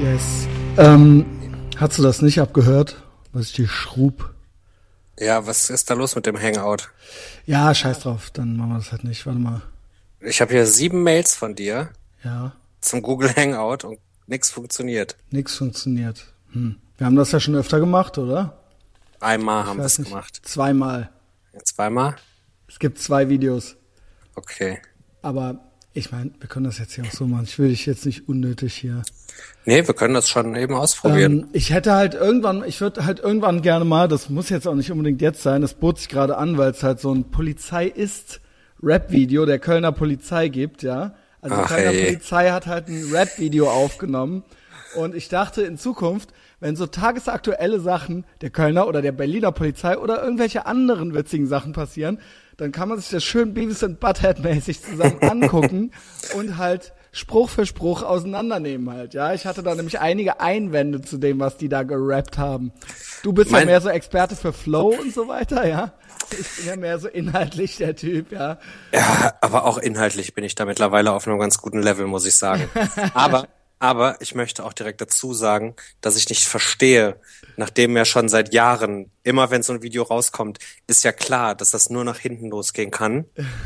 Yes. Ähm, hast du das nicht abgehört, was ich dir schrub? Ja, was ist da los mit dem Hangout? Ja, scheiß drauf, dann machen wir das halt nicht. Warte mal. Ich habe hier sieben Mails von dir Ja, zum Google Hangout und nichts funktioniert. nix funktioniert. Hm. Wir haben das ja schon öfter gemacht, oder? Einmal haben wir es gemacht. Zweimal. Ja, zweimal? Es gibt zwei Videos. Okay. Aber ich meine, wir können das jetzt hier auch so machen. Ich will dich jetzt nicht unnötig hier. Nee, wir können das schon eben ausprobieren. Ähm, ich hätte halt irgendwann, ich würde halt irgendwann gerne mal, das muss jetzt auch nicht unbedingt jetzt sein, das bot sich gerade an, weil es halt so ein Polizei ist Rap-Video der Kölner Polizei gibt, ja. Also die Ach, Kölner ey. Polizei hat halt ein Rap-Video aufgenommen und ich dachte in Zukunft, wenn so tagesaktuelle Sachen der Kölner oder der Berliner Polizei oder irgendwelche anderen witzigen Sachen passieren, dann kann man sich das schön Beavis and Butthead mäßig zusammen angucken und halt Spruch für Spruch auseinandernehmen halt, ja. Ich hatte da nämlich einige Einwände zu dem, was die da gerappt haben. Du bist ja Mein- mehr so Experte für Flow und so weiter, ja. Ich bin ja mehr so inhaltlich der Typ, ja. Ja, aber auch inhaltlich bin ich da mittlerweile auf einem ganz guten Level, muss ich sagen. Aber, aber ich möchte auch direkt dazu sagen, dass ich nicht verstehe, nachdem ja schon seit Jahren, immer wenn so ein Video rauskommt, ist ja klar, dass das nur nach hinten losgehen kann.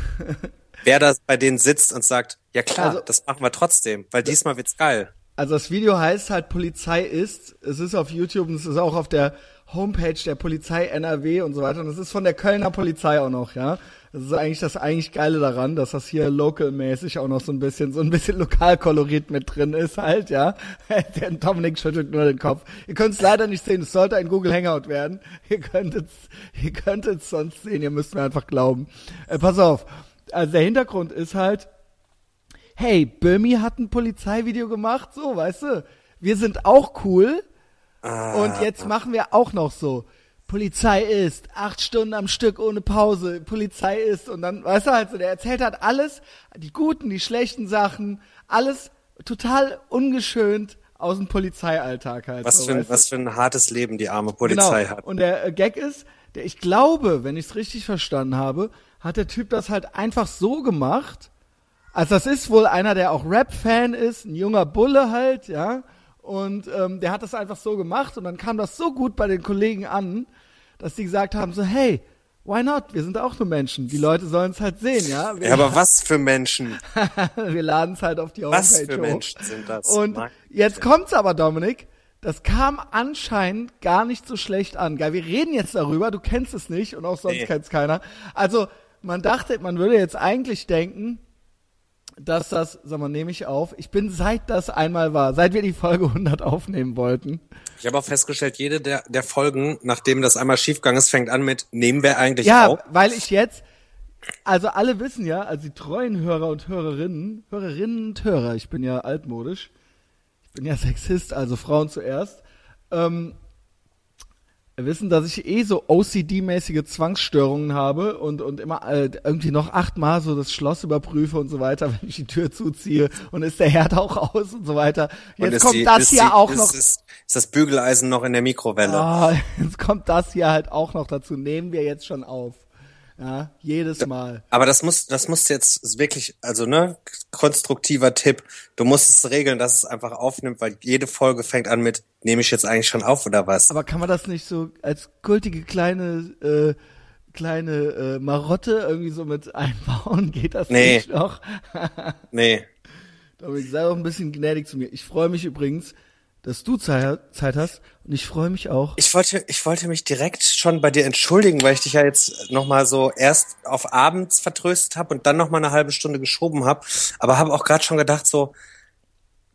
Wer da bei denen sitzt und sagt, ja klar, Also- das machen wir trotzdem, weil diesmal wird's geil. Also das Video heißt halt Polizei ist. Es ist auf YouTube und es ist auch auf der Homepage der Polizei NRW und so weiter. Und es ist von der Kölner Polizei auch noch, ja. Das ist eigentlich das eigentlich Geile daran, dass das hier local-mäßig auch noch so ein bisschen, so ein bisschen Lokalkolorit mit drin ist halt, ja. Der Dominik schüttelt nur den Kopf. Ihr könnt es leider nicht sehen, es sollte ein Google Hangout werden. Ihr könntet ihr könntet es sonst sehen, ihr müsst mir einfach glauben. Äh, pass auf. Also der Hintergrund ist halt, hey, Böhmi hat ein Polizeivideo gemacht, so, weißt du, wir sind auch cool und jetzt machen wir auch noch so. Polizei ist, acht Stunden am Stück ohne Pause, Polizei ist und dann, weißt du halt so, der erzählt halt alles, die guten, die schlechten Sachen, alles total ungeschönt aus dem Polizeialltag halt. Was so, für, ein, was für ein hartes Leben die arme Polizei genau. hat. Und der äh, Gag ist, der, ich glaube, wenn ich es richtig verstanden habe, hat der Typ das halt einfach so gemacht. Also das ist wohl einer, der auch Rap-Fan ist, ein junger Bulle halt, ja. Und ähm, der hat das einfach so gemacht und dann kam das so gut bei den Kollegen an, dass die gesagt haben so, hey, why not? Wir sind auch nur Menschen. Die Leute sollen es halt sehen, ja. Wir, Ja, aber was für Menschen? wir laden es halt auf die Homepage Was für hoch. Menschen sind das? Und Mann. jetzt kommt's aber, Dominik. Das kam anscheinend gar nicht so schlecht an. Geil, wir reden jetzt darüber, du kennst es nicht und auch sonst Nee. kennt's keiner. Also, man dachte, man würde jetzt eigentlich denken, dass das, sag mal, nehme ich auf. Ich bin seit das einmal war, seit wir die Folge 100 aufnehmen wollten. Ich habe auch festgestellt, jede der, der Folgen, nachdem das einmal schiefgegangen ist, fängt an mit, nehmen wir eigentlich Ja, auf? weil ich jetzt, also alle wissen ja, also die treuen Hörer und Hörerinnen, Hörerinnen und Hörer, ich bin ja altmodisch, ich bin ja Sexist, also Frauen zuerst, ähm, wissen, dass ich eh so OCD-mäßige Zwangsstörungen habe und, und immer äh, irgendwie noch achtmal so das Schloss überprüfe und so weiter, wenn ich die Tür zuziehe und ist der Herd auch aus und so weiter. Jetzt kommt die- das hier die, auch ist, noch Ist, ist das Bügeleisen noch in der Mikrowelle? Ah, jetzt kommt das hier halt auch noch dazu. Nehmen wir jetzt schon auf. Ja, jedes Mal. Aber das muss, das muss jetzt wirklich, also ne, konstruktiver Tipp. Du musst es regeln, dass es einfach aufnimmt, weil jede Folge fängt an mit, nehme ich jetzt eigentlich schon auf oder was? Aber kann man das nicht so als kultige kleine äh, kleine äh, Marotte irgendwie so mit einbauen? Geht das Nee. nicht noch? nee. Dominik, sei auch ein bisschen gnädig zu mir. Ich freue mich übrigens, dass du Zeit, hast und ich freue mich auch. Ich wollte, ich wollte mich direkt schon bei dir entschuldigen, weil ich dich ja jetzt nochmal so erst auf abends vertröstet habe und dann nochmal eine halbe Stunde geschoben habe. Aber habe auch gerade schon gedacht so,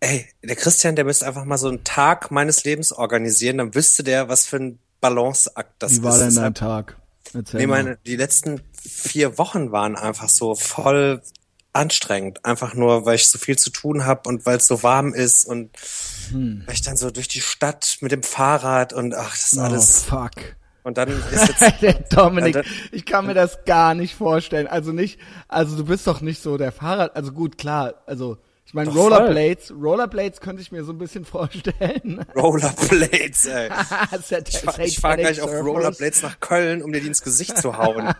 ey, der Christian, der müsste einfach mal so einen Tag meines Lebens organisieren, dann wüsste der, was für ein Balanceakt das Wie war ist. denn dein Tag? Erzähl Nee, meine, die letzten vier Wochen waren einfach so voll anstrengend. Einfach nur, weil ich so viel zu tun habe und weil es so warm ist und Hm. weil ich dann so durch die Stadt mit dem Fahrrad und ach, das ist Oh, alles. fuck. Und dann ist jetzt. Der Dominik, Ja, da- ich kann mir das gar nicht vorstellen. Also nicht, also du bist doch nicht so der Fahrrad, also gut, klar, also ich meine Doch, voll. Rollerblades, Rollerblades könnte ich mir so ein bisschen vorstellen. Rollerblades, ey. Ich fahre fahr gleich auf. Rollerblades nach Köln, um dir die ins Gesicht zu hauen.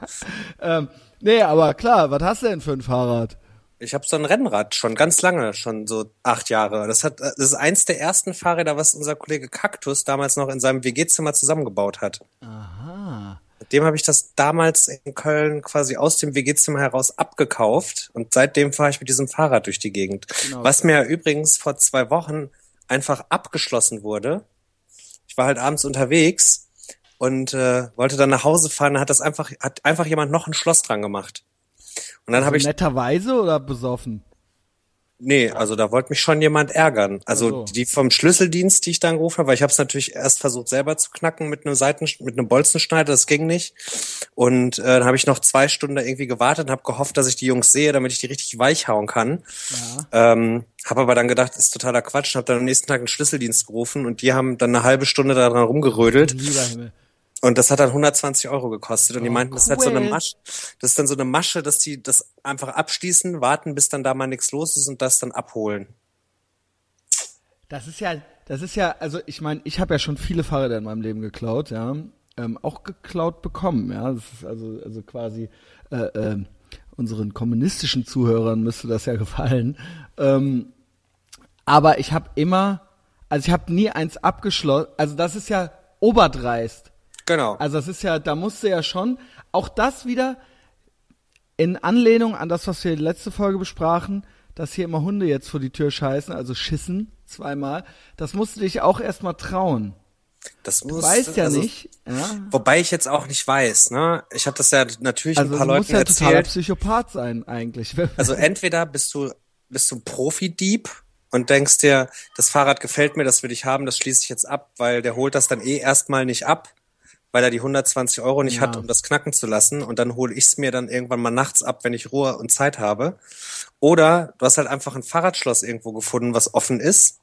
Ähm, nee, aber klar, was hast du denn für ein Fahrrad? Ich habe so ein Rennrad schon ganz lange, schon so acht Jahre. Das hat, das ist eins der ersten Fahrräder, was unser Kollege Kaktus damals noch in seinem WG-Zimmer zusammengebaut hat. Aha. Dem habe ich das damals in Köln quasi aus dem WG-Zimmer heraus abgekauft und seitdem fahre ich mit diesem Fahrrad durch die Gegend. Genau. Was mir übrigens vor zwei Wochen einfach abgeschlossen wurde. Ich war halt abends unterwegs und äh, wollte dann nach Hause fahren, da hat das einfach, hat einfach jemand noch ein Schloss dran gemacht. Und dann habe ich Netterweise oder besoffen? Nee, also da wollte mich schon jemand ärgern. Also Ach so. die vom Schlüsseldienst, die ich da angerufen habe, weil ich habe es natürlich erst versucht selber zu knacken mit einem Seiten mit einem Bolzenschneider, das ging nicht. Und äh, dann habe ich noch zwei Stunden irgendwie gewartet und habe gehofft, dass ich die Jungs sehe, damit ich die richtig weich hauen kann. Ja. Ähm, habe aber dann gedacht, ist totaler Quatsch, habe dann am nächsten Tag einen Schlüsseldienst gerufen und die haben dann eine halbe Stunde daran rumgerödelt Lieber Himmel. Und das hat dann 120 Euro gekostet. Und die Oh, meinten, das ist halt so eine. Masche, das ist dann so eine Masche, dass die das einfach abschließen, warten, bis dann da mal nichts los ist und das dann abholen. Das ist ja, das ist ja, also ich meine, ich habe ja schon viele Fahrräder in meinem Leben geklaut, ja. Ähm, auch geklaut bekommen, ja. Das ist also, also quasi äh, äh, unseren kommunistischen Zuhörern müsste das ja gefallen. Ähm, aber ich habe immer, also ich habe nie eins abgeschlossen. Also das ist ja oberdreist. Genau. Also das ist ja, da musste ja schon, auch das wieder in Anlehnung an das, was wir letzte Folge besprachen, dass hier immer Hunde jetzt vor die Tür scheißen, also schissen zweimal, das musst du dich auch erstmal trauen. Das Du muss, weißt ja also, nicht, ja. Wobei ich jetzt auch nicht weiß, ne? Ich habe das ja natürlich Also ein paar du musst Leuten ja erzählt. Psychopath sein eigentlich. Also entweder bist du bist du Profi-Dieb und denkst dir, das Fahrrad gefällt mir, das will ich haben, das schließe ich jetzt ab, weil der holt das dann eh erstmal nicht ab, weil er die 120 Euro nicht Ja. hat, um das knacken zu lassen. Und dann hole ich es mir dann irgendwann mal nachts ab, wenn ich Ruhe und Zeit habe. Oder du hast halt einfach ein Fahrradschloss irgendwo gefunden, was offen ist.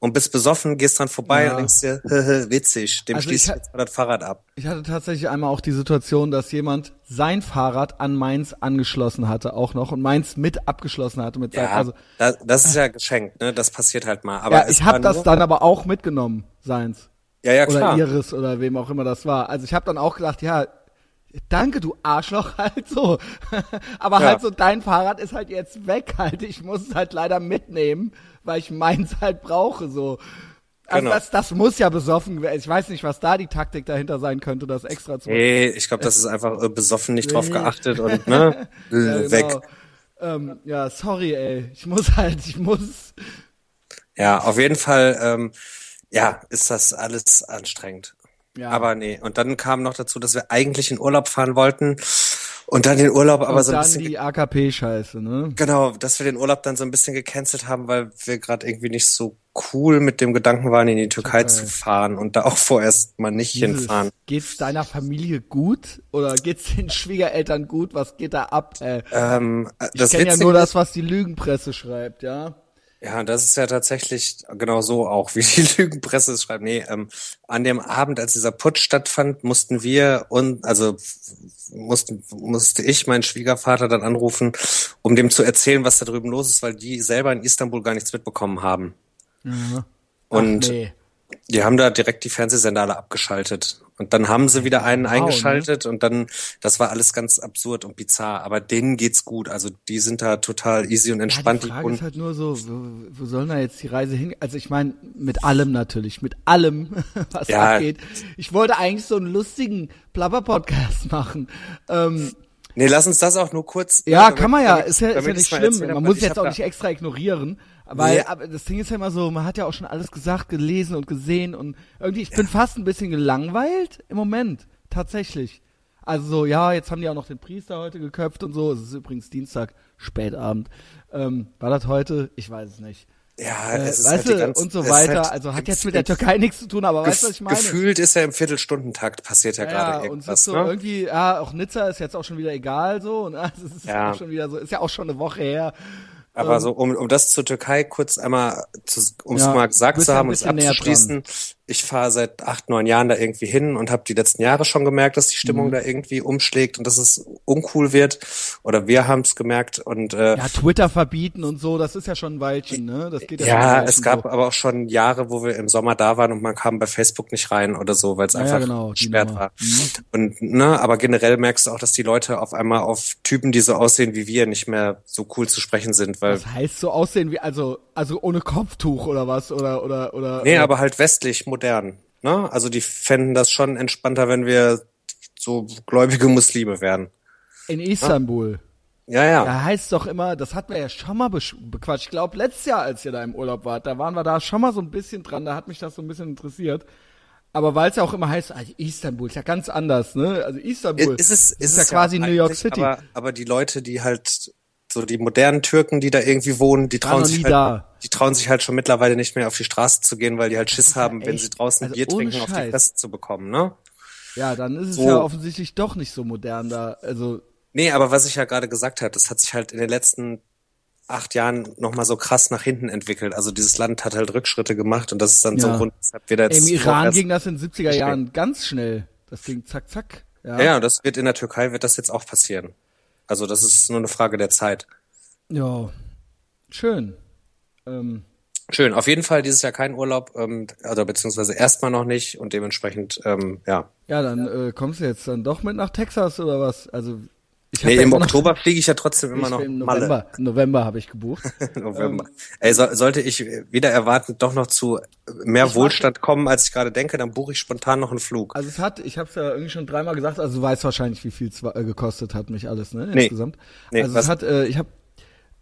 Und bist besoffen, gehst dran vorbei Ja. und denkst dir, "Hehe, witzig, dem Also ha- jetzt mal das Fahrrad ab. Ich hatte tatsächlich einmal auch die Situation, dass jemand sein Fahrrad an meins angeschlossen hatte auch noch und meins mit abgeschlossen hatte mit seinem, Ja, also das, das ist ja geschenkt, ne? Das passiert halt mal. Aber ja, ich habe das nur- dann aber auch mitgenommen, seins. Ja, ja, oder klar. ihres oder wem auch immer das war. Also ich habe dann auch gedacht, ja, danke du Arschloch halt so. Aber Ja. halt so dein Fahrrad ist halt jetzt weg halt. Ich muss es halt leider mitnehmen, weil ich meins halt brauche so. Also Genau. das, das muss ja besoffen werden. Ich weiß nicht, was da die Taktik dahinter sein könnte, das extra zu machen. Nee, ich glaube, das ist einfach äh, besoffen, nicht drauf geachtet und ne, Ja, äh, weg. genau. Ähm, ja, sorry, ey. Ich muss halt, ich muss. Ja, auf jeden Fall, ähm, ja, ist das alles anstrengend. Ja. Aber nee, und dann kam noch dazu, dass wir eigentlich in Urlaub fahren wollten und dann den Urlaub aber Und so ein dann bisschen die AKP-Scheiße, ne? Genau, dass wir den Urlaub dann so ein bisschen gecancelt haben, weil wir gerade irgendwie nicht so cool mit dem Gedanken waren, in die Türkei Türkei. zu fahren und da auch vorerst mal nicht Jesus, hinfahren. Geht's deiner Familie gut? Oder geht's den Schwiegereltern gut? Was geht da ab, ey? Ähm, äh, Ich das kenne ja nur das, was die Lügenpresse schreibt, ja? Ja, das ist ja tatsächlich genau so auch, wie die Lügenpresse es schreibt. Nee, ähm, an dem Abend, als dieser Putsch stattfand, mussten wir und also mussten, musste ich meinen Schwiegervater dann anrufen, um dem zu erzählen, was da drüben los ist, weil die selber in Istanbul gar nichts mitbekommen haben. Und Ach, nee. die haben da direkt die Fernsehsender alle abgeschaltet. Und dann haben sie wieder einen ne? eingeschaltet und dann, das war alles ganz absurd und bizarr. Aber denen geht's gut. Also die sind da total easy und Ja, entspannt. die Die Frage ist halt nur so, wo, wo soll da jetzt die Reise hin? Also ich meine, mit allem natürlich, mit allem, was Ja. abgeht. Ich wollte eigentlich so einen lustigen Blabber-Podcast machen. Ähm, Nee, lass uns das auch nur kurz. ja, damit- kann man ja, damit- ist ja, ist ja nicht schlimm. Man muss jetzt auch nicht extra ignorieren. Weil Nee. aber das Ding ist ja immer so, man hat ja auch schon alles gesagt, gelesen und gesehen und irgendwie, ich bin fast ein bisschen gelangweilt im Moment, tatsächlich. Also so, ja, jetzt haben die auch noch den Priester heute geköpft und so. Es ist übrigens Dienstag, Spätabend. Ähm, war das heute? Ich weiß es nicht. Ja, Äh, es ist weißt halt ganze- und so weiter. halt- also hat jetzt mit der Türkei nichts zu tun, aber weißt du, was ich meine? Gefühlt ist ja im Viertelstundentakt passiert ja, Ja, gerade und es irgendwas. ist so ne? irgendwie, ja, auch Nizza ist jetzt auch schon wieder egal so. Und also es ist Ja. auch schon wieder so, ist ja auch schon eine Woche her. Aber so, um, um das zur Türkei kurz einmal, zu, um es Ja, mal gesagt zu haben und es abzuschließen, ich fahre seit acht, neun Jahren da irgendwie hin und habe die letzten Jahre schon gemerkt, dass die Stimmung Mhm. da irgendwie umschlägt und dass es uncool wird. Oder wir haben es gemerkt und äh, Ja, Twitter verbieten und so, das ist ja schon ein Weilchen, ne? Das geht ja, ja, es gab so. aber auch schon Jahre, wo wir im Sommer da waren und man kam bei Facebook nicht rein oder so, weil es Ja, einfach genau, gesperrt war. Und ne, aber generell merkst du auch, dass die Leute auf einmal auf Typen, die so aussehen wie wir, nicht mehr so cool zu sprechen sind, weil Das heißt so aussehen wie, also, also ohne Kopftuch oder was, oder, oder, oder. nee, äh, aber halt westlich, modern. Ne? Also die fänden das schon entspannter, wenn wir so gläubige Muslime wären. In Istanbul. Ja, ja. Da heißt doch immer, das hatten wir ja schon mal bequatscht. Ich glaube, letztes Jahr, als ihr da im Urlaub wart, da waren wir da schon mal so ein bisschen dran, da hat mich das so ein bisschen interessiert. Aber weil es ja auch immer heißt, also Istanbul ist ja ganz anders, ne? Also Istanbul Ist es, ist, ja es quasi New York City. Aber, aber die Leute, die halt so die modernen Türken, die da irgendwie wohnen, die trauen sich halt, da. Die trauen sich halt schon mittlerweile nicht mehr auf die Straße zu gehen, weil die halt Schiss haben, wenn echt- sie draußen also Bier trinken, auf die Scheiß. Fresse zu bekommen, ne? ja, dann ist es So. ja offensichtlich doch nicht so modern da. Also, Nee, aber was ich ja gerade gesagt habe, das hat sich halt in den letzten acht Jahren nochmal so krass nach hinten entwickelt. Also dieses Land hat halt Rückschritte gemacht und das ist dann so Ja. ein Grund, weshalb wir da jetzt im Iran ging das in den 70er Jahren ganz schnell. Das ging zack, zack. Ja. Ja, ja, und das wird in der Türkei wird das jetzt auch passieren. Also das ist nur eine Frage der Zeit. ja. Schön. Ähm, Schön. Auf jeden Fall dieses Jahr kein Urlaub, ähm, also beziehungsweise erstmal noch nicht und dementsprechend, ähm, ja. ja, dann äh, kommst du jetzt dann doch mit nach Texas oder was? Also, ich Nee, im Oktober fliege ich ja trotzdem immer noch im. November. November habe ich gebucht. November. Ey, so, sollte ich wieder erwartend doch noch zu mehr Wohlstand kommen, als ich gerade denke, dann buche ich spontan noch einen Flug. Also es hat, ich habe es ja irgendwie schon dreimal gesagt, also du weißt wahrscheinlich, wie viel es äh, gekostet hat mich alles, ne? Nee. Insgesamt. Nee, also was- es hat, äh, ich habe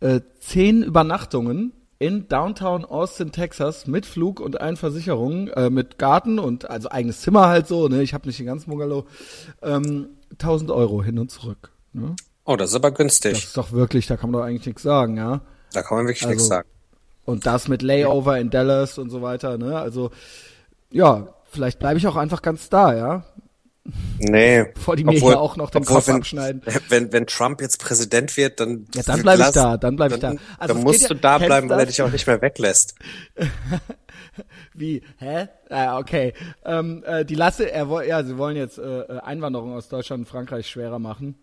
äh, zehn Übernachtungen in Downtown Austin, Texas, mit Flug und allen Versicherungen, äh, mit Garten und also eigenes Zimmer halt so, ne? Ich habe nicht den ganzen Bungalow. Ähm, 1000 Euro hin und zurück. Ne? Oh, das ist aber Das günstig. ist doch wirklich, da kann man doch eigentlich nichts sagen, ja. Da kann man wirklich Also- nichts sagen. Und das mit Layover in Dallas und so weiter, ne? Also ja, vielleicht bleibe ich auch einfach ganz da, ja. Nee. Bevor die mir Obwohl- hier auch noch den obwohl, Kopf wenn, abschneiden. Wenn, wenn Trump jetzt Präsident wird, dann, Ja, dann bleib ich da, dann bleib ich da. Also dann musst geht du ja- da bleiben, weil er dich auch nicht mehr weglässt. Wie? Hä? Ah, okay. Ähm, äh, die Lasse, er ja, sie wollen jetzt äh, äh, Einwanderung aus Deutschland und Frankreich schwerer machen.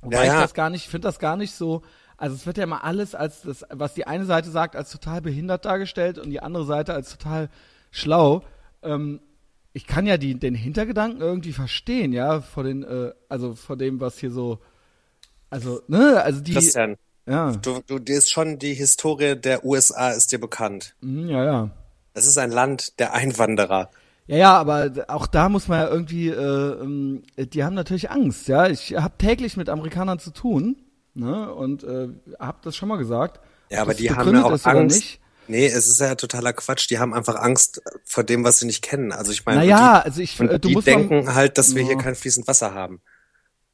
Wobei Ja, ich ja. das gar nicht, ich finde das gar nicht so. Also es wird ja immer alles als das, was die eine Seite sagt, als total behindert dargestellt und die andere Seite als total schlau. Ähm, ich kann ja die, den Hintergedanken irgendwie verstehen, ja, vor den, äh, also vor dem, was hier so, also, ne, also die, Christian, ja, du, du, dir ist schon die Historie der USA ist dir bekannt. mhm, ja, ja. Das ist ein Land der Einwanderer. Ja, ja, aber auch da muss man ja irgendwie, äh, ähm, die haben natürlich Angst, ja. Ich habe täglich mit Amerikanern zu tun, ne, und äh, habe das schon mal gesagt. Ja, aber die haben ja auch Angst. Nee, es ist ja totaler Quatsch. Die haben einfach Angst vor dem, was sie nicht kennen. Also ich meine, Naja, die, also ich, äh, die musst mal, denken halt, dass wir Ja. hier kein fließend Wasser haben.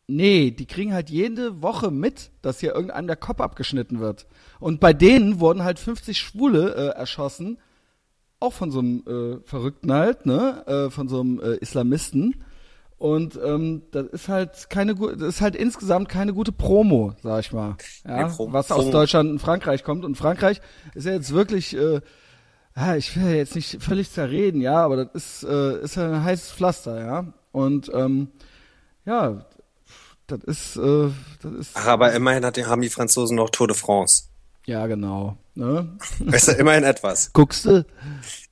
nee, die kriegen halt jede Woche mit, dass hier irgendeinem der Kopf abgeschnitten wird. Und bei denen wurden halt 50 Schwule äh, erschossen, auch von so einem äh, Verrückten halt, ne, äh, von so einem äh, Islamisten. Und ähm, das ist halt keine das ist halt insgesamt keine gute Promo, sag ich mal. Ja, Nee, Pro- was aus. Deutschland und Frankreich kommt. Und Frankreich ist ja jetzt wirklich, äh, ja, ich will ja jetzt nicht völlig zerreden, ja, aber das ist, äh, ist ja ein heißes Pflaster, ja. Und ähm, ja, das ist, äh, das ist Ach, aber immerhin hat, haben die Franzosen noch Tour de France. ja genau. Ne? Weißt du, immerhin etwas. Guckst du?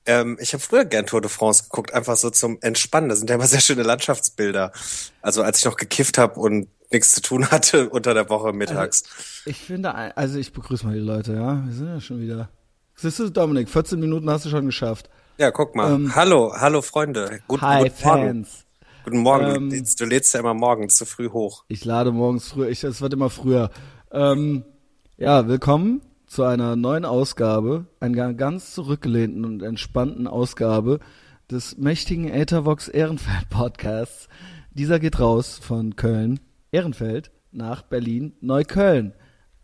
Ähm, ich habe früher gern Tour de France geguckt, einfach so zum Entspannen. Da sind ja immer sehr schöne Landschaftsbilder. Also als ich noch gekifft habe und nichts zu tun hatte unter der Woche mittags. Ich finde, also ich begrüße mal die Leute, ja. Wir sind ja schon wieder. Siehst du, Dominik, 14 Minuten hast du schon geschafft. ja, guck mal. ähm, hallo, hallo Freunde. Gut, Hi, guten Morgen. Fans. Guten Morgen. Ähm, du, lädst, du lädst ja immer morgens zu früh hoch. Ich lade morgens früh, ich, es wird immer früher. Ähm, ja, willkommen zu einer neuen Ausgabe, einer ganz zurückgelehnten und entspannten Ausgabe des mächtigen Ethervox Ehrenfeld Podcasts. Dieser geht raus von Köln, Ehrenfeld, nach Berlin, Neukölln.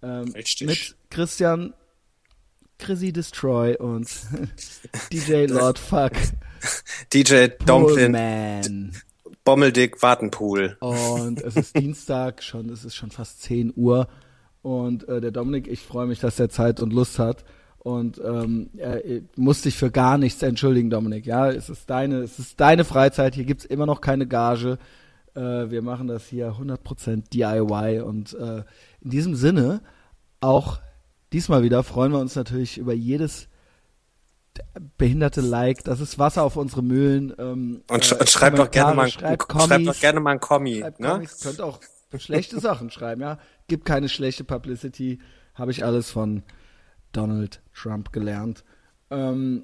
Ähm, Richtig. Mit Christian Chrissy Destroy und DJ Lord Fuck. DJ Domplin. Bommeldick, Wartenpool. Und es ist Dienstag schon, es ist schon fast 10 Uhr. Und äh, der Dominik, ich freue mich, dass er Zeit und Lust hat. und ähm, äh, musst dich für gar nichts entschuldigen, Dominik. Ja, es ist deine, es ist deine Freizeit. Hier gibt's immer noch keine Gage. Äh, wir machen das hier 100% DIY und äh, in diesem Sinne auch diesmal wieder freuen wir uns natürlich über jedes behinderte Like, das ist Wasser auf unsere Mühlen. Ähm, und, sch äh, schreibt doch gerne mal, schreibt, schreibt doch gerne mal ein Kommi. Ne? Kommis, könnt auch schlechte Sachen schreiben, ja. Gibt keine schlechte Publicity, habe ich alles von Donald Trump gelernt. Ähm,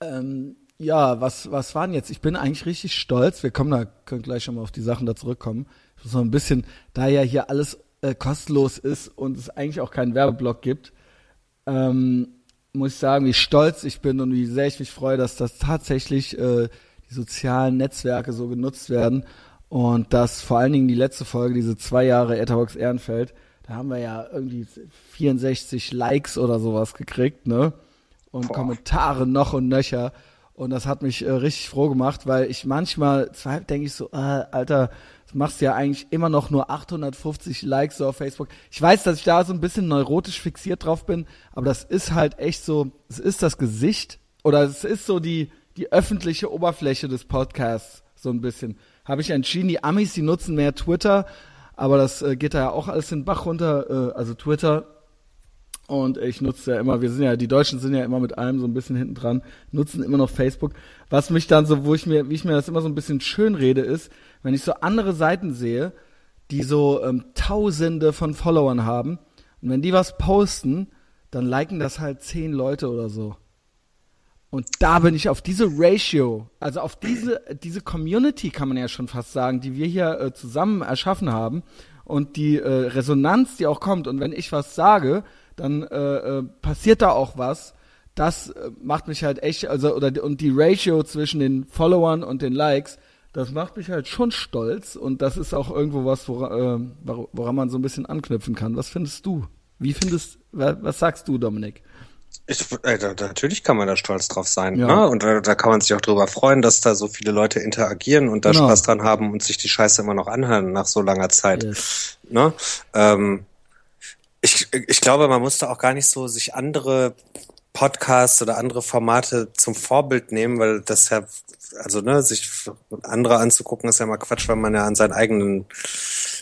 ähm, ja, was, was waren jetzt? Ich bin eigentlich richtig stolz. Wir kommen da, können gleich schon mal auf die Sachen da zurückkommen. Ich muss noch ein bisschen, da ja hier alles äh, kostenlos ist und es eigentlich auch keinen Werbeblock gibt, ähm, muss ich sagen, wie stolz ich bin und wie sehr ich mich freue, dass das tatsächlich äh, die sozialen Netzwerke so genutzt werden und dass vor allen Dingen die letzte Folge, diese zwei Jahre Etherbox Ehrenfeld, da haben wir ja irgendwie 64 Likes oder sowas gekriegt, ne? Und Boah. Kommentare noch und nöcher. Und das hat mich äh, richtig froh gemacht, weil ich manchmal denke ich so, äh, Alter, du machst ja eigentlich immer noch nur 850 Likes so auf Facebook. Ich weiß, dass ich da so ein bisschen neurotisch fixiert drauf bin, aber das ist halt echt so, es ist das Gesicht oder es ist so die, die öffentliche Oberfläche des Podcasts, so ein bisschen. Habe ich entschieden, die Amis, die nutzen mehr Twitter, aber das äh, geht da ja auch alles den Bach runter, äh, also Twitter und ich nutze ja immer, wir sind ja, die Deutschen sind ja immer mit allem so ein bisschen hinten dran, nutzen immer noch Facebook. Was mich dann so, wo ich mir, wie ich mir das immer so ein bisschen schön rede, ist, wenn ich so andere Seiten sehe, die so ähm, Tausende von Followern haben, und wenn die was posten, dann liken das halt zehn Leute oder so. Und da bin ich auf diese Ratio, also auf diese, diese Community kann man ja schon fast sagen, die wir hier äh, zusammen erschaffen haben und die äh, Resonanz, die auch kommt. Und wenn ich was sage, dann äh, äh, passiert da auch was. Das äh, macht mich halt echt, also oder und die Ratio zwischen den Followern und den Likes, das macht mich halt schon stolz und das ist auch irgendwo was, woran, äh, woran man so ein bisschen anknüpfen kann. Was findest du? Wie findest, was sagst du, Dominik? Ich, äh, natürlich kann man da stolz drauf sein. Ja. Ne? Und da, da kann man sich auch drüber freuen, dass da so viele Leute interagieren und da genau. Spaß dran haben und sich die Scheiße immer noch anhören nach so langer Zeit. Yes. Ne? Ähm, ich, ich glaube, man muss da auch gar nicht so sich andere Podcasts oder andere Formate zum Vorbild nehmen, weil das ja, also ne, sich andere anzugucken, ist ja mal Quatsch, weil man ja an seinen eigenen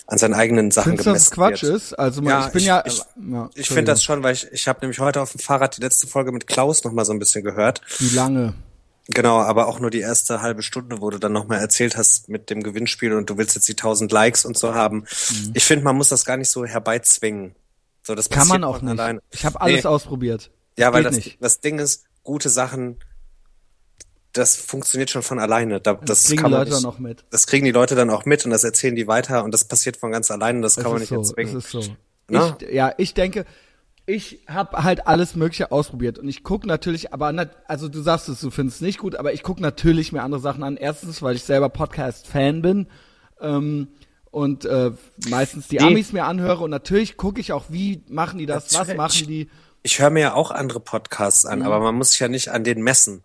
an seinen eigenen Sachen Findest gemessen das Quatsch wird. ist? Also man, ja, ich bin ich, ja, ich, ja, ich finde das schon, weil ich ich habe nämlich heute auf dem Fahrrad die letzte Folge mit Klaus noch mal so ein bisschen gehört. Wie lange? Genau, aber auch nur die erste halbe Stunde, wo du dann nochmal erzählt hast mit dem Gewinnspiel und du willst jetzt die 1000 Likes und so haben. Mhm. Ich finde, man muss das gar nicht so herbeizwingen. So, das kann man auch nicht. Alleine. Ich habe alles nee. ausprobiert. Ja, weil das, das Ding ist, gute Sachen, das funktioniert schon von alleine. Da, das, das kriegen die Leute nicht, dann auch mit. Das kriegen die Leute dann auch mit und das erzählen die weiter und das passiert von ganz alleine. Das kann man nicht so, erzwingen. Es ist so. Ich, ja, ich denke, ich habe halt alles Mögliche ausprobiert und ich gucke natürlich, aber nat also du sagst es, du findest es nicht gut, aber ich gucke natürlich mir andere Sachen an. Erstens, weil ich selber Podcast-Fan bin. Ähm, und äh, meistens die nee. Amis mir anhöre und natürlich gucke ich auch, wie machen die das, was machen die. Ich höre mir ja auch andere Podcasts an, mhm. aber man muss sich ja nicht an den messen.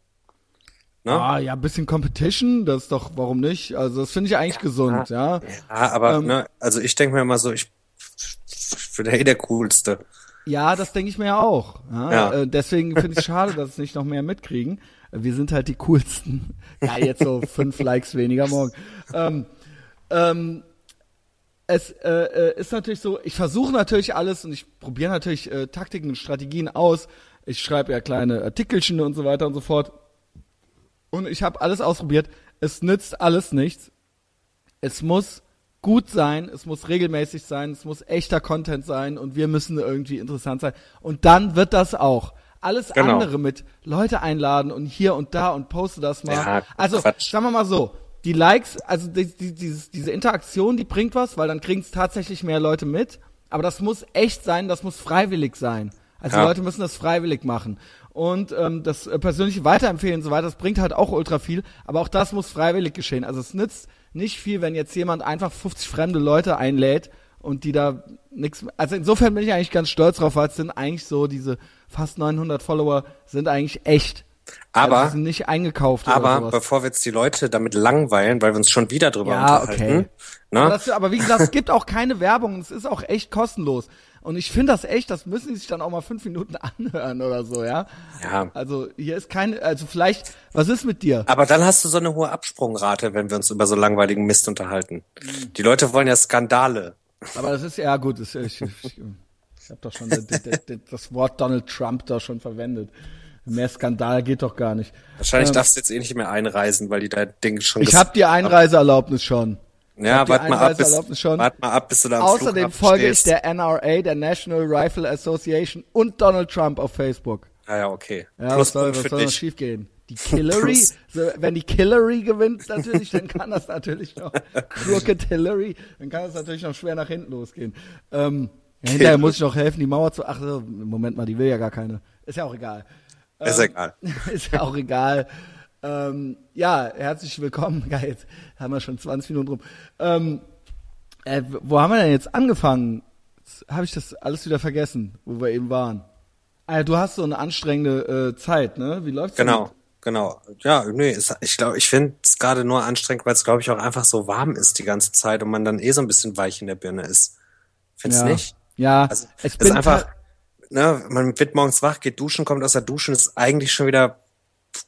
Ne? Ah, ja, ein bisschen Competition, das ist doch, warum nicht? Also das finde ich eigentlich ja, gesund, ja. Ja, aber ähm, ne, also ich denke mir immer so, ich, ich bin ja eh der Coolste. Ja, das denke ich mir ja auch. Ja? ja. Äh, deswegen finde ich es schade, dass es nicht noch mehr mitkriegen. Wir sind halt die coolsten. Ja, jetzt so fünf Likes weniger morgen. Ähm, ähm, es äh, äh, ist natürlich so, ich versuche natürlich alles und ich probiere natürlich äh, Taktiken und Strategien aus. Ich schreibe ja kleine Artikelchen und so weiter und so fort. Und ich habe alles ausprobiert. Es nützt alles nichts. Es muss gut sein, es muss regelmäßig sein, es muss echter Content sein und wir müssen irgendwie interessant sein. Und dann wird das auch. Alles genau. andere mit Leute einladen und hier und da und poste das mal. Ja, also, Quatsch. sagen wir mal so, die Likes, also die, die, dieses, diese Interaktion, die bringt was, weil dann kriegen es tatsächlich mehr Leute mit. Aber das muss echt sein, das muss freiwillig sein. Also ja. Leute müssen das freiwillig machen. Und ähm, das äh, persönliche Weiterempfehlen und so weiter, das bringt halt auch ultra viel. Aber auch das muss freiwillig geschehen. Also es nützt nicht viel, wenn jetzt jemand einfach 50 fremde Leute einlädt und die da nichts. Also insofern bin ich eigentlich ganz stolz drauf, weil es sind eigentlich so diese fast 900 Follower sind eigentlich echt. Aber sind nicht eingekauft. Aber bevor wir jetzt die Leute damit langweilen, weil wir uns schon wieder drüber ja, unterhalten. Okay. Ne? Aber, das, aber wie gesagt, es gibt auch keine Werbung. Es ist auch echt kostenlos. Und ich finde das echt, das müssen die sich dann auch mal fünf Minuten anhören oder so, ja. Ja. Also hier ist keine, also vielleicht, was ist mit dir? Aber dann hast du so eine hohe Absprungrate, wenn wir uns über so langweiligen Mist unterhalten. Die Leute wollen ja Skandale. Aber das ist ja gut, das, ich, ich, ich, ich habe doch schon das, das, das Wort Donald Trump da schon verwendet. Mehr Skandal geht doch gar nicht. Wahrscheinlich darfst du jetzt eh nicht mehr einreisen, weil die dein Ding schon Ich habe die Einreiseerlaubnis schon. Ja, warte mal, ab, bis, Einreiseerlaubnis schon. wart mal ab, bis du da am Außerdem folge ich der NRA, der National Rifle Association und Donald Trump auf Facebook. Ja, ja, okay. Ja, was soll, was soll noch schief gehen? Die Hillary, Plus. so, wenn die Hillary gewinnt natürlich, dann kann das natürlich noch, Crooked Hillary, dann kann das natürlich noch schwer nach hinten losgehen. Ähm, ja, hinterher muss ich noch helfen, die Mauer zu, ach Moment mal, die will ja gar keine. Ist ja auch egal. Ist egal. Ist ja auch egal. Ähm, ja, herzlich willkommen. Geil, jetzt haben wir schon 20 Minuten rum. Ähm, äh, wo haben wir denn jetzt angefangen? Habe ich das alles wieder vergessen, wo wir eben waren? Ah, ja, du hast so eine anstrengende äh, Zeit, ne? Wie läuft's Genau, mit- genau. Ja, nee, ist, ich glaube, ich finde es gerade nur anstrengend, weil es, glaube ich, auch einfach so warm ist die ganze Zeit und man dann eh so ein bisschen weich in der Birne ist. Findest Ja. du nicht? Ja, Also, es ist einfach, ne, man wird morgens wach, geht duschen, kommt aus der Dusche und ist eigentlich schon wieder,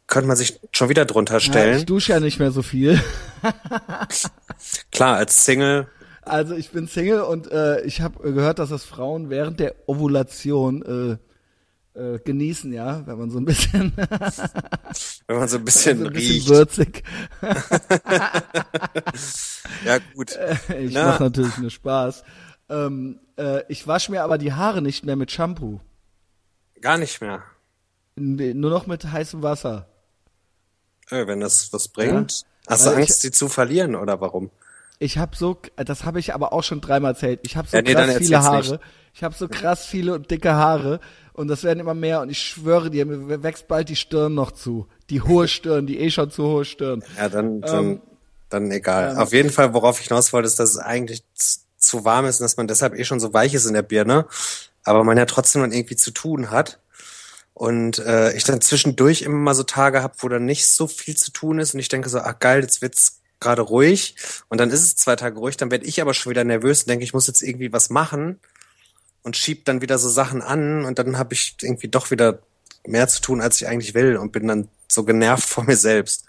könnte man sich schon wieder drunter ja, stellen. ich dusche ja nicht mehr so viel. Klar, als Single, Also ich bin Single und äh, ich habe gehört, dass das Frauen während der Ovulation äh, äh, genießen, ja, wenn man so ein bisschen, wenn man so ein bisschen so ein bisschen riecht. würzig. Ja, gut. Ich Na. mache natürlich nur Spaß. Ähm, äh, ich wasche mir aber die Haare nicht mehr mit Shampoo. Gar nicht mehr. Nee, nur noch mit heißem Wasser. Äh, wenn das was bringt. Hast Weil du ich- Angst, sie zu verlieren oder warum? Ich habe so, das habe ich aber auch schon dreimal erzählt. Ich habe so Ja, nee, krass viele Haare. Ich habe so krass viele und dicke Haare und das werden immer mehr und ich schwöre dir, mir wächst bald die Stirn noch zu. Die hohe Stirn, die eh schon zu hohe Stirn. Ja, dann, dann, Ähm, dann egal. Auf jeden Fall, worauf ich hinaus wollte, ist, dass es eigentlich zu warm ist und dass man deshalb eh schon so weich ist in der Birne, aber man ja trotzdem dann irgendwie zu tun hat. Und äh, ich dann zwischendurch immer mal so Tage habe, wo dann nicht so viel zu tun ist und ich denke so, ach geil, jetzt wird's gerade ruhig und dann ist es zwei Tage ruhig, dann werde ich aber schon wieder nervös und denke, ich muss jetzt irgendwie was machen und schieb dann wieder so Sachen an und dann habe ich irgendwie doch wieder mehr zu tun, als ich eigentlich will und bin dann so genervt vor mir selbst.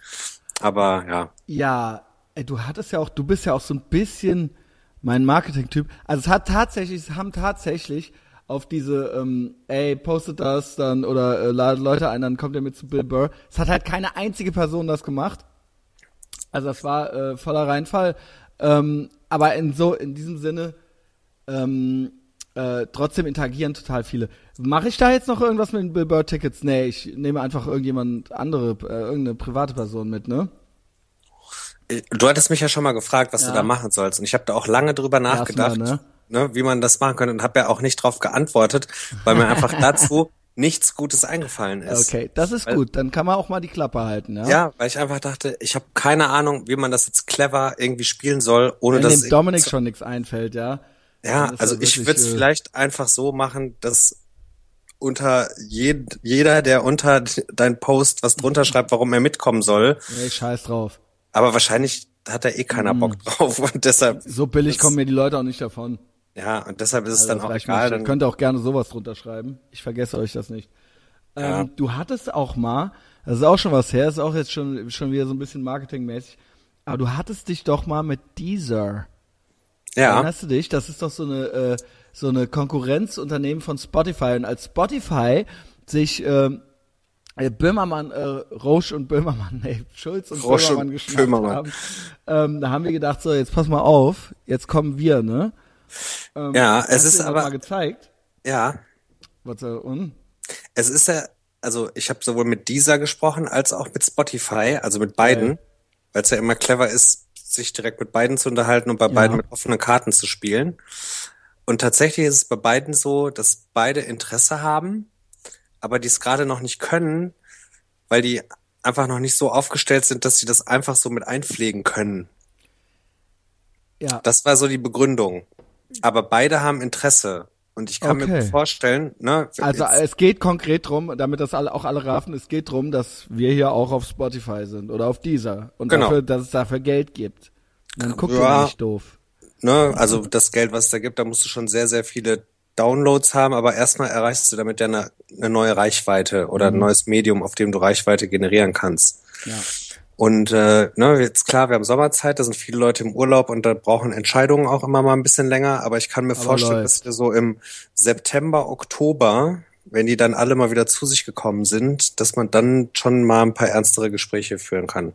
Aber ja, Ja, ey, du hattest ja auch, du bist ja auch so ein bisschen mein Marketing-Typ. Also es hat tatsächlich, es haben tatsächlich auf diese, ähm, ey, postet das dann oder äh, ladet Leute ein, dann kommt ihr mit zu Bill Burr. Es hat halt keine einzige Person das gemacht. Also das war äh, voller Reinfall. Ähm, aber in so, in diesem Sinne, ähm, äh, trotzdem interagieren total viele. Mache ich da jetzt noch irgendwas mit den Bill Burr Tickets? Nee, ich nehme einfach irgendjemand andere, äh, irgendeine private Person mit, ne? Du hattest mich ja schon mal gefragt, was Ja. du da machen sollst und ich habe da auch lange drüber nachgedacht, Erstmal, ne? wie man das machen könnte und habe ja auch nicht drauf geantwortet, weil mir einfach dazu nichts Gutes eingefallen ist. Okay, das ist Weil- gut. Dann kann man auch mal die Klappe halten, ja? Ja, weil ich einfach dachte, ich habe keine Ahnung, wie man das jetzt clever irgendwie spielen soll, ohne Wenn dass dem Dominik schon nichts einfällt, ja? Ja, also ich würde es äh, vielleicht einfach so machen, dass unter jed jeder, der unter dein Post was drunter schreibt, warum er mitkommen soll, Nee, scheiß drauf. Aber wahrscheinlich hat da eh keiner Bock drauf und deshalb, So billig kommen mir die Leute auch nicht davon. ja, und deshalb ist es Also dann auch egal. Dann, Ihr könnt auch gerne sowas drunter schreiben. Ich vergesse euch das nicht. Ja. Ähm, du hattest auch mal, das ist auch schon was her, ist auch jetzt schon, schon wieder so ein bisschen marketingmäßig, aber du hattest dich doch mal mit Deezer. ja, Erinnerst du dich? Das ist doch so eine, äh, so eine Konkurrenzunternehmen von Spotify. Und als Spotify sich ähm, äh, Böhmermann, äh, Roche und Böhmermann, nee, Schulz und Roche Böhmermann und geschnappt Böhmermann. haben, ähm, da haben wir gedacht, so, jetzt pass mal auf, jetzt kommen wir, ne? Ähm, Ja, es ist aber- mal gezeigt. ja, Was, äh, und? es ist ja, also ich habe sowohl mit dieser gesprochen als auch mit Spotify, also mit beiden, weil es ja immer clever ist, sich direkt mit beiden zu unterhalten und bei beiden mit offenen Karten zu spielen. Und tatsächlich ist es bei beiden so, dass beide Interesse haben, aber die es gerade noch nicht können, weil die einfach noch nicht so aufgestellt sind, dass sie das einfach so mit einpflegen können. Ja. Das war so die Begründung. Aber beide haben Interesse. Und ich kann mir Okay. gut vorstellen, ne? Also es geht konkret drum, damit das alle, auch alle raffen, es geht drum, dass wir hier auch auf Spotify sind oder auf Deezer und Genau. dafür, dass es dafür Geld gibt. Dann guckt Ja. ihr nicht doof. ne, also das Geld, was es da gibt, da musst du schon sehr, sehr viele Downloads haben, aber erstmal erreichst du damit ja eine, eine neue Reichweite oder ein neues Medium, auf dem du Reichweite generieren kannst. Ja. Und äh, ne, jetzt klar, wir haben Sommerzeit, da sind viele Leute im Urlaub und da brauchen Entscheidungen auch immer mal ein bisschen länger, aber ich kann mir Aber vorstellen, läuft. dass wir so im September, Oktober, wenn die dann alle mal wieder zu sich gekommen sind, dass man dann schon mal ein paar ernstere Gespräche führen kann.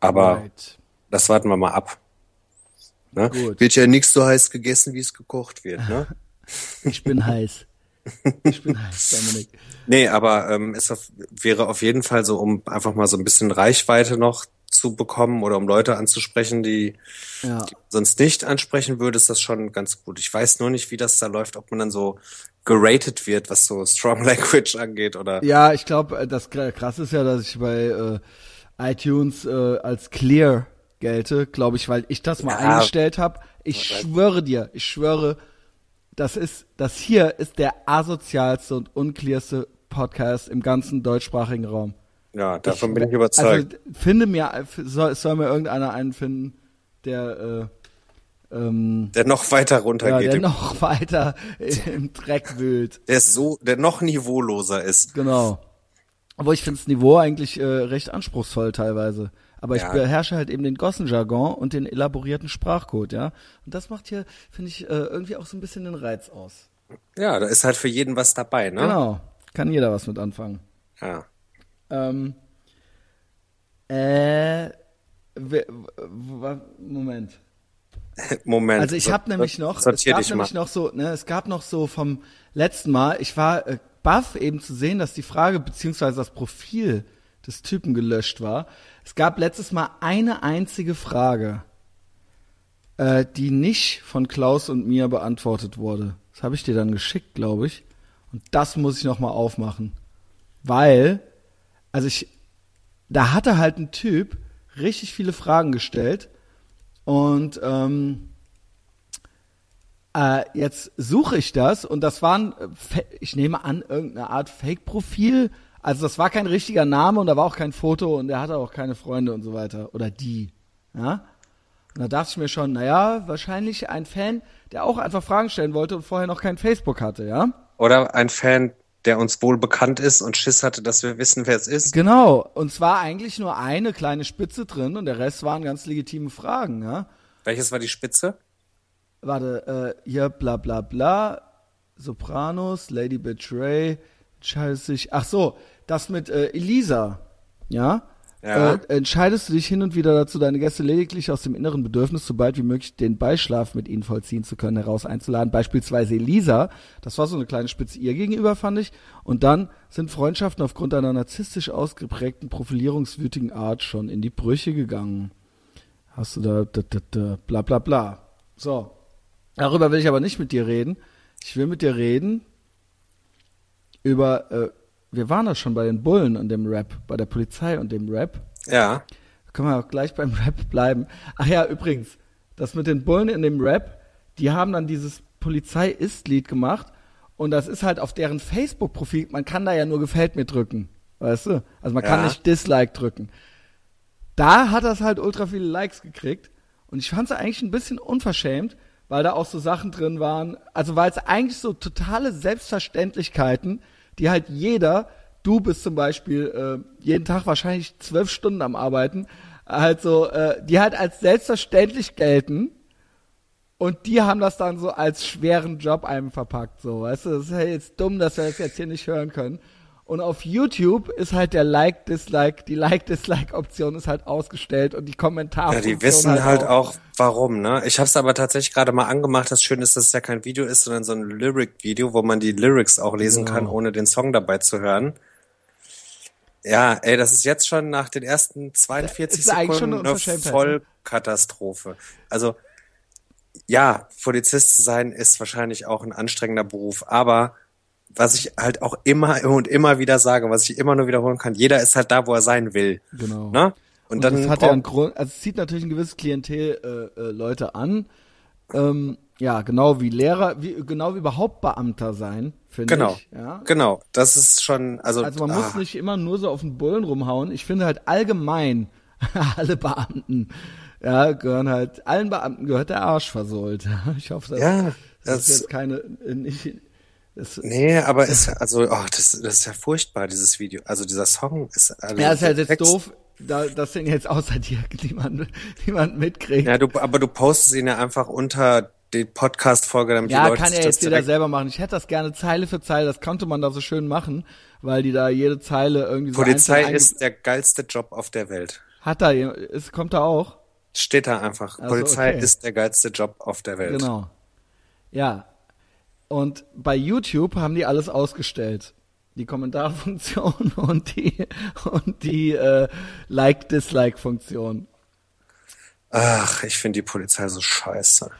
Aber Right. das warten wir mal ab. Ne? Gut. Wird ja nichts so heiß gegessen, wie es gekocht wird, ne? Ich bin heiß. Ich bin heiß, Dominik. Nee, aber ähm, es auf, wäre auf jeden Fall so, um einfach mal so ein bisschen Reichweite noch zu bekommen oder um Leute anzusprechen, die Ja. sonst nicht ansprechen würde, ist das schon ganz gut. Ich weiß nur nicht, wie das da läuft, ob man dann so geratet wird, was so Strong Language angeht oder Ja, ich glaube, das kr- krass ist ja, dass ich bei äh, iTunes äh, als clear gelte, glaube ich, weil ich das mal Ja. eingestellt habe. Ich schwöre dir, ich schwöre, das ist, das hier ist der asozialste und unclearste Podcast im ganzen deutschsprachigen Raum. ja, davon bin ich überzeugt. Also finde mir, soll, soll mir irgendeiner einen finden, der äh, ähm, der noch weiter ja, runtergeht, der der, noch weiter im Dreck wühlt. der ist so, der noch niveauloser ist. Genau. Aber ich finde das Niveau eigentlich äh, recht anspruchsvoll teilweise. Aber Ja. ich beherrsche halt eben den Gossenjargon und den elaborierten Sprachcode, ja. Und das macht hier, finde ich, äh, irgendwie auch so ein bisschen den Reiz aus. Ja, da ist halt für jeden was dabei, ne? Genau. Kann jeder was mit anfangen. Ja. Ähm, äh, Moment. Moment. Also ich habe nämlich noch, es gab nämlich mal. noch so, ne, es gab noch so vom letzten Mal, ich war äh, baff eben zu sehen, dass die Frage beziehungsweise das Profil des Typen gelöscht war. Es gab letztes Mal eine einzige Frage, äh, die nicht von Klaus und mir beantwortet wurde. Das habe ich dir dann geschickt, glaube ich. Und das muss ich noch mal aufmachen, weil, also ich, da hatte halt ein Typ richtig viele Fragen gestellt und ähm, äh, jetzt suche ich das und das war ein, äh, ich nehme an, irgendeine Art Fake-Profil. Also das war kein richtiger Name und da war auch kein Foto und er hatte auch keine Freunde und so weiter. Oder die. Ja? Und da dachte ich mir schon, naja, wahrscheinlich ein Fan, der auch einfach Fragen stellen wollte und vorher noch kein Facebook hatte, ja? Oder ein Fan, der uns wohl bekannt ist und Schiss hatte, dass wir wissen, wer es ist. Genau. Und zwar eigentlich nur eine kleine Spitze drin und der Rest waren ganz legitime Fragen, ja? Welches war die Spitze? warte, äh, hier bla bla bla, Sopranos, Lady Betray, entscheidest dich, ach so, das mit äh, Elisa, ja? Ja. Äh, entscheidest du dich hin und wieder dazu, deine Gäste lediglich aus dem inneren Bedürfnis, so bald wie möglich den Beischlaf mit ihnen vollziehen zu können, heraus einzuladen. Beispielsweise Elisa, das war so eine kleine Spitze ihr gegenüber, fand ich. Und dann sind Freundschaften aufgrund einer narzisstisch ausgeprägten, profilierungswütigen Art schon in die Brüche gegangen. Hast du da, da, da, da bla bla bla. So, Darüber will ich aber nicht mit dir reden. Ich will mit dir reden über, äh, wir waren doch schon bei den Bullen und dem Rap, bei der Polizei und dem Rap. Ja. Können wir auch gleich beim Rap bleiben. Ach ja, übrigens, das mit den Bullen in dem Rap, die haben dann dieses Polizei-Ist-Lied gemacht und das ist halt auf deren Facebook-Profil, man kann da ja nur gefällt mir drücken, weißt du? Also man kann Ja. nicht Dislike drücken. Da hat das halt ultra viele Likes gekriegt und ich fand es eigentlich ein bisschen unverschämt, weil da auch so Sachen drin waren, also weil es eigentlich so totale Selbstverständlichkeiten, die halt jeder, du bist zum Beispiel äh, jeden Tag wahrscheinlich zwölf Stunden am Arbeiten, halt so, äh, die halt als selbstverständlich gelten und die haben das dann so als schweren Job einem verpackt, so, weißt du, das ist ja jetzt dumm, dass wir das jetzt hier nicht hören können. Und auf YouTube ist halt der Like-Dislike, die Like-Dislike-Option ist halt ausgestellt und die Ja, Kommentarfunktion die wissen halt auch. auch, warum, ne? Ich habe es aber tatsächlich gerade mal angemacht. Das Schöne ist, dass es ja kein Video ist, sondern so ein Lyric-Video, wo man die Lyrics auch lesen Genau. kann, ohne den Song dabei zu hören. Ja, ey, das ist jetzt schon nach den ersten 42 ist eigentlich schon Sekunden eine eine ne? Vollkatastrophe. Also, ja, Polizist zu sein ist wahrscheinlich auch ein anstrengender Beruf, aber was ich halt auch immer und immer wieder sage, was ich immer nur wiederholen kann, jeder ist halt da, wo er sein will. Genau. Ne? Und, dann das hat ja einen Grund, also es zieht natürlich ein gewisses Klientel äh, äh, Leute an. Ähm, ja, genau wie Lehrer, wie, genau wie überhaupt Beamter sein, finde Genau. ich. Ja? Genau, das ist schon, also, Also man ah, muss nicht immer nur so auf den Bullen rumhauen. Ich finde halt allgemein, alle Beamten, ja, gehören halt, allen Beamten gehört der Arsch versohlt. Ich hoffe, das, Ja. Das, das ist jetzt keine, nicht, das, nee, aber ist also, oh, das, das ist ja furchtbar, dieses Video. Also dieser Song ist. Also ja, ist halt jetzt Text. doof, da, dass den jetzt außer dir niemand, niemand mitkriegt. Ja, du, aber du postest ihn ja einfach unter die Podcast-Folge, damit ja, die Leute kann er jetzt jeder selber machen. Ich hätte das gerne Zeile für Zeile, das konnte man da so schön machen, weil die da jede Zeile irgendwie so Polizei ist der geilste Job auf der Welt. Hat da, ist, kommt da auch? Steht da einfach. Also, Polizei okay. ist der geilste Job auf der Welt. Genau. Ja. Und bei YouTube haben die alles ausgestellt. Die Kommentarfunktion und die, und die äh, Like-Dislike-Funktion. Ach, ich finde die Polizei so scheiße.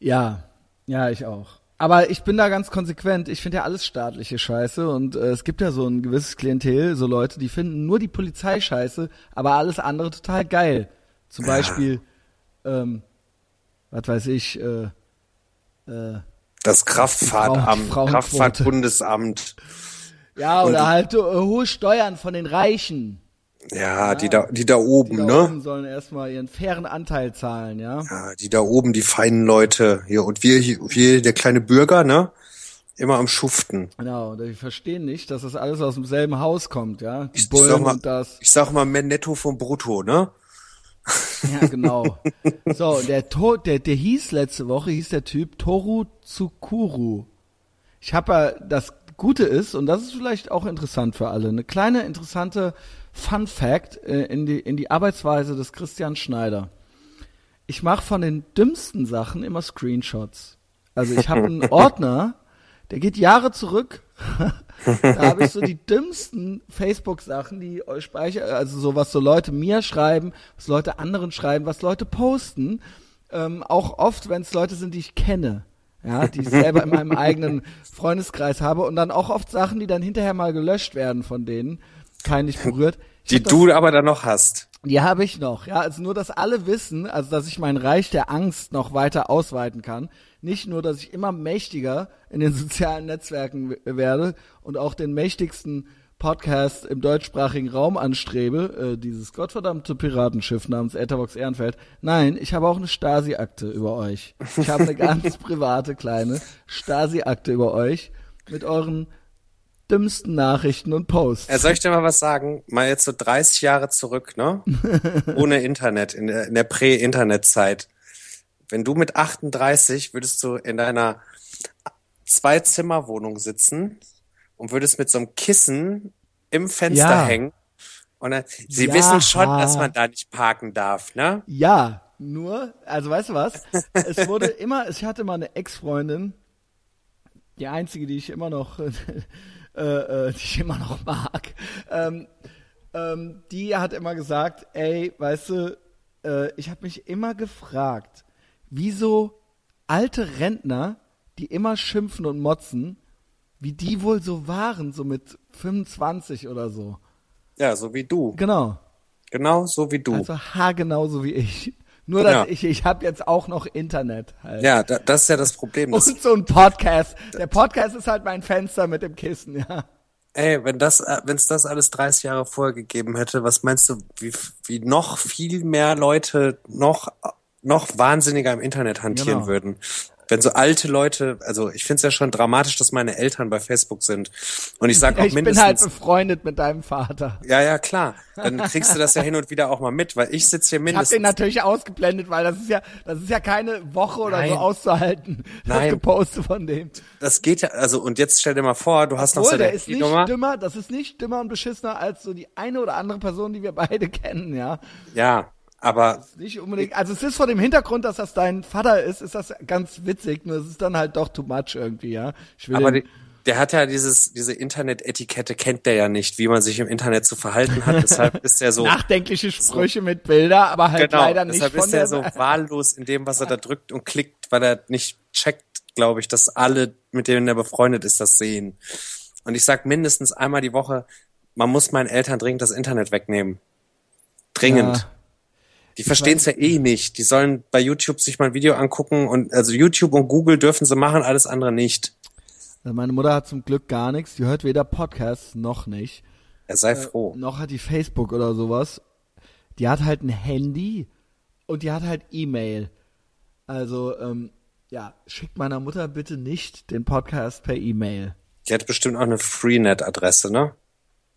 Ja, ja, ich auch. Aber ich bin da ganz konsequent. Ich finde ja alles staatliche Scheiße und äh, es gibt ja so ein gewisses Klientel, so Leute, die finden nur die Polizei scheiße, aber alles andere total geil. Zum ja. Beispiel, ähm, was weiß ich, äh, äh, das Kraftfahrtamt, Kraftfahrtbundesamt. Ja, oder halt äh, hohe Steuern von den Reichen. Ja, ja, die da, die da oben, die da ne? Oben sollen erstmal ihren fairen Anteil zahlen, ja. Ja, die da oben, die feinen Leute hier und wir, wir, der kleine Bürger, ne? Immer am Schuften. Genau, die verstehen nicht, dass das alles aus demselben Haus kommt, ja. Die ich, Bullen ich sag mal, und das. Ich sag mal mehr Netto vom Brutto, ne? Ja, genau. so, der, to der, der hieß letzte Woche, hieß der Typ Toru Tsukuru. Ich habe ja, das Gute ist, und das ist vielleicht auch interessant für alle, eine kleine interessante Fun Fact äh, in, die, in die Arbeitsweise des Christian Schneider. Ich mache von den dümmsten Sachen immer Screenshots. Also ich habe einen Ordner, der geht Jahre zurück. da habe ich so die dümmsten Facebook-Sachen, die euch speichern, also so was so Leute mir schreiben, was Leute anderen schreiben, was Leute posten. Ähm, auch oft, wenn es Leute sind, die ich kenne. Ja, die ich selber in meinem eigenen Freundeskreis habe und dann auch oft Sachen, die dann hinterher mal gelöscht werden von denen peinlich berührt. Ich die du das, aber dann noch hast. Die habe ich noch, ja. Also nur, dass alle wissen, also dass ich mein Reich der Angst noch weiter ausweiten kann. Nicht nur, dass ich immer mächtiger in den sozialen Netzwerken werde und auch den mächtigsten Podcast im deutschsprachigen Raum anstrebe, äh, dieses gottverdammte Piratenschiff namens Etherbox Ehrenfeld. Nein, ich habe auch eine Stasi-Akte über euch. Ich habe eine ganz private kleine Stasi-Akte über euch mit euren dümmsten Nachrichten und Posts. Er soll ich dir mal was sagen? Mal jetzt so 30 Jahre zurück, ne? Ohne Internet, in der, in der Prä-Internet-Zeit. Wenn du mit 38 würdest du in deiner Zwei-Zimmer-Wohnung sitzen und würdest mit so einem Kissen im Fenster ja. hängen. Und dann, sie ja. wissen schon, dass man da nicht parken darf, ne? Ja, nur, also weißt du was? es wurde immer, ich hatte mal eine Ex-Freundin, die einzige, die ich immer noch äh, äh, die ich immer noch mag, ähm, ähm, die hat immer gesagt, ey, weißt du, äh, ich habe mich immer gefragt, wieso alte Rentner, die immer schimpfen und motzen, wie die wohl so waren, so mit 25 oder so. Ja, so wie du. Genau. Genau so wie du. Also haargenau so wie ich. Nur, dass ja. ich, ich habe jetzt auch noch Internet. Halt. Ja, da, das ist ja das Problem. Und so ein Podcast. Der Podcast ist halt mein Fenster mit dem Kissen, ja. Ey, wenn das, äh, wenn es das alles 30 Jahre vorher gegeben hätte, was meinst du, wie, wie noch viel mehr Leute noch, noch wahnsinniger im Internet hantieren genau. würden? wenn so alte Leute, also ich finde es ja schon dramatisch, dass meine Eltern bei Facebook sind. Und ich sage auch ich mindestens. Ich bin halt befreundet mit deinem Vater. Ja, ja, klar. Dann kriegst du das ja hin und wieder auch mal mit, weil ich sitze hier mindestens. Ich hab den natürlich ausgeblendet, weil das ist ja, das ist ja keine Woche oder Nein. so auszuhalten. Das Nein. Gepostet von dem. Das geht ja, also und jetzt stell dir mal vor, du hast Obwohl, noch so der ist nicht Nummer. dümmer, das ist nicht dümmer und beschissener als so die eine oder andere Person, die wir beide kennen, ja. Ja, aber nicht unbedingt. Also es ist vor dem Hintergrund, dass das dein Vater ist, ist das ganz witzig. Nur es ist dann halt doch too much irgendwie, ja. aber die, der hat ja dieses diese Internet-Etikette kennt der ja nicht, wie man sich im Internet zu verhalten hat. Deshalb ist er so nachdenkliche Sprüche so, mit Bilder, aber halt genau, leider nicht deshalb von ist er so wahllos in dem, was er da drückt und klickt, weil er nicht checkt, glaube ich, dass alle, mit denen er befreundet ist, das sehen. Und ich sag mindestens einmal die Woche, man muss meinen Eltern dringend das Internet wegnehmen. Dringend. Ja. Die verstehen es ja eh nicht. Die sollen bei YouTube sich mal ein Video angucken und also YouTube und Google dürfen sie machen, alles andere nicht. Also meine Mutter hat zum Glück gar nichts. Die hört weder Podcasts noch nicht. Er sei äh, froh. Noch hat die Facebook oder sowas. Die hat halt ein Handy und die hat halt E-Mail. Also ähm, ja, schickt meiner Mutter bitte nicht den Podcast per E-Mail. Die hat bestimmt auch eine Freenet-Adresse, ne?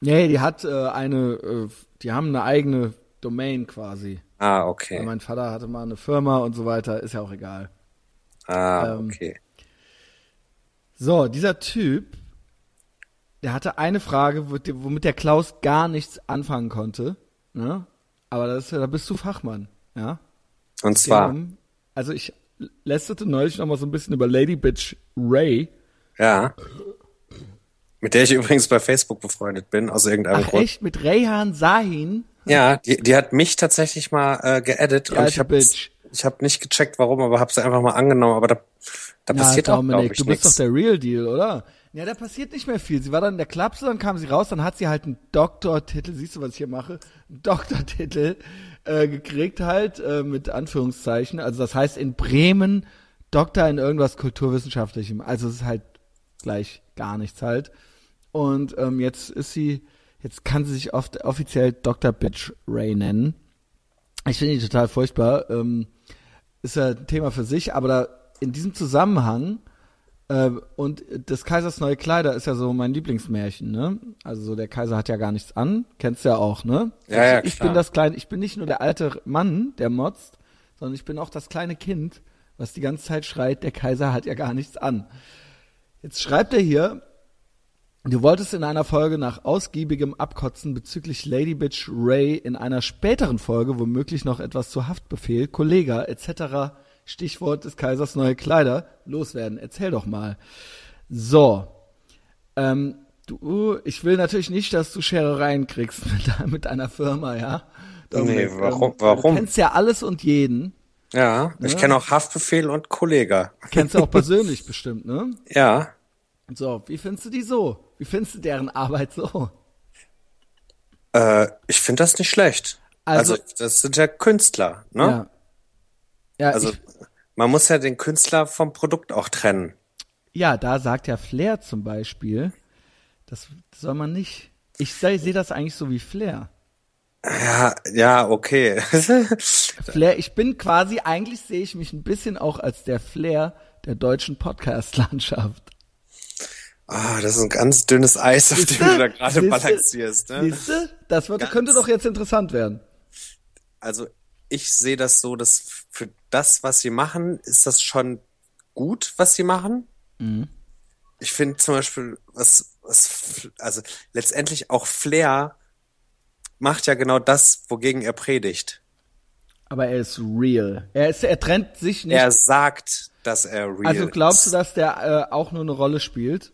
Nee, die hat äh, eine, äh, die haben eine eigene Domain quasi. Ah, Weil okay. mein Vater hatte mal eine Firma und so weiter, ist ja auch egal. Ah, ähm, okay. So, dieser Typ, der hatte eine Frage, womit der Klaus gar nichts anfangen konnte. Ne? Aber das, da bist du Fachmann. Ja? Und zwar, also ich lästerte neulich noch mal so ein bisschen über Lady Bitch Ray. ja. Mit der ich übrigens bei Facebook befreundet bin, aus irgendeinem Ach Grund. echt, mit Rayhan Sahin? Ja, die, die hat mich tatsächlich mal äh, geaddet Die und ich habe ich hab nicht gecheckt, warum, aber habe sie einfach mal angenommen. Aber da, da passiert auch, glaube Dominik, ich, du bist nichts. doch der Real Deal, oder? Ja, da passiert nicht mehr viel. Sie war dann in der Klapse, dann kam sie raus, dann hat sie halt einen Doktortitel, siehst du, was ich hier mache? Einen Doktortitel äh, gekriegt halt, äh, mit Anführungszeichen. Also das heißt in Bremen Doktor in irgendwas Kulturwissenschaftlichem. Also es ist halt gleich gar nichts halt. Und ähm, jetzt ist sie, jetzt kann sie sich oft offiziell Dr. Bitch Ray nennen. Ich finde die total furchtbar. Ähm, ist ja ein Thema für sich, aber da in diesem Zusammenhang äh, und des Kaisers neue Kleider ist ja so mein Lieblingsmärchen, ne? Also so der Kaiser hat ja gar nichts an, kennst du ja auch, ne? Ja, ja, ich, ich bin das kleine, ich bin nicht nur der alte Mann, der motzt, sondern ich bin auch das kleine Kind, was die ganze Zeit schreit, der Kaiser hat ja gar nichts an. Jetzt schreibt er hier, Du wolltest in einer Folge nach ausgiebigem Abkotzen bezüglich Lady Bitch Ray in einer späteren Folge womöglich noch etwas zu Haftbefehl, Kollega etc. Stichwort des Kaisers neue Kleider loswerden. Erzähl doch mal. So, ähm, du, ich will natürlich nicht, dass du Scherereien kriegst mit, mit deiner Firma, ja. Nee, Dominik, warum- Ähm, warum? Du kennst ja alles und jeden. Ja, ich Ja. kenne auch Haftbefehl und Kollega. Kennst du auch persönlich bestimmt, ne? Ja, So, wie findest du die so? Wie findest du deren Arbeit so? äh, ich finde das nicht schlecht. Also- Also, das sind ja Künstler, ne? Ja. Ja, Also man muss ja den Künstler vom Produkt auch trennen. Ja, da sagt ja Flair zum Beispiel, das soll man nicht. Ich sehe seh das eigentlich so wie Flair. Ja, ja, okay. Flair, ich bin quasi, eigentlich sehe ich mich ein bisschen auch als der Flair der deutschen Podcast-Landschaft. Ah, das ist ein ganz dünnes Eis, auf dem du da gerade Siehste? balancierst. Ne? Siehste? Das wird, Ganz- könnte doch jetzt interessant werden. Also ich sehe das so, dass für das, was sie machen, ist das schon gut, was sie machen. Mhm. Ich finde zum Beispiel, was, was, also letztendlich auch Flair macht ja genau das, wogegen er predigt. Aber er ist real. Er ist, er trennt sich nicht. Er sagt, dass er real also glaubst du, ist. dass der äh, auch nur eine Rolle spielt?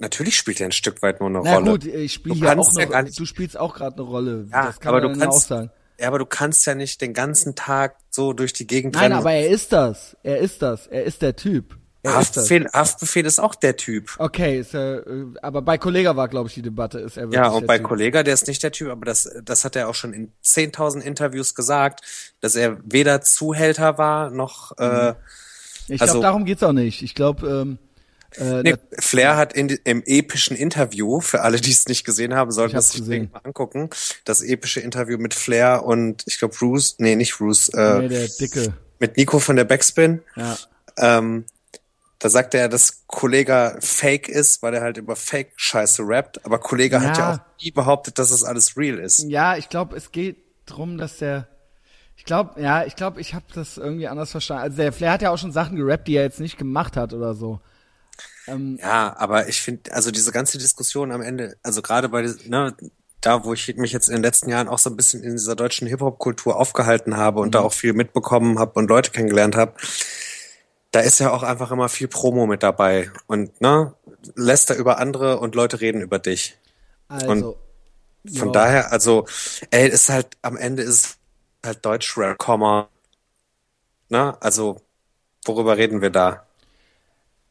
Natürlich spielt er ein Stück weit nur eine Na Rolle. gut, ich spiele auch ja eine, gar nicht- du spielst auch gerade eine Rolle. Ja, das kann aber man du kannst, auch sagen. ja, aber du kannst ja nicht den ganzen Tag so durch die Gegend Nein, rennen. aber er ist das. Er ist das. Er ist der Typ. Er ist. Haftbefehl, Haftbefehl ist auch der Typ. Okay, ist er, äh, aber bei Kollega war, glaube ich, die Debatte, ist er wirklich Ja, und bei Typ. Kollega, der ist nicht der Typ, aber das, das hat er auch schon in 10.000 Interviews gesagt, dass er weder Zuhälter war, noch, äh, Ich also- glaube, darum geht's auch nicht. Ich glaube, ähm, äh, nee, Flair hat in, im epischen Interview, für alle, die es nicht gesehen haben, sollten es sich dringend mal angucken, das epische Interview mit Flair und, ich glaube, Bruce, nee, nicht Bruce, äh, nee, der Dicke. mit Nico von der Backspin, Ja. ähm, da sagt er, dass Kollega fake ist, weil er halt über Fake-Scheiße rappt, aber Kollega hat Ja. ja auch nie behauptet, dass das alles real ist. Ja, ich glaube, es geht drum, dass der. Ich glaube, ja, ich glaube, ich habe das irgendwie anders verstanden. Also der Flair hat ja auch schon Sachen gerappt, die er jetzt nicht gemacht hat oder so. Ja, aber ich finde, also diese ganze Diskussion am Ende, also gerade bei, ne, da, wo ich mich jetzt in den letzten Jahren auch so ein bisschen in dieser deutschen Hip-Hop-Kultur aufgehalten habe und Mhm. da auch viel mitbekommen habe und Leute kennengelernt habe, da ist ja auch einfach immer viel Promo mit dabei und ne, lässt da über andere und Leute reden über dich. Also. Von ja. daher, also, ey, ist halt, am Ende ist halt Deutschrap, Komma, ne, also, worüber reden wir da?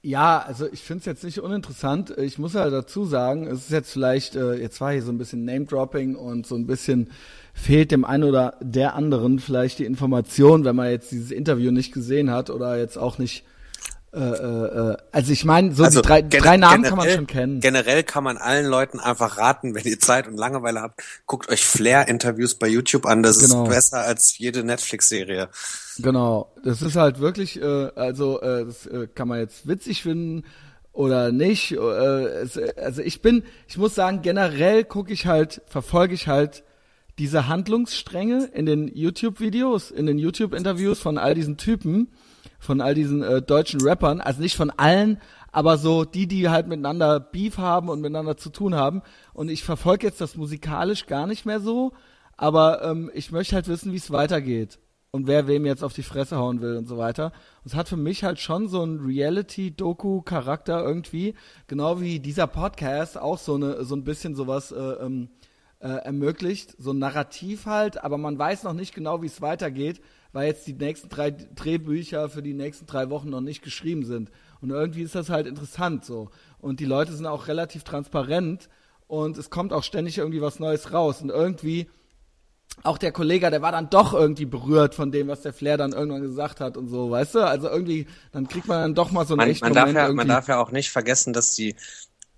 Ja, also ich finde es jetzt nicht uninteressant. Ich muss ja dazu sagen, es ist jetzt vielleicht, äh, jetzt war hier so ein bisschen Name-Dropping und so ein bisschen fehlt dem einen oder der anderen vielleicht die Information, wenn man jetzt dieses Interview nicht gesehen hat oder jetzt auch nicht äh, äh, also ich meine, so Also die drei, drei Namen kann man generell- schon kennen. Generell kann man allen Leuten einfach raten, wenn ihr Zeit und Langeweile habt, guckt euch Flair-Interviews bei YouTube an. Das Genau. ist besser als jede Netflix-Serie. Genau, das ist halt wirklich, äh, also äh, das äh, kann man jetzt witzig finden oder nicht. Äh, es, also ich bin, ich muss sagen, generell gucke ich halt, verfolge ich halt diese Handlungsstränge in den YouTube-Videos, in den YouTube-Interviews von all diesen Typen, von all diesen äh, deutschen Rappern, also nicht von allen, aber so die, die halt miteinander Beef haben und miteinander zu tun haben. Und ich verfolge jetzt das musikalisch gar nicht mehr so, aber ähm, ich möchte halt wissen, wie es weitergeht und wer wem jetzt auf die Fresse hauen will und so weiter. Und es hat für mich halt schon so einen Reality-Doku-Charakter irgendwie, genau wie dieser Podcast auch so eine so ein bisschen sowas äh, ähm, äh, ermöglicht, so ein Narrativ halt, aber man weiß noch nicht genau, wie es weitergeht, weil jetzt die nächsten drei Drehbücher für die nächsten drei Wochen noch nicht geschrieben sind. Und irgendwie ist das halt interessant so. Und die Leute sind auch relativ transparent und es kommt auch ständig irgendwie was Neues raus. Und irgendwie auch der Kollege, der war dann doch irgendwie berührt von dem, was der Flair dann irgendwann gesagt hat und so, weißt du? Also irgendwie, dann kriegt man dann doch mal so einen Man, echten man, darf Moment ja, irgendwie. man darf ja auch nicht vergessen, dass die,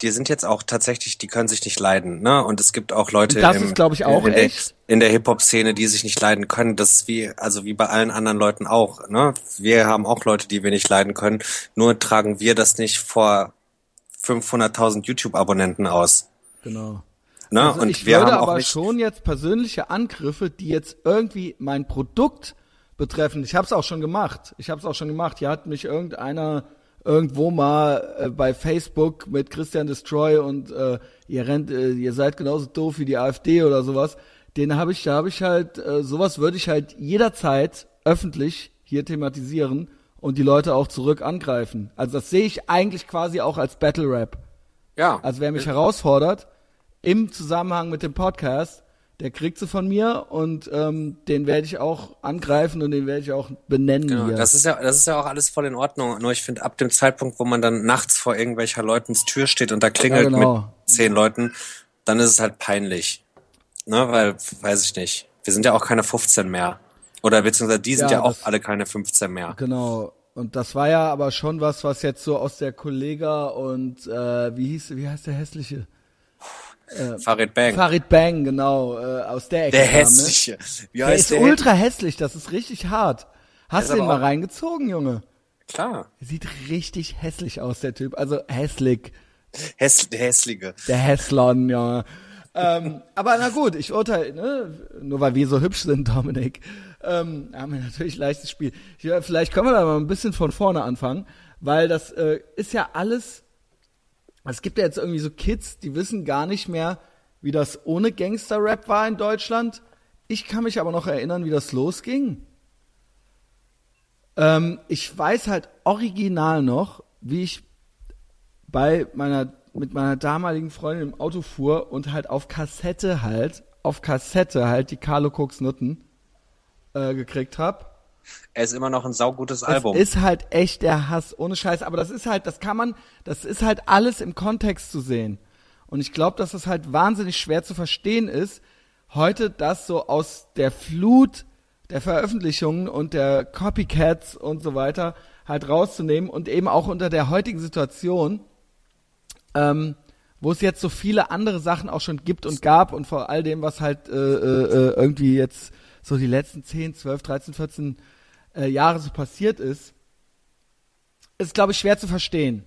die sind jetzt auch tatsächlich, die können sich nicht leiden, ne? Und es gibt auch Leute das im, ist, glaub ich, auch in, der, echt. in der Hip-Hop-Szene, die sich nicht leiden können. Das ist wie, also wie bei allen anderen Leuten auch, ne? Wir haben auch Leute, die wir nicht leiden können. Nur tragen wir das nicht vor 500.000 YouTube-Abonnenten aus, genau. ne? Also Und ich wir würde haben auch aber schon jetzt persönliche Angriffe, die jetzt irgendwie mein Produkt betreffen. Ich habe es auch schon gemacht. Ich habe es auch schon gemacht. Hier hat mich irgendeiner irgendwo mal äh, bei Facebook mit Christian Destroy und äh, ihr rennt, äh, ihr seid genauso doof wie die AfD oder sowas. Den habe ich, da habe ich halt, äh, sowas würde ich halt jederzeit öffentlich hier thematisieren und die Leute auch zurück angreifen. Also das sehe ich eigentlich quasi auch als Battle Rap. ja. Also wer mich herausfordert im Zusammenhang mit dem Podcast, der kriegt sie von mir und ähm, den werde ich auch angreifen und den werde ich auch benennen Genau, hier. das ist ja, das ist ja auch alles voll in Ordnung. Nur ich finde, ab dem Zeitpunkt, wo man dann nachts vor irgendwelcher Leutens Tür steht und da klingelt Ja, genau. mit zehn Leuten, dann ist es halt peinlich. Ne, weil, weiß ich nicht. Wir sind ja auch keine 15 mehr. Oder beziehungsweise die sind Ja, ja, auch alle keine 15 mehr. genau. Und das war ja aber schon was, was jetzt so aus der Kollega und äh, wie hieß, wie heißt der hässliche? Farid Bang. Farid Bang, genau, äh, aus der Ecke. der kam, ne? hässliche. Wie Der heißt ist der? ultra hässlich, das ist richtig hart. Hast du den mal reingezogen, Junge? Klar. Sieht richtig hässlich aus, der Typ. Also hässlich. Häss, der hässliche. Der Hässlon, ja. ähm, aber na gut, ich urteile, ne, nur weil wir so hübsch sind, Dominik, ähm, haben wir natürlich leichtes Spiel. Ja, vielleicht können wir da mal ein bisschen von vorne anfangen, weil das äh, ist ja alles, es gibt ja jetzt irgendwie so Kids, die wissen gar nicht mehr, wie das ohne Gangster-Rap war in Deutschland. Ich kann mich aber noch erinnern, wie das losging. Ähm, ich weiß halt original noch, wie ich bei meiner mit meiner damaligen Freundin im Auto fuhr und halt auf Kassette halt auf Kassette halt die Carlo Cooks Nutten äh, gekriegt hab. Er ist immer noch ein saugutes Album. Es ist halt echt der Hass ohne Scheiß, aber das ist halt, das kann man, das ist halt alles im Kontext zu sehen. Und ich glaube, dass das halt wahnsinnig schwer zu verstehen ist, heute das so aus der Flut der Veröffentlichungen und der Copycats und so weiter halt rauszunehmen und eben auch unter der heutigen Situation, ähm, wo es jetzt so viele andere Sachen auch schon gibt und gab und vor all dem, was halt äh, äh, irgendwie jetzt so die letzten 10, 12, 13, 14 äh, Jahre so passiert ist, ist, glaube ich, schwer zu verstehen.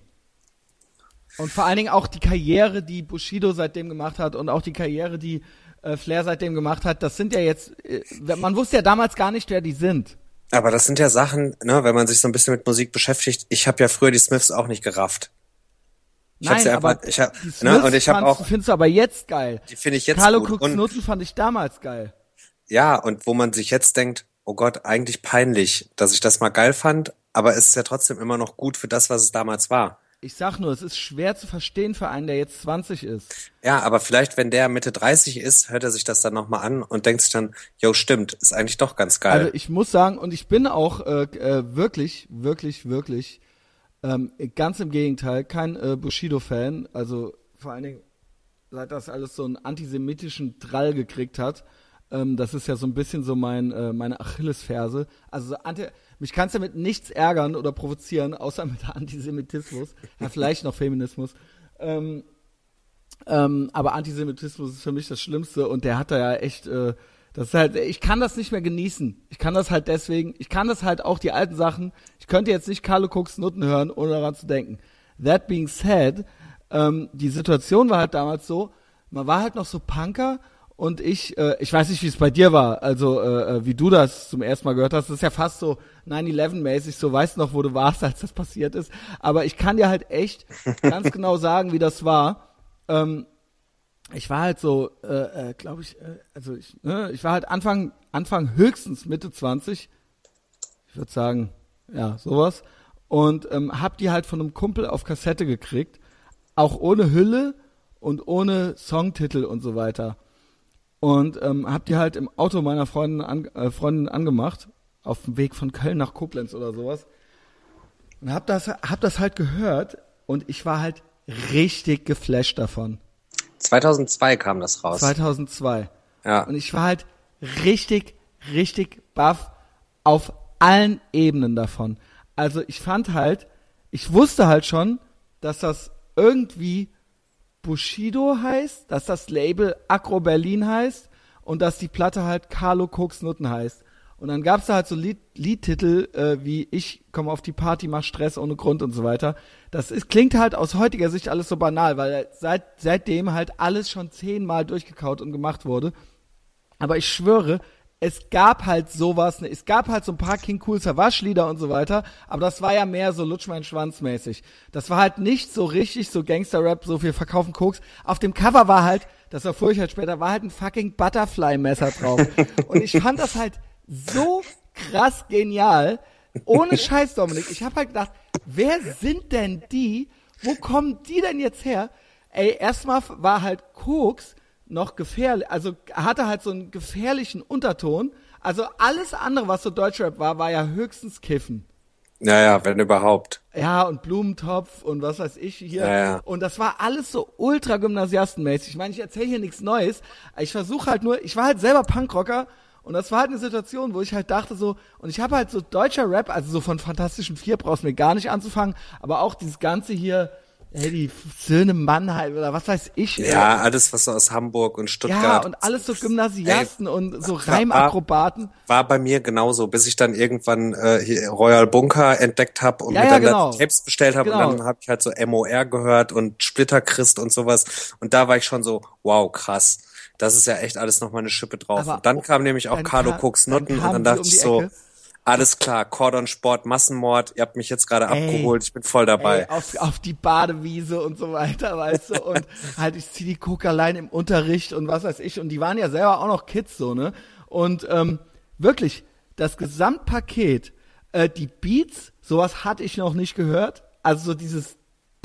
Und vor allen Dingen auch die Karriere, die Bushido seitdem gemacht hat und auch die Karriere, die äh, Flair seitdem gemacht hat, das sind ja jetzt, äh, man wusste ja damals gar nicht, wer die sind. Aber das sind ja Sachen, ne, wenn man sich so ein bisschen mit Musik beschäftigt. Ich habe ja früher die Smiths auch nicht gerafft. Ich Nein, ja aber einfach, ich hab, die ne, und ich habe fandst- auch, findest du aber jetzt geil. die finde ich jetzt Carlo gut. Und, Nutten fand ich damals geil. ja, und wo man sich jetzt denkt, oh Gott, eigentlich peinlich, dass ich das mal geil fand, aber es ist ja trotzdem immer noch gut für das, was es damals war. Ich sag nur, es ist schwer zu verstehen für einen, der jetzt 20 ist. Ja, aber vielleicht, wenn der Mitte 30 ist, hört er sich das dann nochmal an und denkt sich dann, yo, stimmt, ist eigentlich doch ganz geil. Also ich muss sagen, und ich bin auch äh, äh, wirklich, wirklich, wirklich, ähm, ganz im Gegenteil, kein äh, Bushido-Fan. Also vor allen Dingen, seit das alles so einen antisemitischen Drall gekriegt hat, Ähm, das ist ja so ein bisschen so mein, äh, meine Achillesferse. Also so Anti mich kannst du mit nichts ärgern oder provozieren, außer mit Antisemitismus. ja, vielleicht noch Feminismus. Ähm, ähm, aber Antisemitismus ist für mich das Schlimmste und der hat da ja echt, äh, das ist halt, ich kann das nicht mehr genießen. Ich kann das halt deswegen, ich kann das halt auch die alten Sachen. Ich könnte jetzt nicht Carlo Cooks Nutten hören, ohne daran zu denken. That being said, ähm, die Situation war halt damals so, man war halt noch so Punker und ich, äh, ich weiß nicht, wie es bei dir war, also äh, äh wie du das zum ersten Mal gehört hast, das ist ja fast so 9-11-mäßig, so weißt noch, wo du warst, als das passiert ist. Aber ich kann dir halt echt ganz genau sagen, wie das war. Ähm, ich war halt so, äh, äh, glaube ich, äh, also ich, ne, ich war halt Anfang, Anfang höchstens Mitte 20. Ich würde sagen, ja, sowas. Und ähm, hab die halt von einem Kumpel auf Kassette gekriegt, auch ohne Hülle und ohne Songtitel und so weiter. Und ähm, hab die halt im Auto meiner Freundin, an, äh, Freundin angemacht, auf dem Weg von Köln nach Koblenz oder sowas. Und hab das, hab das halt gehört und ich war halt richtig geflasht davon. 2002 kam das raus. 2002. Ja. Und ich war halt richtig, richtig baff auf allen Ebenen davon. Also ich fand halt, ich wusste halt schon, dass das irgendwie Bushido heißt, dass das Label Acro Berlin heißt und dass die Platte halt Carlo Cooks Nutten heißt. Und dann gab's da halt so Lied, Liedtitel äh, wie Ich komme auf die Party, mach Stress ohne Grund und so weiter. Das ist, klingt halt aus heutiger Sicht alles so banal, weil seit, seitdem halt alles schon zehnmal durchgekaut und gemacht wurde. Aber ich schwöre, es gab halt sowas, ne, es gab halt so ein paar King Cool Savage Lieder und so weiter, aber das war ja mehr so Lutsch mein Schwanz mäßig. Das war halt nicht so richtig so Gangster Rap, so viel verkaufen Koks. Auf dem Cover war halt, das erfuhr ich halt später, war halt ein fucking Butterfly Messer drauf. und ich fand das halt so krass genial. Ohne Scheiß, Dominik. Ich habe halt gedacht, wer sind denn die? Wo kommen die denn jetzt her? Ey, erstmal war halt Koks noch gefährlich, also hatte halt so einen gefährlichen Unterton. Also alles andere, was so Deutschrap war, war ja höchstens Kiffen. Ja, ja, wenn überhaupt. Ja, und Blumentopf und was weiß ich hier. Ja, ja. Und das war alles so ultra gymnasiastenmäßig. Ich meine, ich erzähle hier nichts Neues. Ich versuche halt nur, ich war halt selber Punkrocker und das war halt eine Situation, wo ich halt dachte so, und ich habe halt so deutscher Rap, also so von Fantastischen Vier brauchst du mir gar nicht anzufangen, aber auch dieses ganze hier, hey, die Söhne Mannheim oder was weiß ich. Ja, ey. alles was so aus Hamburg und Stuttgart. Ja, und alles so Gymnasiasten ey, und so Reimakrobaten. War, war bei mir genauso, bis ich dann irgendwann äh, Royal Bunker entdeckt habe und ja, mir ja, dann genau. Tapes bestellt habe genau. und dann habe ich halt so MOR gehört und Splitter Christ und sowas und da war ich schon so, wow, krass. Das ist ja echt alles nochmal eine Schippe drauf. Aber und dann kam nämlich auch Carlo Cooks Nutten und dann dachte um ich so, Ecke alles klar, Cordon Sport, Massenmord, ihr habt mich jetzt gerade abgeholt, ich bin voll dabei. Ey, auf, auf die Badewiese und so weiter, weißt du, und halt ich zieh die Coke allein im Unterricht und was weiß ich, und die waren ja selber auch noch Kids so, ne? Und ähm, wirklich, das Gesamtpaket, äh, die Beats, sowas hatte ich noch nicht gehört, also so dieses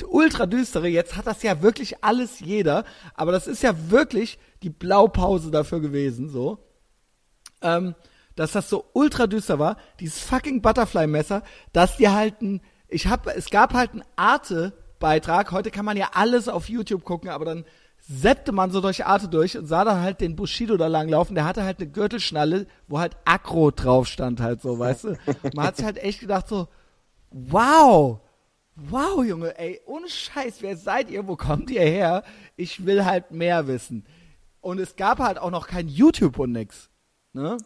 ultra düstere, jetzt hat das ja wirklich alles jeder, aber das ist ja wirklich die Blaupause dafür gewesen, so. Ähm, dass das so ultra düster war, dieses fucking Butterfly-Messer, dass die halt ein, ich hab, es gab halt einen Arte-Beitrag, heute kann man ja alles auf YouTube gucken, aber dann seppte man so durch Arte durch und sah dann halt den Bushido da langlaufen, der hatte halt eine Gürtelschnalle, wo halt Akro drauf stand halt so, weißt du? Man hat sich halt echt gedacht so, wow, wow, Junge, ey, ohne Scheiß, wer seid ihr, wo kommt ihr her? Ich will halt mehr wissen. Und es gab halt auch noch kein YouTube und nix. Ne?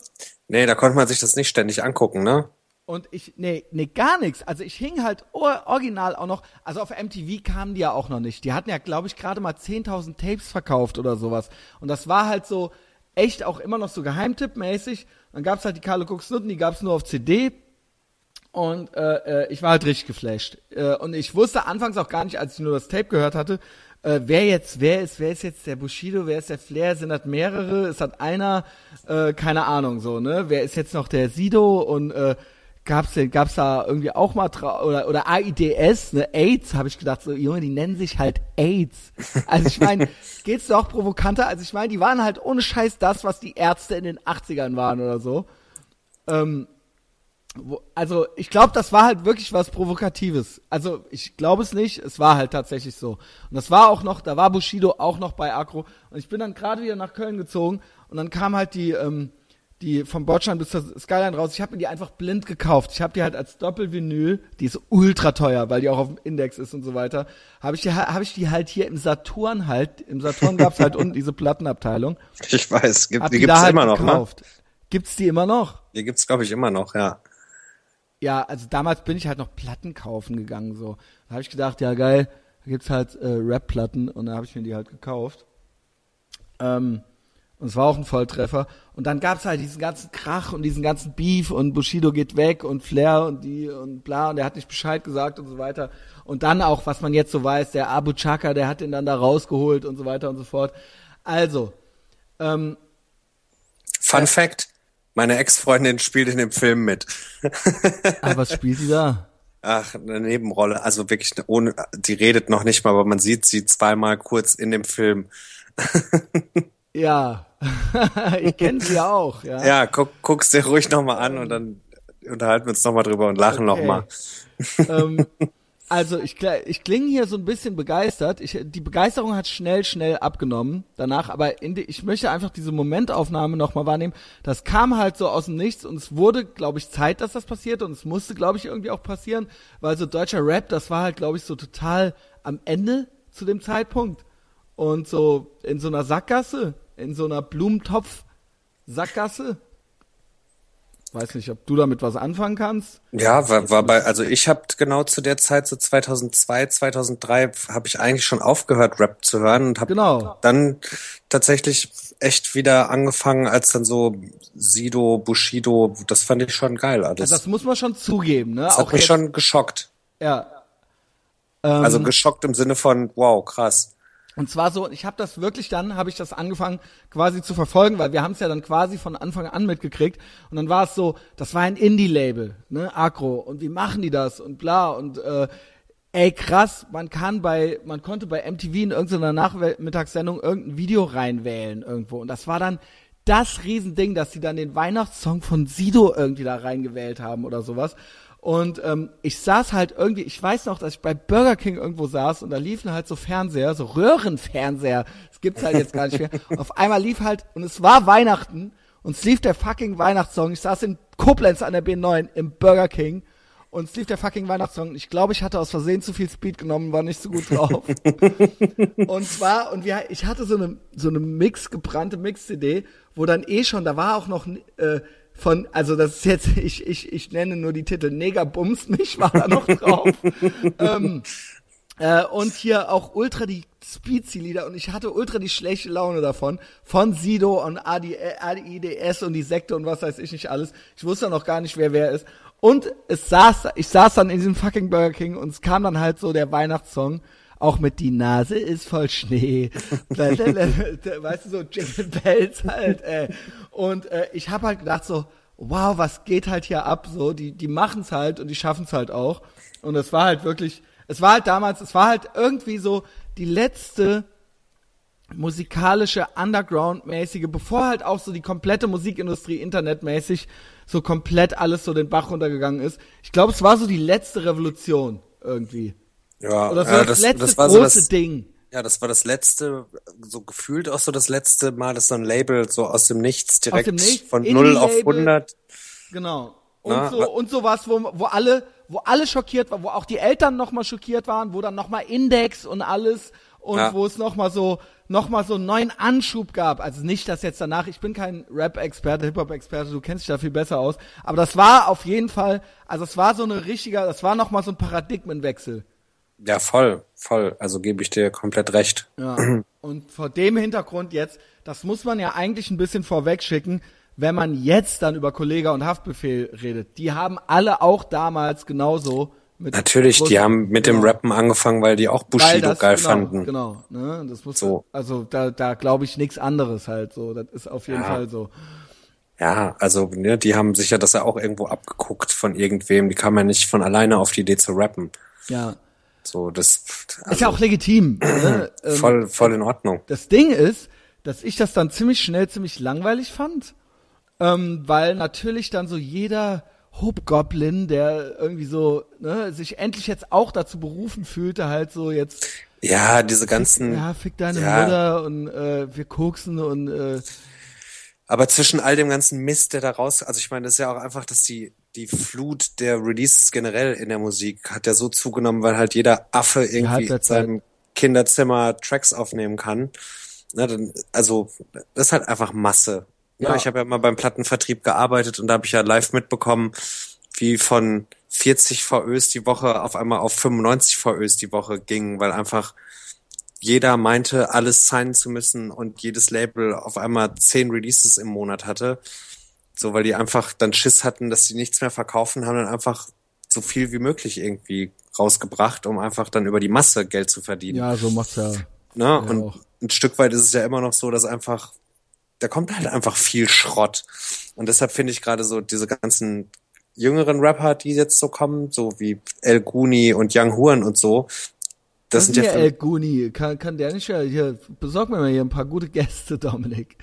Nee, da konnte man sich das nicht ständig angucken, ne? Und ich, nee, nee, gar nichts. Also ich hing halt original auch noch, also auf MTV kamen die ja auch noch nicht. Die hatten ja, glaube ich, gerade mal 10.000 Tapes verkauft oder sowas. Und das war halt so echt auch immer noch so Geheimtippmäßig. Dann gab's halt die Carlo Cooks Nutten, die gab's nur auf CD. Und äh, äh, ich war halt richtig geflasht. Äh, und ich wusste anfangs auch gar nicht, als ich nur das Tape gehört hatte, äh, wer jetzt, wer ist, wer ist jetzt der Bushido, wer ist der Flair, sind das mehrere, ist das einer, äh, keine Ahnung so, ne? Wer ist jetzt noch der Sido und äh, gab's denn, gab's da irgendwie auch mal oder oder AIDS, ne? AIDS, habe ich gedacht, so Junge, die nennen sich halt AIDS. Also ich meine, geht's doch provokanter, also ich meine, die waren halt ohne Scheiß das, was die Ärzte in den 80ern waren oder so. Ähm, also ich glaube, das war halt wirklich was Provokatives. Also ich glaube es nicht, es war halt tatsächlich so. Und das war auch noch, da war Bushido auch noch bei Agro. Und ich bin dann gerade wieder nach Köln gezogen und dann kam halt die, ähm, die vom Bordstein bis zur Skyline raus. Ich habe mir die einfach blind gekauft. Ich habe die halt als Doppelvinyl, die ist ultra teuer, weil die auch auf dem Index ist und so weiter. Habe ich die habe ich die halt hier im Saturn halt, im Saturn gab's halt unten diese Plattenabteilung. Ich weiß, gibt, Hab die die gibt's halt immer noch, ne? gekauft. Gibt's die immer noch? Die gibt's glaube ich immer noch, ja. Ja, also damals bin ich halt noch Platten kaufen gegangen so. Da habe ich gedacht, ja geil, da gibt's halt äh, Rap-Platten und da habe ich mir die halt gekauft. Ähm, und es war auch ein Volltreffer. Und dann gab's halt diesen ganzen Krach und diesen ganzen Beef und Bushido geht weg und Flair und die und bla und der hat nicht Bescheid gesagt und so weiter. Und dann auch, was man jetzt so weiß, der Abu Chaka, der hat ihn dann da rausgeholt und so weiter und so fort. Also, ähm, Fun Fact, meine Ex-Freundin spielt in dem Film mit. ah, was spielt sie da? Ach, eine Nebenrolle, also wirklich ohne, die redet noch nicht mal, aber man sieht sie zweimal kurz in dem Film. Ja, ich kenne sie auch, ja. Ja, guck, guck's dir ruhig nochmal an und dann unterhalten wir uns nochmal drüber und lachen Okay. nochmal. ähm, also ich, ich klinge hier so ein bisschen begeistert. Ich, die Begeisterung hat schnell, schnell abgenommen danach, aber die, ich möchte einfach diese Momentaufnahme nochmal wahrnehmen. Das kam halt so aus dem Nichts und es wurde, glaube ich, Zeit, dass das passiert und es musste, glaube ich, irgendwie auch passieren, weil so deutscher Rap, das war halt, glaube ich, so total am Ende zu dem Zeitpunkt. Und so in so einer Sackgasse, in so einer Blumentopf-Sackgasse. Weiß nicht, ob du damit was anfangen kannst. Ja, war, war bei, also ich habe genau zu der Zeit, so 2002, 2003, habe ich eigentlich schon aufgehört, Rap zu hören und habe Genau. dann tatsächlich echt wieder angefangen, als dann so Sido, Bushido, das fand ich schon geil alles. Also das muss man schon zugeben, ne? das Auch hat mich jetzt, schon geschockt. ja. Also Ähm, geschockt im Sinne von, wow, krass. Und zwar so, ich habe das wirklich dann, habe ich das angefangen quasi zu verfolgen, weil wir haben es ja dann quasi von Anfang an mitgekriegt. Und dann war es so, das war ein Indie-Label, ne, Agro. Und wie machen die das und bla und äh, ey krass, man kann bei, man konnte bei MTV in irgendeiner Nachmittagssendung irgendein Video reinwählen irgendwo. Und das war dann das Riesending, dass sie dann den Weihnachtssong von Sido irgendwie da reingewählt haben oder sowas. Und ähm, ich saß halt irgendwie, ich weiß noch, dass ich bei Burger King irgendwo saß und da liefen halt so Fernseher, so Röhrenfernseher. Das gibt's halt jetzt gar nicht mehr. Und auf einmal lief halt, und es war Weihnachten, und es lief der fucking Weihnachtssong. Ich saß in Koblenz an der B9 im Burger King und es lief der fucking Weihnachtssong. Ich glaube, ich hatte aus Versehen zu viel Speed genommen, war nicht so gut drauf. und zwar, und wir, ich hatte so eine, so eine Mix, gebrannte Mix-CD, wo dann eh schon, da war auch noch, äh, von, also das ist jetzt, ich, ich, ich nenne nur die Titel Neger Bums mich war da noch drauf. ähm, äh, und hier auch ultra die Speedsy-Lieder und ich hatte ultra die schlechte Laune davon. Von Sido und AD, äh, AIDS und die Sekte und was weiß ich nicht alles. Ich wusste noch gar nicht, wer wer ist. Und es saß, ich saß dann in diesem fucking Burger King und es kam dann halt so der Weihnachtssong. Auch mit die Nase ist voll Schnee. weißt du, so Jingle Bells halt, ey. Und äh, ich habe halt gedacht so, wow, was geht halt hier ab? So, die, die machen's halt und die schaffen's halt auch. Und es war halt wirklich, es war halt damals, es war halt irgendwie so die letzte musikalische Underground-mäßige, bevor halt auch so die komplette Musikindustrie internetmäßig so komplett alles so den Bach runtergegangen ist. Ich glaube, es war so die letzte Revolution irgendwie. Ja, Oder so ja, das, letzte war große so das, Ding. Ja, das war das letzte, so gefühlt auch so das letzte Mal, dass so ein Label so aus dem Nichts direkt dem Nichts, von 0 auf Indie-Label. 100. Genau. Und Na, so und so was, wo, wo alle, wo alle schockiert waren, wo auch die Eltern nochmal schockiert waren, wo dann nochmal Index und alles und Ja. wo es nochmal so nochmal so einen neuen Anschub gab. Also nicht, dass jetzt danach, ich bin kein Rap-Experte, Hip-Hop-Experte, du kennst dich da viel besser aus, aber das war auf jeden Fall, also es war so eine richtiger, das war nochmal so ein Paradigmenwechsel. Ja, voll, voll. Also gebe ich dir komplett recht. Ja. Und vor dem Hintergrund jetzt, das muss man ja eigentlich ein bisschen vorwegschicken, wenn man jetzt dann über Kollega und Haftbefehl redet. Die haben alle auch damals genauso mit Natürlich, die großen- haben mit dem genau, Rappen angefangen, weil die auch Bushido das- geil genau, fanden. Genau, ne? Das muss So. also da da glaube ich nichts anderes halt so, das ist auf jeden Ja. Fall so. Ja, also ne, die haben sich ja das ja auch irgendwo abgeguckt von irgendwem. Die kamen ja nicht von alleine auf die Idee zu rappen. Ja. So, das Ist ja auch legitim, ne? ähm, voll, voll in Ordnung. Das Ding ist, dass ich das dann ziemlich schnell ziemlich langweilig fand, ähm, weil natürlich dann so jeder Hobgoblin, der irgendwie so, ne, sich endlich jetzt auch dazu berufen fühlte, halt so jetzt. Ja, diese ganzen. Ja, fick deine ja. Mutter und äh, wir koksen und äh, aber zwischen all dem ganzen Mist, der da raus, also ich meine, das ist ja auch einfach, dass die, die Flut der Releases generell in der Musik hat ja so zugenommen, weil halt jeder Affe irgendwie in seinem Kinderzimmer Tracks aufnehmen kann. Na, dann, also, das ist halt einfach Masse. Ja, ich habe ja mal beim Plattenvertrieb gearbeitet und da habe ich ja live mitbekommen, wie von 40 VÖs die Woche auf einmal auf 95 VÖs die Woche ging, weil einfach jeder meinte, alles signen zu müssen und jedes Label auf einmal zehn Releases im Monat hatte. So, weil die einfach dann Schiss hatten, dass sie nichts mehr verkaufen, haben dann einfach so viel wie möglich irgendwie rausgebracht, um einfach dann über die Masse Geld zu verdienen. Ja, so macht's ja. Ne? Ja, und auch. ein Stück weit ist es ja immer noch so, dass einfach, da kommt halt einfach viel Schrott. Und deshalb finde ich gerade so diese ganzen jüngeren Rapper, die jetzt so kommen, so wie El Guni und Young Huren und so, das sind ja El Guni. Kann, kann der nicht hier, besorg mir mal hier ein paar gute Gäste, Dominik.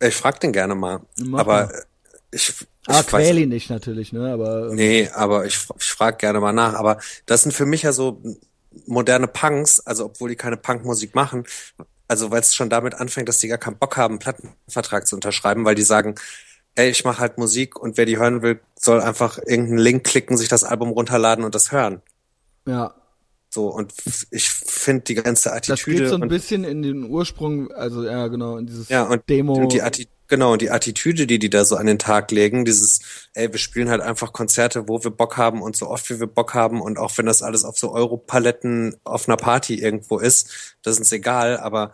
Ich frag den gerne mal. Mach aber mal. ich, ich Ah, quäl ihn nicht natürlich, ne? Aber nee, aber ich, ich frag gerne mal nach. Aber das sind für mich ja so moderne Punks, also obwohl die keine Punkmusik machen, also weil es schon damit anfängt, dass die gar keinen Bock haben, einen Plattenvertrag zu unterschreiben, weil die sagen, ey, ich mache halt Musik und wer die hören will, soll einfach irgendeinen Link klicken, sich das Album runterladen und das hören. Ja, so, und ich finde die ganze Attitüde. Das geht so ein bisschen in den Ursprung, also ja, genau, in dieses ja, und, Demo. Und die Atti genau, und die Attitüde, die die da so an den Tag legen, dieses, ey, wir spielen halt einfach Konzerte, wo wir Bock haben und so oft wie wir Bock haben und auch wenn das alles auf so Europaletten auf einer Party irgendwo ist, das ist uns egal, aber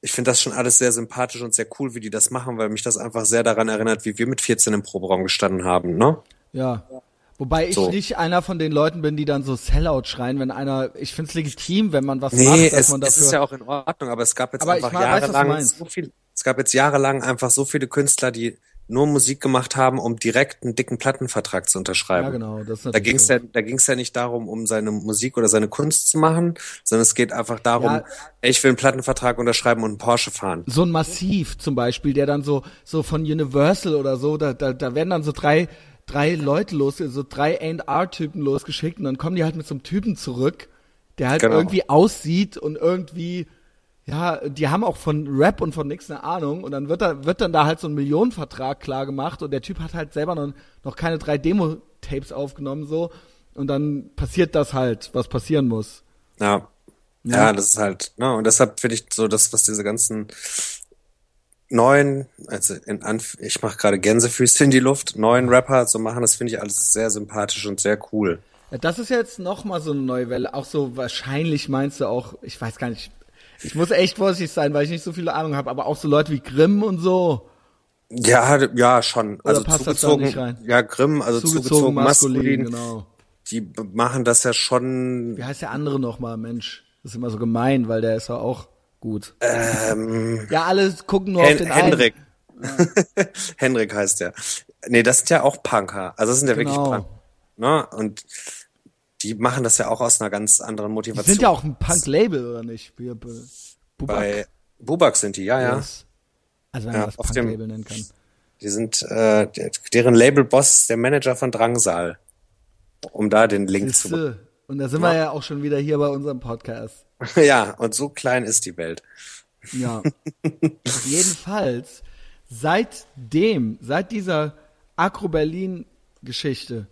ich finde das schon alles sehr sympathisch und sehr cool, wie die das machen, weil mich das einfach sehr daran erinnert, wie wir mit 14 im Proberaum gestanden haben, ne? Ja. Wobei ich so. nicht einer von den Leuten bin, die dann so Sellout schreien, wenn einer, ich finde es legitim, wenn man was nee, macht, dass es, man dafür. Es ist ja auch in Ordnung, aber es gab jetzt aber einfach jahrelang so viel, es gab jetzt jahrelang einfach so viele Künstler, die nur Musik gemacht haben, um direkt einen dicken Plattenvertrag zu unterschreiben. Ja, genau. Das da ging es ja, da ging es ja nicht darum, um seine Musik oder seine Kunst zu machen, sondern es geht einfach darum, ja, ich will einen Plattenvertrag unterschreiben und einen Porsche fahren. So ein Massiv zum Beispiel, der dann so, so von Universal oder so, da, da, da werden dann so drei drei Leute los, so drei A&R-Typen losgeschickt und dann kommen die halt mit so einem Typen zurück, der halt genau. irgendwie aussieht und irgendwie, ja, die haben auch von Rap und von nix eine Ahnung und dann wird da, wird dann da halt so ein Millionenvertrag klar gemacht und der Typ hat halt selber noch, noch keine drei Demo-Tapes aufgenommen so und dann passiert das halt, was passieren muss. Ja. Ja, ja das ist halt, ne, und deshalb finde ich so das, was diese ganzen neuen, also in Anf ich mache gerade Gänsefüße in die Luft, neuen Rapper zu machen, das finde ich alles sehr sympathisch und sehr cool. Ja, das ist jetzt noch mal so eine neue Welle. Auch so wahrscheinlich meinst du auch, ich weiß gar nicht, ich muss echt vorsichtig sein, weil ich nicht so viele Ahnung habe, aber auch so Leute wie Grimm und so. Ja, ja, schon. Oder also passt zugezogen, das da nicht rein? ja, Grimm, also zugezogen, zugezogen maskulin, maskulin, genau. Die machen das ja schon. Wie heißt der andere noch mal, Mensch? Das ist immer so gemein, weil der ist ja auch gut. Ähm, ja, alle gucken nur Hen auf den Hendrik. Ja. Hendrik heißt der. Nee, das sind ja auch Punker. Also das sind ja genau. wirklich Punker. Ne? Und die machen das ja auch aus einer ganz anderen Motivation. Die sind ja auch ein Punk-Label, oder nicht? Bubak. Bei Bubak sind die, ja, ja. Yes. Also wenn ja, man das Punk-Label nennen kann. Die sind, äh, deren Label-Boss der Manager von Drangsal. Um da den Link Siehste. zu Und da sind ja. wir ja auch schon wieder hier bei unserem Podcast. Ja, und so klein ist die Welt. Ja. Jedenfalls, seitdem, seit dieser Akro-Berlin-Geschichte,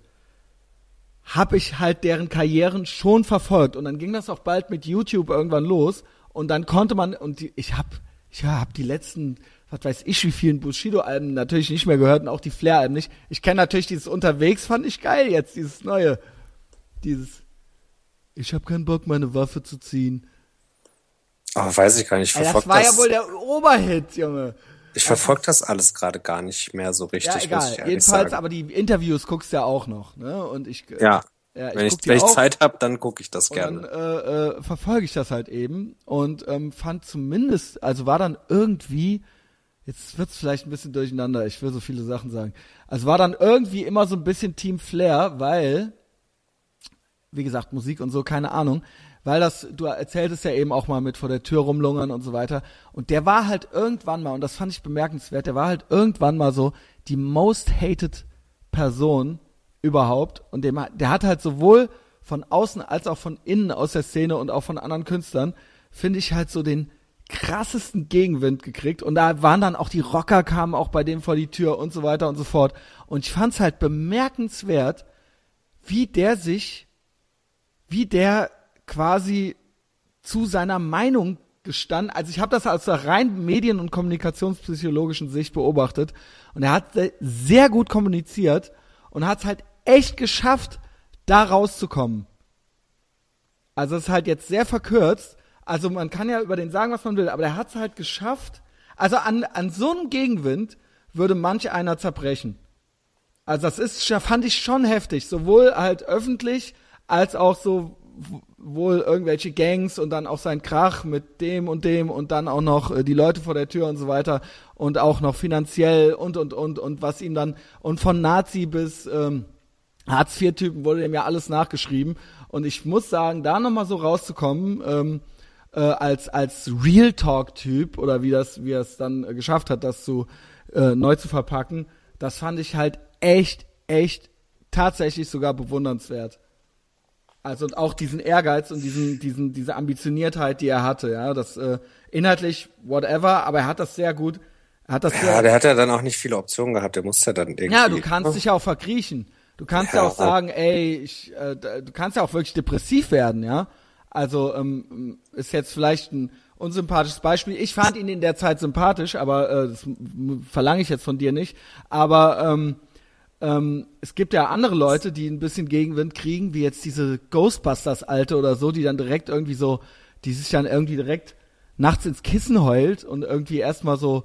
habe ich halt deren Karrieren schon verfolgt. Und dann ging das auch bald mit YouTube irgendwann los. Und dann konnte man, und die, ich habe ich hab die letzten, was weiß ich, wie vielen Bushido-Alben natürlich nicht mehr gehört und auch die Flair-Alben nicht. Ich kenne natürlich dieses Unterwegs, fand ich geil jetzt, dieses neue. Dieses ich habe keinen Bock, meine Waffe zu ziehen. Aber weiß ich gar nicht. Ich das war das, ja wohl der Oberhit, Junge. Ich verfolge das alles gerade gar nicht mehr so richtig. Ja, egal. Jedenfalls, sagen. aber die Interviews guckst du ja auch noch, ne? Und ich. Ja. ja ich wenn ich, wenn ich Zeit habe, dann gucke ich das gerne. Dann äh, äh, verfolge ich das halt eben und ähm, fand zumindest, also war dann irgendwie, jetzt wird's vielleicht ein bisschen durcheinander. Ich will so viele Sachen sagen. Also war dann irgendwie immer so ein bisschen Team Flair, weil wie gesagt, Musik und so, keine Ahnung. Weil das, du erzähltest ja eben auch mal mit vor der Tür rumlungern und so weiter. Und der war halt irgendwann mal, und das fand ich bemerkenswert, der war halt irgendwann mal so die most hated Person überhaupt. Und dem, der hat halt sowohl von außen als auch von innen aus der Szene und auch von anderen Künstlern, finde ich halt so den krassesten Gegenwind gekriegt. Und da waren dann auch die Rocker kamen auch bei dem vor die Tür und so weiter und so fort. Und ich fand's halt bemerkenswert, wie der sich, wie der quasi zu seiner Meinung gestanden. Also ich habe das aus der rein medien- und kommunikationspsychologischen Sicht beobachtet und er hat sehr gut kommuniziert und hat es halt echt geschafft, da rauszukommen. Also es ist halt jetzt sehr verkürzt. Also man kann ja über den sagen, was man will, aber er hat es halt geschafft. Also an, an so einem Gegenwind würde manch einer zerbrechen. Also das ist, fand ich schon heftig, sowohl halt öffentlich als auch so wohl irgendwelche Gangs und dann auch sein Krach mit dem und dem und dann auch noch äh, die Leute vor der Tür und so weiter und auch noch finanziell und und und und was ihm dann und von Nazi bis ähm, Hartz IV Typen wurde dem ja alles nachgeschrieben und ich muss sagen, da nochmal so rauszukommen ähm, äh, als als Real Talk Typ oder wie das wie er es dann äh, geschafft hat, das zu äh, neu zu verpacken, das fand ich halt echt echt tatsächlich sogar bewundernswert. Also und auch diesen Ehrgeiz und diesen, diesen, diese Ambitioniertheit, die er hatte, ja, das äh, inhaltlich whatever, aber er hat das sehr gut. Er hat das Ja, sehr, der hat ja dann auch nicht viele Optionen gehabt, der musste dann irgendwie. ja, du kannst dich ja auch verkriechen. Du kannst ja, Ja. auch sagen, ey, ich, äh, du kannst ja auch wirklich depressiv werden, ja. Also ähm, ist jetzt vielleicht ein unsympathisches Beispiel. Ich fand ihn in der Zeit sympathisch, aber äh, das verlange ich jetzt von dir nicht. Aber ähm, ähm, es gibt ja andere Leute, die ein bisschen Gegenwind kriegen, wie jetzt diese Ghostbusters alte oder so, die dann direkt irgendwie so, die sich dann irgendwie direkt nachts ins Kissen heult und irgendwie erstmal so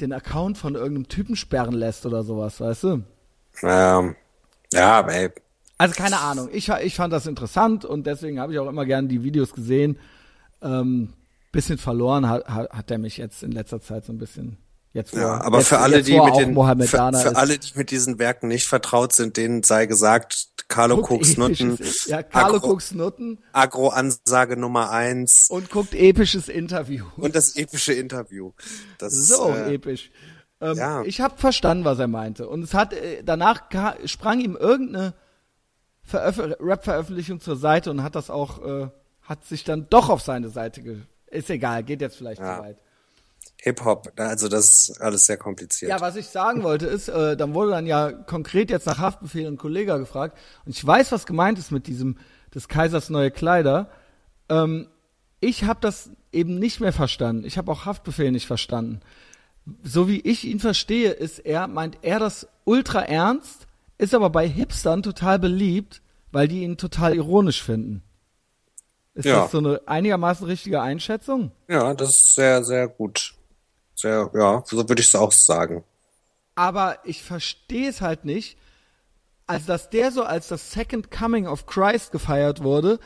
den Account von irgendeinem Typen sperren lässt oder sowas, weißt du? Ähm, ja, aber ey, Also keine Ahnung. Ich, ich fand das interessant und deswegen habe ich auch immer gerne die Videos gesehen. Ähm, bisschen verloren hat, hat, hat er mich jetzt in letzter Zeit so ein bisschen. Jetzt ja, aber jetzt, für alle, die mit den, für, für alle, die mit diesen Werken nicht vertraut sind, denen sei gesagt, Carlo Guckt Cooks Nutten, episches- Ja, Carlo Agro, gucks Nutten Agro-Ansage Nummer eins und guckt episches Interview. und das epische Interview. Das, Das ist äh, episch. Ähm, ja. Ich habe verstanden, was er meinte. Und es hat äh, danach sprang ihm irgendeine Veröf Rap-Veröffentlichung zur Seite und hat das auch, äh, hat sich dann doch auf seine Seite ge Ist egal, geht jetzt vielleicht Ja. zu weit. Hip-Hop, also das ist alles sehr kompliziert. Ja, was ich sagen wollte ist, äh, dann wurde dann ja konkret jetzt nach Haftbefehl und Kollege gefragt. Und ich weiß, was gemeint ist mit diesem des Kaisers neue Kleider. Ähm, ich habe das eben nicht mehr verstanden. Ich habe auch Haftbefehl nicht verstanden. So wie ich ihn verstehe, ist er, meint er das ultra ernst, ist aber bei Hipstern total beliebt, weil die ihn total ironisch finden. Ist Ja. das so eine einigermaßen richtige Einschätzung? Ja, das ist sehr, sehr gut. Sehr, ja, so würde ich es auch sagen. aber ich verstehe es halt nicht, als dass der so als das Second Coming of Christ gefeiert wurde,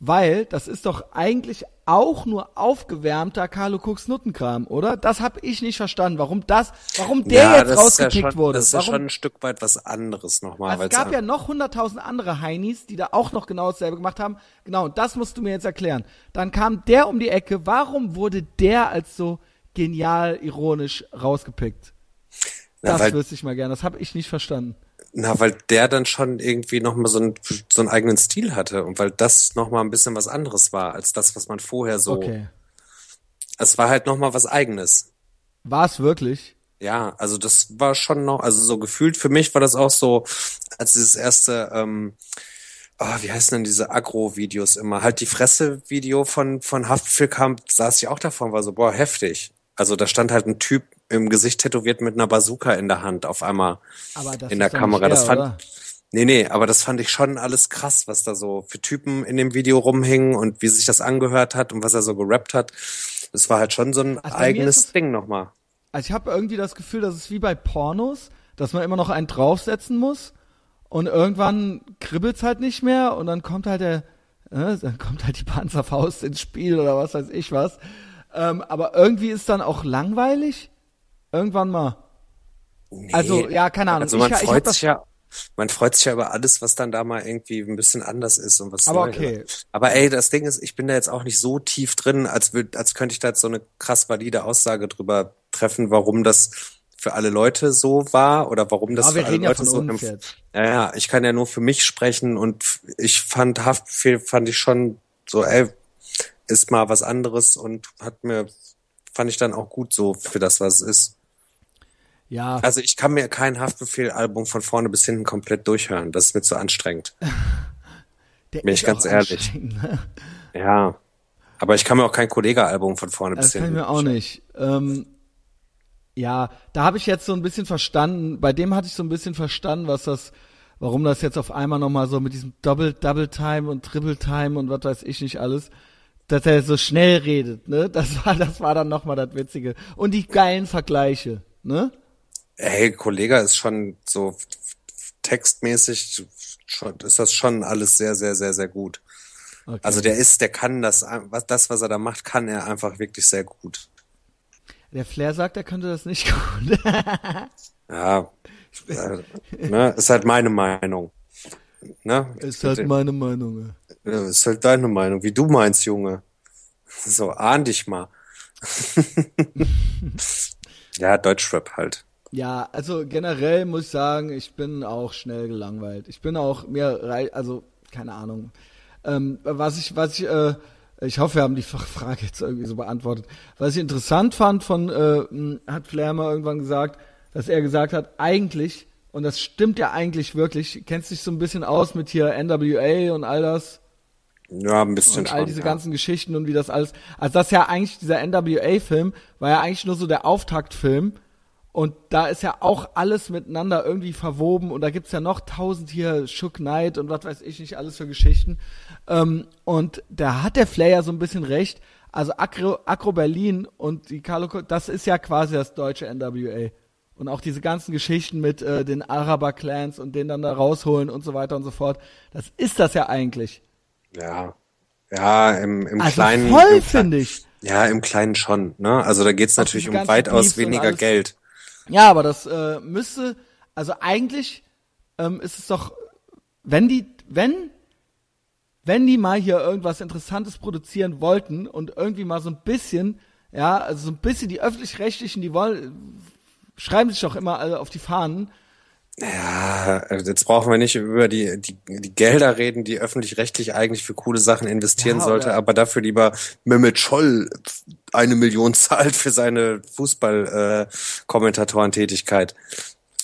weil das ist doch eigentlich auch nur aufgewärmter Carlo Cooks Nuttenkram, oder? Das habe ich nicht verstanden, warum das, warum der ja, jetzt ist ja rausgekickt schon, wurde. Das ist ja warum, schon ein Stück weit was anderes nochmal. also es gab ja noch hunderttausend andere Heinis, die da auch noch genau dasselbe gemacht haben. Genau, und das musst du mir jetzt erklären. Dann kam der um die Ecke. Warum wurde der als so genial ironisch rausgepickt? Na, Das wüsste ich mal gerne. Das habe ich nicht verstanden. na, weil der dann schon irgendwie nochmal so, einen so einen eigenen Stil hatte und weil das nochmal ein bisschen was anderes war als das, was man vorher so. Okay. Es war halt nochmal was Eigenes. War es wirklich? Ja, also das war schon noch, also so gefühlt für mich war das auch so, als dieses erste, ähm, oh, wie heißen denn diese Agro-Videos immer? Halt die Fresse-Video von, von Haftbefehl kam, saß ich auch davon, war so, boah, heftig. Also da stand halt ein Typ im Gesicht tätowiert mit einer Bazooka in der Hand auf einmal Aber das in der Kamera. nicht Das fand, oder? nee, nee, aber das fand ich schon alles krass, was da so für Typen in dem Video rumhingen und wie sich das angehört hat und was er so gerappt hat. Das war halt schon so ein Also eigenes es- Ding nochmal. Also ich habe irgendwie das Gefühl, dass es wie bei Pornos, dass man immer noch einen draufsetzen muss und irgendwann kribbelt's halt nicht mehr und dann kommt halt der, äh, dann kommt halt die Panzerfaust ins Spiel oder was weiß ich was. Ähm, aber irgendwie ist dann auch langweilig. Irgendwann mal. Also, ja, keine Ahnung. Also man ich, ich freut das, sich ja, man freut sich ja über alles, was dann da mal irgendwie ein bisschen anders ist und was Aber neu okay. ist. Aber ey, das Ding ist, ich bin da jetzt auch nicht so tief drin, als würd, als könnte ich da jetzt so eine krass valide Aussage drüber treffen, warum das für alle Leute so war oder warum das Aber für wir alle reden ja Leute von so uns jetzt. Ja, ja, ich kann ja nur für mich sprechen und ich fand Haftbefehl fand ich schon so, ey, ist mal was anderes und hat mir fand ich dann auch gut so für das, was es ist. Ja, Also ich kann mir kein Haftbefehl-Album von vorne bis hinten komplett durchhören. Das ist mir zu anstrengend. der bin ich ganz ehrlich. ne? Ja. Aber ich kann mir auch kein Kollega-Album von vorne bis Das kann ich hinten mir auch nicht. Ähm, ja, da habe ich jetzt so ein bisschen verstanden, bei dem hatte ich so ein bisschen verstanden, was das, warum das jetzt auf einmal nochmal so mit diesem Double, Double Time und Triple Time und was weiß ich nicht alles, dass er so schnell redet, ne? Das war, das war dann nochmal das Witzige. Und die geilen Vergleiche, ne? Hey, Kollega ist schon so textmäßig schon, ist das schon alles sehr, sehr, sehr, sehr gut. Okay. Also der ist, der kann das, was, das, was er da macht, kann er einfach wirklich sehr gut. Der Flair sagt, er könnte das nicht gut. Ja, äh, ne, ist halt meine Meinung. Ne? ist halt meine Meinung. Ja, ist halt deine Meinung, wie du meinst, Junge. So, ahn dich mal. ja, Deutschrap halt. Ja, also generell muss ich sagen, ich bin auch schnell gelangweilt. Ich bin auch mir also keine Ahnung. Ähm, was ich was ich äh, ich hoffe, wir haben die Frage jetzt irgendwie so beantwortet. Was ich interessant fand von äh, hat Flair mal irgendwann gesagt, dass er gesagt hat, eigentlich und das stimmt ja eigentlich wirklich, kennst dich so ein bisschen aus mit hier NWA und all das Ja, ein bisschen und all schon, diese ja. ganzen Geschichten und wie das alles. Also das ist ja eigentlich, dieser NWA-Film war ja eigentlich nur so der Auftaktfilm. Und da ist ja auch alles miteinander irgendwie verwoben und da gibt's ja noch tausend hier Shook Knight und was weiß ich nicht alles für Geschichten. Ähm, und da hat der Flair ja so ein bisschen recht. Also Acro, Acro Berlin und die Carlo, das ist ja quasi das deutsche NWA. Und auch diese ganzen Geschichten mit äh, den Araber-Clans und den dann da rausholen und so weiter und so fort. Das ist das ja eigentlich. Ja. Ja, im, im Also Kleinen. voll, finde ich. Ja, im Kleinen schon, ne? Also da geht's natürlich um weitaus weniger. Geld. Ja, aber das äh, müsste, also eigentlich ähm, ist es doch, wenn die, wenn, wenn die mal hier irgendwas Interessantes produzieren wollten und irgendwie mal so ein bisschen, ja, also so ein bisschen die öffentlich-rechtlichen, die wollen, schreiben sich doch immer alle auf die Fahnen. Ja, jetzt brauchen wir nicht über die, die, die Gelder reden, die öffentlich-rechtlich eigentlich für coole Sachen investieren Ja, sollte, aber dafür lieber Mehmet Scholl eine Million zahlt für seine Fußball-Kommentatorentätigkeit.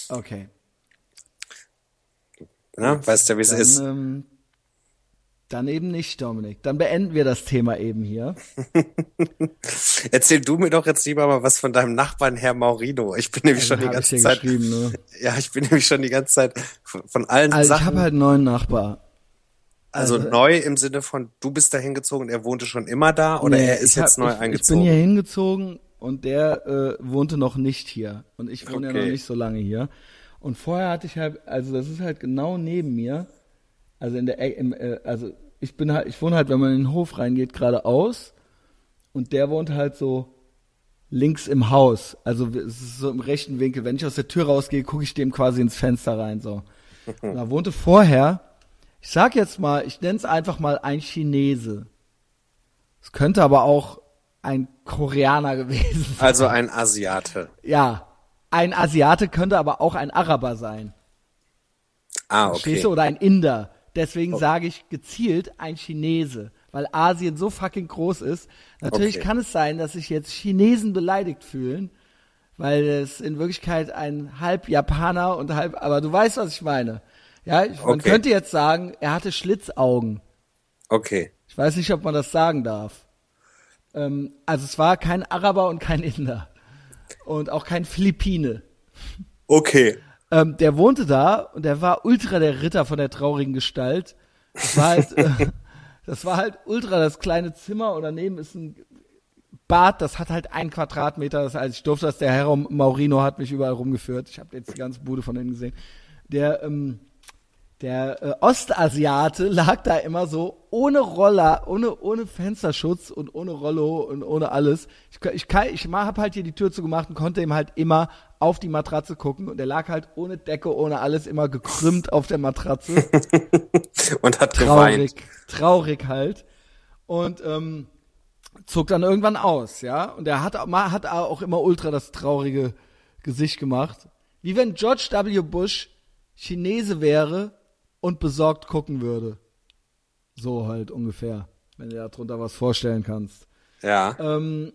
Okay. Ne? Weißt ja, wie es ist. ähm, dann eben nicht, Dominik. Dann beenden wir das Thema eben hier. Erzähl du mir doch jetzt lieber mal was von deinem Nachbarn, Herr Maurino. Ich bin nämlich schon die ich ganze Zeit, ne? ja, ich bin nämlich schon die ganze Zeit von allen Also ich Sachen, habe halt einen neuen Nachbar. also also- neu im Sinne von, du bist da hingezogen, er wohnte schon immer da oder Nee, er ist ich hab- jetzt neu ich, eingezogen? Ich bin hier hingezogen und der äh, wohnte noch nicht hier. Und ich wohne ja Okay. noch nicht so lange hier. Und vorher hatte ich halt, also das ist halt genau neben mir. Also in der, im, äh, also ich bin halt, ich wohne halt, wenn man in den Hof reingeht, geradeaus. Und der wohnt halt so links im Haus. Also es ist so im rechten Winkel. Wenn ich aus der Tür rausgehe, gucke ich dem quasi ins Fenster rein. So. Und da wohnte vorher, ich sag jetzt mal, ich nenne es einfach mal ein Chinese. Es könnte aber auch ein Koreaner gewesen sein. Also ein Asiate. Ja, ein Asiate könnte aber auch ein Araber sein. Ah, Verstehst okay. du? Oder ein Inder. Deswegen sage ich gezielt ein Chinese, weil Asien so fucking groß ist. Natürlich Okay. kann es sein, dass sich jetzt Chinesen beleidigt fühlen, weil es in Wirklichkeit ein halb Japaner und halb, aber du weißt, was ich meine. Ja, ich, man Okay. könnte jetzt sagen, er hatte Schlitzaugen. Okay. Ich weiß nicht, ob man das sagen darf. Ähm, also es war kein Araber und kein Inder. Und auch kein Philippine. Okay. Ähm, der wohnte da und der war ultra der Ritter von der traurigen Gestalt. Das war halt, äh, das war halt ultra das kleine Zimmer und daneben ist ein Bad, das hat halt ein Quadratmeter. Das heißt, ich durfte das, der Herr Maurino hat mich überall rumgeführt. Ich habe jetzt die ganze Bude von innen gesehen. Der, ähm, der äh, Ostasiate lag da immer so ohne Roller, ohne ohne Fensterschutz und ohne Rollo und ohne alles. Ich ich, kann- ich habe halt hier die Tür zugemacht und konnte ihm halt immer auf die Matratze gucken und er lag halt ohne Decke, ohne alles immer gekrümmt auf der Matratze. Und hat traurig, geweint. traurig halt. Und ähm, zog dann irgendwann aus, ja. Und er hat, hat auch immer ultra das traurige Gesicht gemacht. Wie wenn George W. Bush Chinese wäre und besorgt gucken würde. So halt ungefähr, wenn du dir darunter was vorstellen kannst. Ja. Ähm,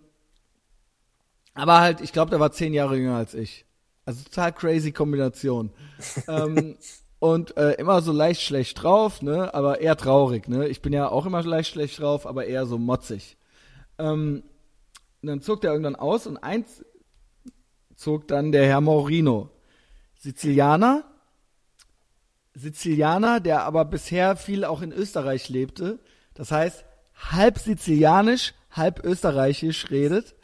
aber halt, ich glaube, der war zehn Jahre jünger als ich. Also total crazy Kombination. ähm, und äh, immer so leicht schlecht drauf, ne? Aber eher traurig, ne? Ich bin ja auch immer leicht schlecht drauf, aber eher so motzig. Ähm, und dann zog der irgendwann aus und eins zog dann der Herr Maurino. Sizilianer, Sizilianer, der aber bisher viel auch in Österreich lebte. Das heißt, halb sizilianisch, halb österreichisch redet.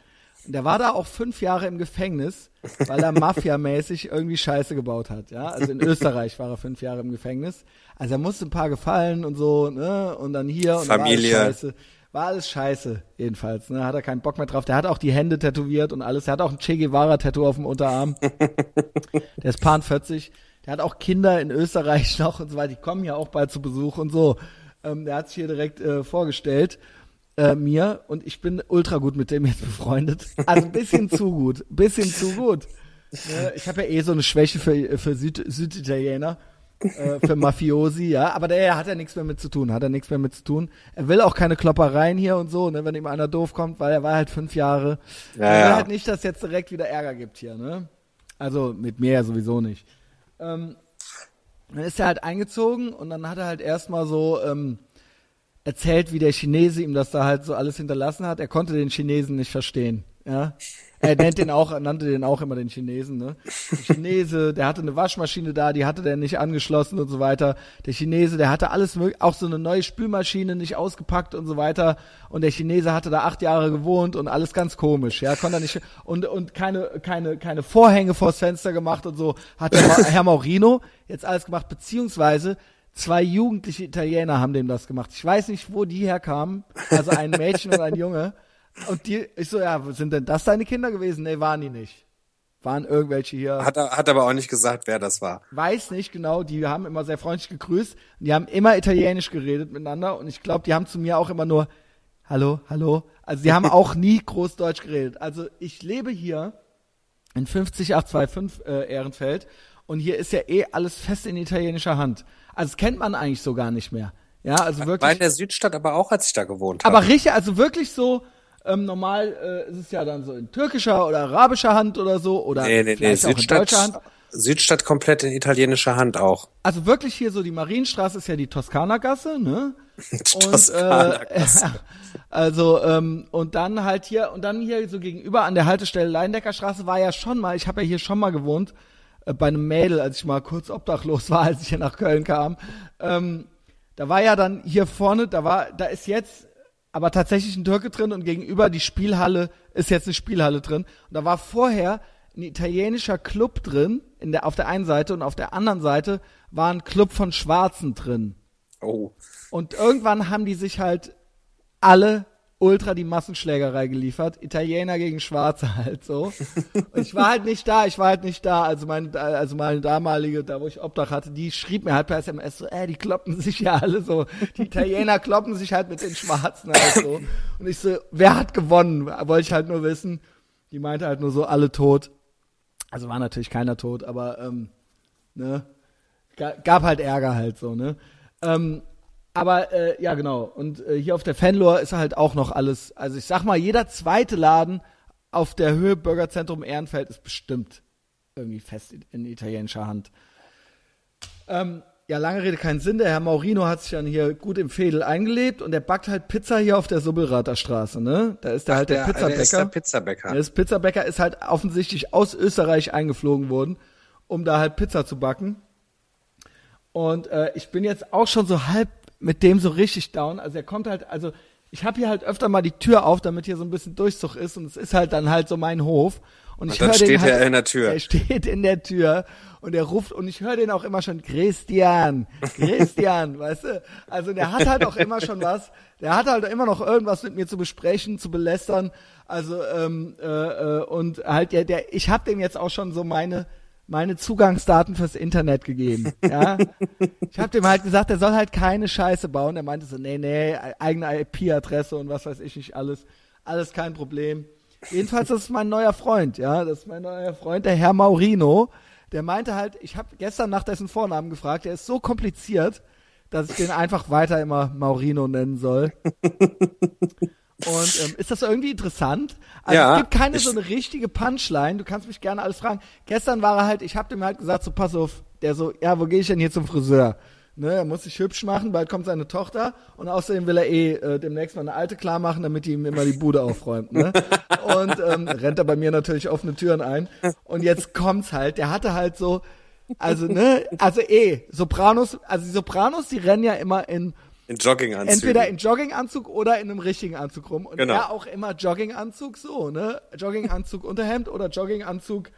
Und der war da auch fünf Jahre im Gefängnis, weil er mafiamäßig irgendwie Scheiße gebaut hat. Ja, also in Österreich war er fünf Jahre im Gefängnis. Also er musste ein paar gefallen und so, ne? Und dann hier und Familie. War alles scheiße. War alles scheiße, jedenfalls. Ne? Hat er keinen Bock mehr drauf. Der hat auch die Hände tätowiert und alles. Er hat auch ein Che Guevara-Tattoo auf dem Unterarm. der ist Pan 40. Der hat auch Kinder in Österreich noch und so weiter. Die kommen ja auch bald zu Besuch und so. Ähm, der hat sich hier direkt äh, vorgestellt äh, mir und ich bin ultra gut mit dem jetzt befreundet. Also ein bisschen zu gut, bisschen zu gut. Ne? Ich habe ja eh so eine Schwäche für, für Süd, Süditaliener, äh, für Mafiosi, ja. Aber der hat ja nichts mehr mit zu tun, hat er nichts mehr mit zu tun. Er will auch keine Kloppereien hier und so, ne, wenn ihm einer doof kommt, weil er war halt fünf Jahre. Ja, er will ja. halt nicht, dass jetzt direkt wieder Ärger gibt hier, ne. Also mit mir ja sowieso nicht. Ähm, dann ist er halt eingezogen und dann hat er halt erstmal so ähm, erzählt, wie der Chinese ihm das da halt so alles hinterlassen hat. Er konnte den Chinesen nicht verstehen. Ja. Er nennt den auch, nannte den auch immer den Chinesen, ne? Der Chinese, der hatte eine Waschmaschine da, die hatte der nicht angeschlossen und so weiter. Der Chinese, der hatte alles möglich, auch so eine neue Spülmaschine nicht ausgepackt und so weiter. Und der Chinese hatte da acht Jahre gewohnt und alles ganz komisch, ja, konnte er nicht, und, und keine, keine, keine Vorhänge vors Fenster gemacht und so, hat der Herr Maurino jetzt alles gemacht, beziehungsweise zwei jugendliche Italiener haben dem das gemacht. Ich weiß nicht, wo die herkamen, also ein Mädchen und ein Junge. Und die, ich so, ja, sind denn das deine Kinder gewesen? Nee, waren die nicht. Waren irgendwelche hier. Hat, er, hat aber auch nicht gesagt, wer das war. Weiß nicht genau, die haben immer sehr freundlich gegrüßt. Die haben immer Italienisch geredet miteinander und ich glaube, die haben zu mir auch immer nur Hallo, hallo. Also die haben auch nie groß Deutsch geredet. Also ich lebe hier in 50825 äh, Ehrenfeld und hier ist ja eh alles fest in italienischer Hand. Also das kennt man eigentlich so gar nicht mehr. Ja, also wirklich. War in der Südstadt aber auch, als ich da gewohnt habe. Aber richtig, also wirklich so, ähm, normal äh, ist es ja dann so in türkischer oder arabischer Hand oder so oder nee, nee, nee, vielleicht auch in Südstadt, deutscher Hand. Südstadt komplett in italienischer Hand auch. Also wirklich hier so die Marienstraße ist ja die Toskana-Gasse, ne? Toskana-Gasse. Äh, also ähm, und dann halt hier und dann hier so gegenüber an der Haltestelle Leindeckerstraße war ja schon mal, ich habe ja hier schon mal gewohnt äh, bei einem Mädel, als ich mal kurz obdachlos war, als ich hier nach Köln kam. Ähm, da war ja dann hier vorne, da war, da ist jetzt aber tatsächlich ein Türke drin und gegenüber die Spielhalle ist jetzt eine Spielhalle drin. Und da war vorher ein italienischer Club drin, in der, auf der einen Seite und auf der anderen Seite war ein Club von Schwarzen drin. Oh. Und irgendwann haben die sich halt alle ultra die Massenschlägerei geliefert. Italiener gegen Schwarze halt so. Und ich war halt nicht da, ich war halt nicht da. Also meine, also meine damalige, da wo ich Obdach hatte, die schrieb mir halt per SMS so, äh, die kloppen sich ja alle so. Die Italiener kloppen sich halt mit den Schwarzen halt so. Und ich so, wer hat gewonnen? Wollte ich halt nur wissen. Die meinte halt nur so, alle tot. Also war natürlich keiner tot, aber ähm, ne, gab halt Ärger halt so, ne. Ähm, aber äh, ja, genau. Und äh, hier auf der Fanlore ist halt auch noch alles. Also ich sag mal, jeder zweite Laden auf der Höhe Bürgerzentrum Ehrenfeld ist bestimmt irgendwie fest in, in italienischer Hand. Ähm, ja, lange Rede, keinen Sinn. Der Herr Maurino hat sich dann hier gut im Fädel eingelebt und der backt halt Pizza hier auf der Subbelrater Straße, ne? Da ist der Ach, halt der, der Pizzabäcker. ist der Pizzabäcker. Der ist Pizzabäcker ist halt offensichtlich aus Österreich eingeflogen worden, um da halt Pizza zu backen. Und äh, ich bin jetzt auch schon so halb mit dem so richtig down. Also er kommt halt, also ich habe hier halt öfter mal die Tür auf, damit hier so ein bisschen Durchzug ist und es ist halt dann halt so mein Hof. Und ich Und dann höre den halt, er in der Tür. Er steht in der Tür und er ruft und ich höre den auch immer schon Christian, Christian, weißt du? Also der hat halt auch immer schon was. Der hat halt immer noch irgendwas mit mir zu besprechen, zu belästern. Also ähm, äh, äh, und halt der, der ich habe dem jetzt auch schon so meine meine Zugangsdaten fürs Internet gegeben. Ja, ich habe dem halt gesagt, er soll halt keine Scheiße bauen. Er meinte so, nee, nee, eigene IP-Adresse und was weiß ich nicht alles, alles kein Problem. Jedenfalls, das ist mein neuer Freund, ja. Das ist mein neuer Freund, der Herr Maurino. Der meinte halt, ich habe gestern nach dessen Vornamen gefragt, der ist so kompliziert, dass ich den einfach weiter immer Maurino nennen soll. Und ähm, ist das irgendwie interessant? Also Ja, es gibt keine so eine richtige Punchline. Du kannst mich gerne alles fragen. Gestern war er halt, ich hab dem halt gesagt, so pass auf, der so, ja, wo gehe ich denn hier zum Friseur? Ne, er muss sich hübsch machen, bald kommt seine Tochter und außerdem will er eh äh, demnächst mal eine alte klar machen, damit die ihm immer die Bude aufräumt. Ne? Und ähm, rennt er bei mir natürlich offene Türen ein. Und jetzt kommt's halt, der hatte halt so, also ne, also eh, Sopranos, also die Sopranos, die rennen ja immer in In Jogginganzügen. entweder in Jogginganzug oder in einem richtigen Anzug rum. Und Genau. er auch immer Jogginganzug so, ne? Jogginganzug Unterhemd oder Jogginganzug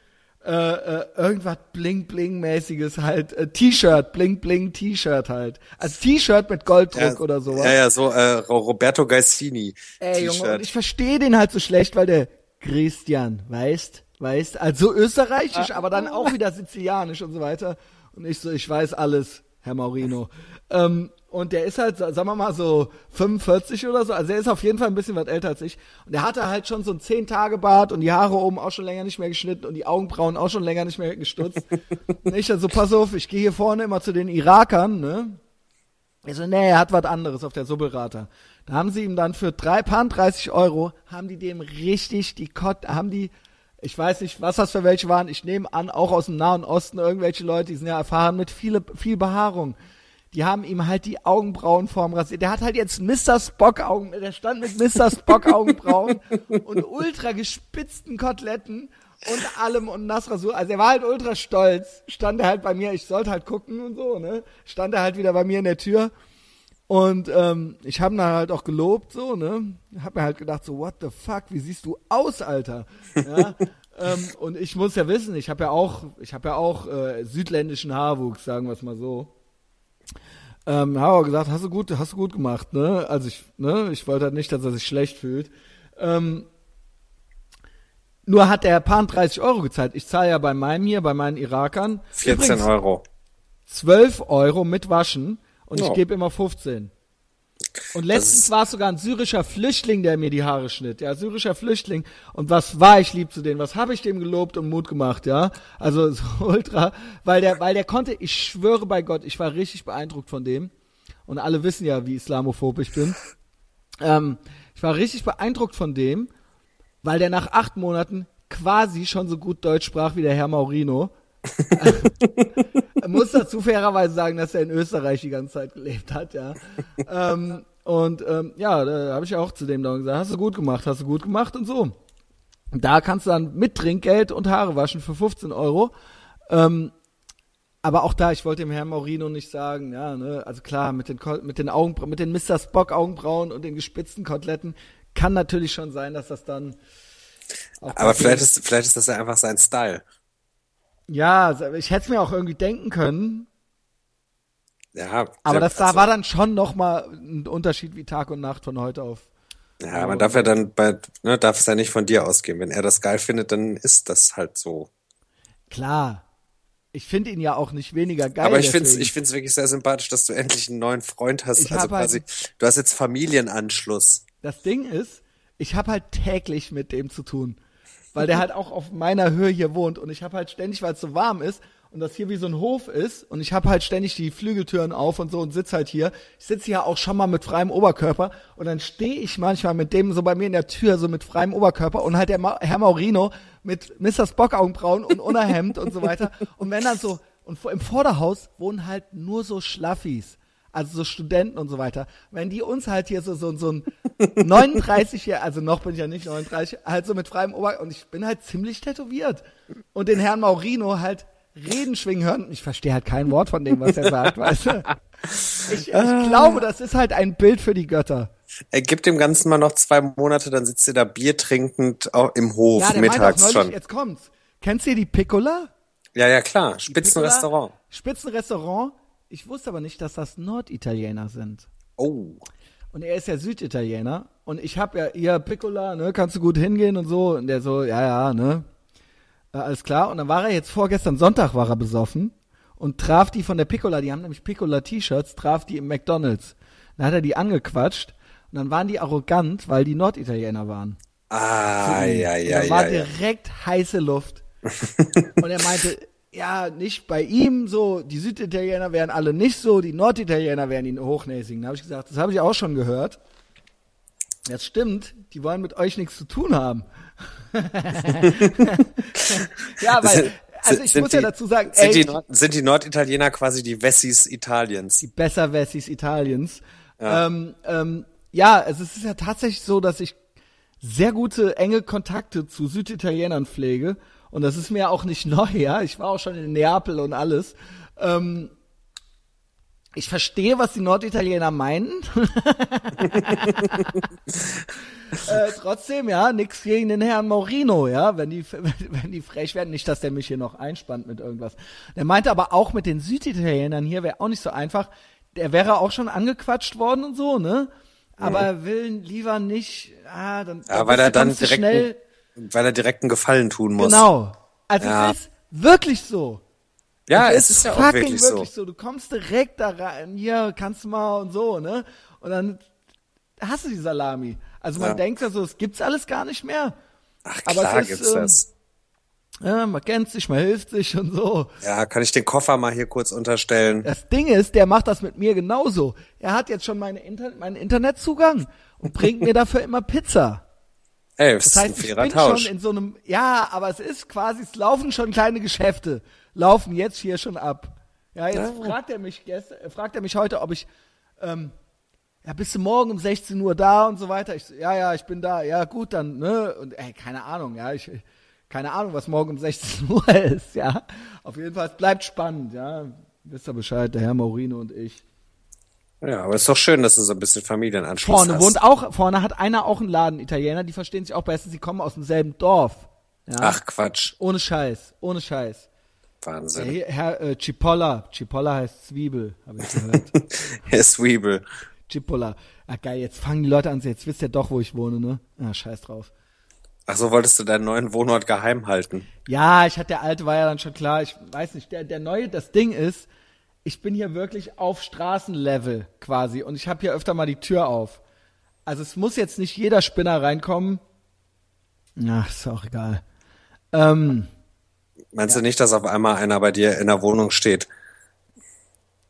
äh, äh, irgendwas bling bling mäßiges halt äh, T-Shirt bling bling T-Shirt halt. Also T-Shirt mit Golddruck ja, oder sowas. Ja, ja, so äh, Ro- Roberto Gaisini. Ey Junge, und ich verstehe den halt so schlecht, weil der Christian, weißt, weißt, also österreichisch, aber dann auch wieder sizilianisch und so weiter. Und ich so, ich weiß alles, Herr Maurino. Ähm, und der ist halt, sagen wir mal so 45 oder so, also er ist auf jeden Fall ein bisschen was älter als ich. Und der hatte halt schon so ein 10-Tage-Bart und die Haare oben auch schon länger nicht mehr geschnitten und die Augenbrauen auch schon länger nicht mehr gestutzt. und ich dann so, pass auf, ich gehe hier vorne immer zu den Irakern, ne? Er so, nee, er hat was anderes auf der Subbelrata. Da haben sie ihm dann für drei Pound 30 Euro, haben die dem richtig die Kott, haben die, ich weiß nicht, was das für welche waren, ich nehme an, auch aus dem Nahen Osten irgendwelche Leute, die sind ja erfahren mit viele, viel Behaarung. Die haben ihm halt die Augenbrauenform rasiert. Der hat halt jetzt Mr. Spock Augen, der stand mit Mr. Spock Augenbrauen und ultra gespitzten Koteletten und allem und Nassrasur. Also er war halt ultra stolz. Stand er halt bei mir, ich sollte halt gucken und so, ne? Stand er halt wieder bei mir in der Tür. Und ähm, ich habe ihn dann halt auch gelobt, so, ne? Hab mir halt gedacht, so, what the fuck, wie siehst du aus, Alter? Ja? ähm, und ich muss ja wissen, ich habe ja auch, ich habe ja auch äh, südländischen Haarwuchs, sagen wir es mal so. Ähm, habe auch gesagt, hast du gut, hast du gut gemacht, ne? Also ich, ne, ich wollte halt nicht, dass er sich schlecht fühlt. Ähm, nur hat der Pan 30 Euro gezahlt. Ich zahle ja bei meinem hier, bei meinen Irakern 14 übrigens Euro. 12 Euro mit Waschen und ich Ja. gebe immer 15. Und letztens war es sogar ein syrischer Flüchtling, der mir die Haare schnitt. Ja, syrischer Flüchtling. Und was war ich lieb zu denen? Was habe ich dem gelobt und Mut gemacht, ja? Also so ultra, weil der, weil der konnte, ich schwöre bei Gott, ich war richtig beeindruckt von dem. Und alle wissen ja, wie islamophob ich bin. Ähm, ich war richtig beeindruckt von dem, weil der nach acht Monaten quasi schon so gut Deutsch sprach wie der Herr Maurino. Muss dazu fairerweise sagen, dass er in Österreich die ganze Zeit gelebt hat, ja. ähm, und ähm, ja, da habe ich auch zu dem dann gesagt, hast du gut gemacht, hast du gut gemacht und so. Da kannst du dann mit Trinkgeld und Haare waschen für 15 Euro. Ähm, aber auch da, ich wollte dem Herrn Maurino nicht sagen, ja, ne, also klar, mit den, mit den Augenbrauen, mit den Mr. Spock Augenbrauen und den gespitzten Koteletten kann natürlich schon sein, dass das dann Aber vielleicht ist, vielleicht ist das ja einfach sein Style. Ja, ich hätte es mir auch irgendwie denken können, Ja. aber das da also- war dann schon noch mal ein Unterschied wie Tag und Nacht von heute auf. Ja, man darf ja dann bei, ne, darf es ja nicht von dir ausgehen. Wenn er das geil findet, dann ist das halt so. Klar. Ich finde ihn ja auch nicht weniger geil. Aber ich find's, deswegen. ich find's wirklich sehr sympathisch, dass du endlich einen neuen Freund hast. Ich also halt- quasi, du hast jetzt Familienanschluss. Das Ding ist, ich habe halt täglich mit dem zu tun. Weil der halt auch auf meiner Höhe hier wohnt und ich habe halt ständig, weil es so warm ist und das hier wie so ein Hof ist und ich habe halt ständig die Flügeltüren auf und so und sitz halt hier. Ich sitze hier auch schon mal mit freiem Oberkörper und dann stehe ich manchmal mit dem so bei mir in der Tür so mit freiem Oberkörper und halt der Ma Herr Maurino mit Mr. Spock Augenbrauen und Unterhemd und so weiter. Und wenn dann so, und im Vorderhaus wohnen halt nur so Schlaffis. Also so Studenten und so weiter. Wenn die uns halt hier so, so, so ein 39 Jahre, also noch bin ich ja nicht 39, halt so mit freiem Ober, und ich bin halt ziemlich tätowiert. Und den Herrn Maurino halt reden schwingen hören. Ich verstehe halt kein Wort von dem, was er sagt, weißt du? Ich, ich glaube, das ist halt ein Bild für die Götter. Er gibt dem Ganzen mal noch zwei Monate, dann sitzt ihr da Bier trinkend im Hof Ja, der mittags neulich, schon. jetzt kommt's. Kennst du die Piccola? Ja, ja, klar. Spitzenrestaurant. Spitzenrestaurant. Ich wusste aber nicht, dass das Norditaliener sind. Oh. Und er ist ja Süditaliener. Und ich hab ja, ihr Piccola, ne, kannst du gut hingehen und so. Und der so, ja, ja, ne. Äh, alles klar. Und dann war er jetzt vorgestern Sonntag war er besoffen und traf die von der Piccola, die haben nämlich Piccola-T-Shirts, traf die im McDonalds. Dann hat er die angequatscht und dann waren die arrogant, weil die Norditaliener waren. Ah, ja, ja, da war ja, ja. direkt heiße Luft. und er meinte, ja, nicht bei ihm so, die Süditaliener wären alle nicht so, die Norditaliener wären ihn hochnäsigen. Da habe ich gesagt, das habe ich auch schon gehört. Das stimmt, die wollen mit euch nichts zu tun haben. ja, weil, also ich Sind muss ja die- dazu sagen, Sind, ey, die, sind die Norditaliener quasi die Wessis Italiens? die Besserwessis Italiens. Ja. Ähm, ähm, ja, es ist ja tatsächlich so, dass ich sehr gute, enge Kontakte zu Süditalienern pflege. Und das ist mir auch nicht neu, ja. Ich war auch schon in Neapel und alles. Ähm, ich verstehe, was die Norditaliener meinen. äh, trotzdem, ja, nix gegen den Herrn Maurino, ja, wenn die, wenn die frech werden, nicht, dass der mich hier noch einspannt mit irgendwas. Der meinte aber auch mit den Süditalienern hier wäre auch nicht so einfach. Der wäre auch schon angequatscht worden und so, ne? Aber er will lieber nicht, ah, dann, Ja, weil er dann direkt, schnell, weil er direkt einen Gefallen tun muss. genau. Also Ja. es ist wirklich so. Ja, Es es ist ja auch fucking wirklich so. wirklich so. Du kommst direkt da rein, hier kannst du mal und so, ne? Und dann hast du die Salami. Also man Ja. denkt ja so, es gibt's alles gar nicht mehr. Ach Aber klar es ist, gibt's ähm, das. Ja, man kennt sich, man hilft sich und so. Ja, kann ich den Koffer mal hier kurz unterstellen? Das Ding ist, der macht das mit mir genauso. Er hat jetzt schon meine Inter meinen Internetzugang und bringt mir dafür immer Pizza. Ey, das, heißt, ich bin Tausch. schon in so einem, ja, aber es ist quasi, es laufen schon kleine Geschäfte, laufen jetzt hier schon ab. Ja, jetzt Ja. fragt er mich gestern, äh, fragt er mich heute, ob ich, ähm, ja, bist du morgen um 16 Uhr da und so weiter? Ich so, ja, ja, ich bin da. Ja, gut, dann, ne? Und ey, keine Ahnung, ja, ich, keine Ahnung, was morgen um 16 Uhr ist, ja. Auf jeden Fall, es bleibt spannend, ja. Wisst ihr Bescheid, der Herr Maurino und ich. Ja, aber ist doch schön, dass du so ein bisschen Familienanschluss Vorne hast. wohnt auch, vorne hat einer auch einen Laden, Italiener, die verstehen sich auch besser, sie kommen aus demselben Dorf. Ja. Ach Quatsch, Ohne Scheiß, ohne Scheiß. Wahnsinn. Hey, Herr äh, Cipolla, Cipolla heißt Zwiebel, habe ich gehört. Herr Sweebel. Cipolla. Ah geil, jetzt fangen die Leute an, jetzt wisst ihr doch, wo ich wohne, ne? Ah, scheiß drauf. Ach so, wolltest du deinen neuen Wohnort geheim halten? Ja, ich hatte der alte war ja dann schon klar, ich weiß nicht, der der neue, das Ding ist, ich bin hier wirklich auf Straßenlevel quasi und ich habe hier öfter mal die Tür auf. Also es muss jetzt nicht jeder Spinner reinkommen. Ach, ist auch egal. Ähm, Meinst du nicht, dass auf einmal einer bei dir in der Wohnung steht?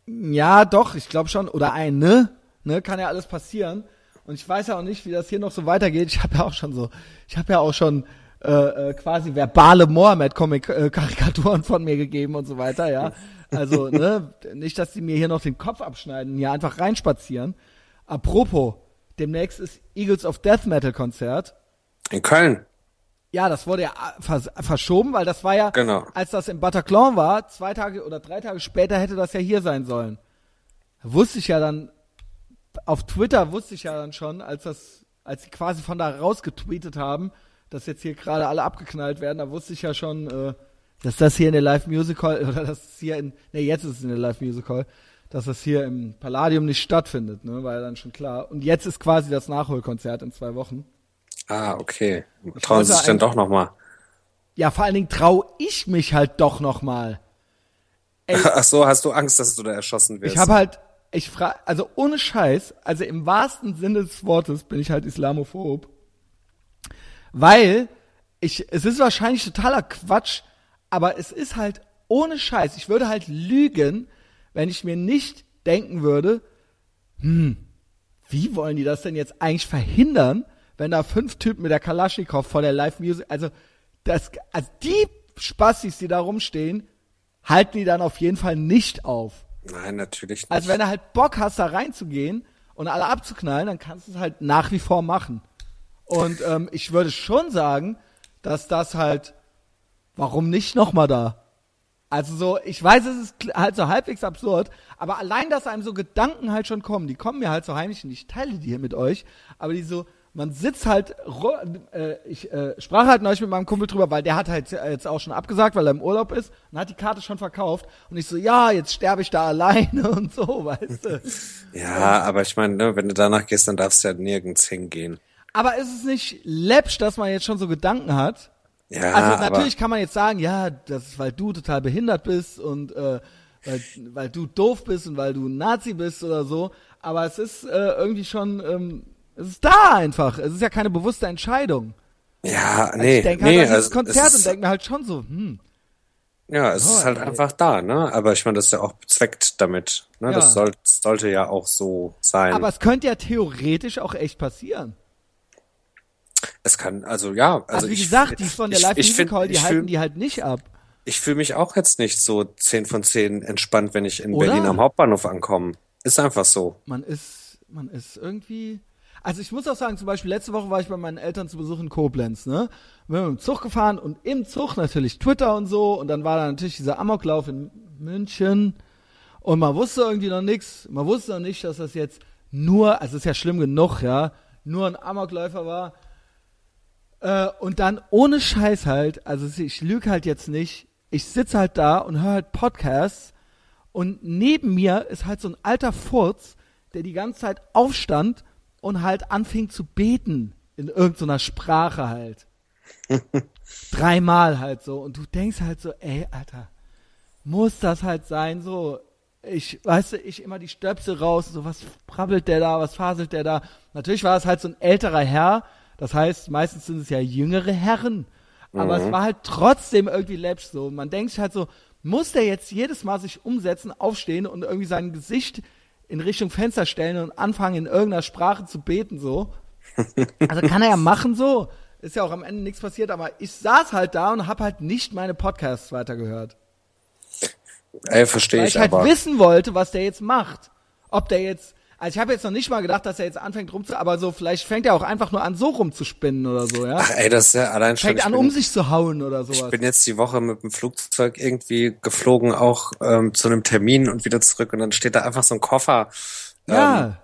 Ja, doch, ich glaube schon. Oder ein, ne? Ne, kann ja alles passieren. Und ich weiß ja auch nicht, wie das hier noch so weitergeht. Ich habe ja auch schon so, ich habe ja auch schon äh, äh, quasi verbale Mohammed-Karikaturen von mir gegeben und so weiter, ja. Also, ne, nicht, dass die mir hier noch den Kopf abschneiden, hier einfach reinspazieren. Apropos, demnächst ist Eagles of Death Metal Konzert. In Köln? Ja, das wurde ja vers verschoben, weil das war ja, Genau. als das in Bataclan war, zwei Tage oder drei Tage später hätte das ja hier sein sollen. Wusste ich ja dann, auf Twitter wusste ich ja dann schon, als das, als sie quasi von da rausgetweetet haben, dass jetzt hier gerade alle abgeknallt werden, da wusste ich ja schon, äh, dass das hier in der Live Musical, oder dass es hier in, ne, jetzt ist es in der Live Musical, dass das hier im Palladium nicht stattfindet, ne, war ja dann schon klar. Und jetzt ist quasi das Nachholkonzert in zwei Wochen. Ah, okay. Trauen sie sich dann ein- doch nochmal. Ja, vor allen Dingen traue ich mich halt doch noch mal. Ey, Ach so, hast du Angst, dass du da erschossen wirst? ich habe halt, ich frage, also ohne Scheiß, also im wahrsten Sinne des Wortes bin ich halt Islamophob, weil ich, es ist wahrscheinlich totaler Quatsch, aber es ist halt ohne Scheiß. Ich würde halt lügen, wenn ich mir nicht denken würde, hm, wie wollen die das denn jetzt eigentlich verhindern, wenn da fünf Typen mit der Kalaschnikow vor der Live Music, also das, also die Spassis, die da rumstehen, halten die dann auf jeden Fall nicht auf. Nein, natürlich nicht. Also wenn du halt Bock hast, da reinzugehen und alle abzuknallen, dann kannst du es halt nach wie vor machen. Und ähm, ich würde schon sagen, dass das halt, warum nicht nochmal da? Also so, ich weiß, es ist halt so halbwegs absurd, aber allein, dass einem so Gedanken halt schon kommen, die kommen mir halt so heimlich und ich teile die hier mit euch, aber die so, man sitzt halt, äh, ich äh, sprach halt neulich mit meinem Kumpel drüber, weil der hat halt jetzt auch schon abgesagt, weil er im Urlaub ist und hat die Karte schon verkauft und ich so, ja, jetzt sterbe ich da alleine und so, weißt du. ja, aber ich meine, ne, wenn du danach gehst, dann darfst du ja nirgends hingehen. Aber ist es nicht läppsch, dass man jetzt schon so Gedanken hat? Ja, also natürlich kann man jetzt sagen, ja, das ist, weil du total behindert bist und äh, weil, weil du doof bist und weil du ein Nazi bist oder so. Aber es ist äh, irgendwie schon, ähm, es ist da einfach. Es ist ja keine bewusste Entscheidung. Ja, Also nee, ich denke nee, halt an dieses also, Konzert und denke mir halt schon so, hm, ja, es Oh, ist halt ey. einfach da, ne? Aber ich meine, das ist ja auch bezweckt damit, ne? Ja. Das soll, sollte ja auch so sein. aber es könnte ja theoretisch auch echt passieren. Es kann, also ja, also, Also, wie ich, gesagt, die von der ich- Live ich Music Hall, die halten die halt nicht ab. Ich fühle mich auch jetzt nicht so 10 von 10 entspannt, wenn ich in Oder? Berlin am Hauptbahnhof ankomme. Ist einfach so. Man ist, man ist irgendwie. Also ich muss auch sagen, zum Beispiel letzte Woche war ich bei meinen Eltern zu Besuch in Koblenz, ne? Wir sind mit dem Zug gefahren und im Zug natürlich Twitter und so und dann war da natürlich dieser Amoklauf in München und man wusste irgendwie noch nichts. Man wusste noch nicht, dass das jetzt nur, also ist ja schlimm genug, ja, nur ein Amokläufer war. Äh, und dann ohne Scheiß halt, also ich lüge halt jetzt nicht, ich sitze halt da und höre halt Podcasts und neben mir ist halt so ein alter Furz, der die ganze Zeit aufstand und halt anfing zu beten in irgendeiner Sprache halt. Dreimal halt so. Und du denkst halt so, ey, Alter, muss das halt sein, so. Ich, weißt du, ich immer die Stöpsel raus, so, was brabbelt der da, was faselt der da? Natürlich war es halt so ein älterer Herr, das heißt, meistens sind es ja jüngere Herren, aber es war halt trotzdem irgendwie läppsch so. Man denkt sich halt so, muss der jetzt jedes Mal sich umsetzen, aufstehen und irgendwie sein Gesicht in Richtung Fenster stellen und anfangen in irgendeiner Sprache zu beten so? Also kann er ja machen so. Ist ja auch am Ende nichts passiert, aber ich saß halt da und habe halt nicht meine Podcasts weitergehört. Ey, verstehe Weil ich ich halt aber. wissen wollte, was der jetzt macht. Ob der jetzt, also ich habe jetzt noch nicht mal gedacht, dass er jetzt anfängt rumzu, aber so vielleicht fängt er auch einfach nur an so rumzuspinnen oder so, ja. Ach, ey, das ist ja allein schon. Fängt ich an bin, um sich zu hauen oder ich sowas. bin jetzt die Woche mit dem Flugzeug irgendwie geflogen, auch ähm, zu einem Termin und wieder zurück und dann steht da einfach so ein Koffer ähm, Ja,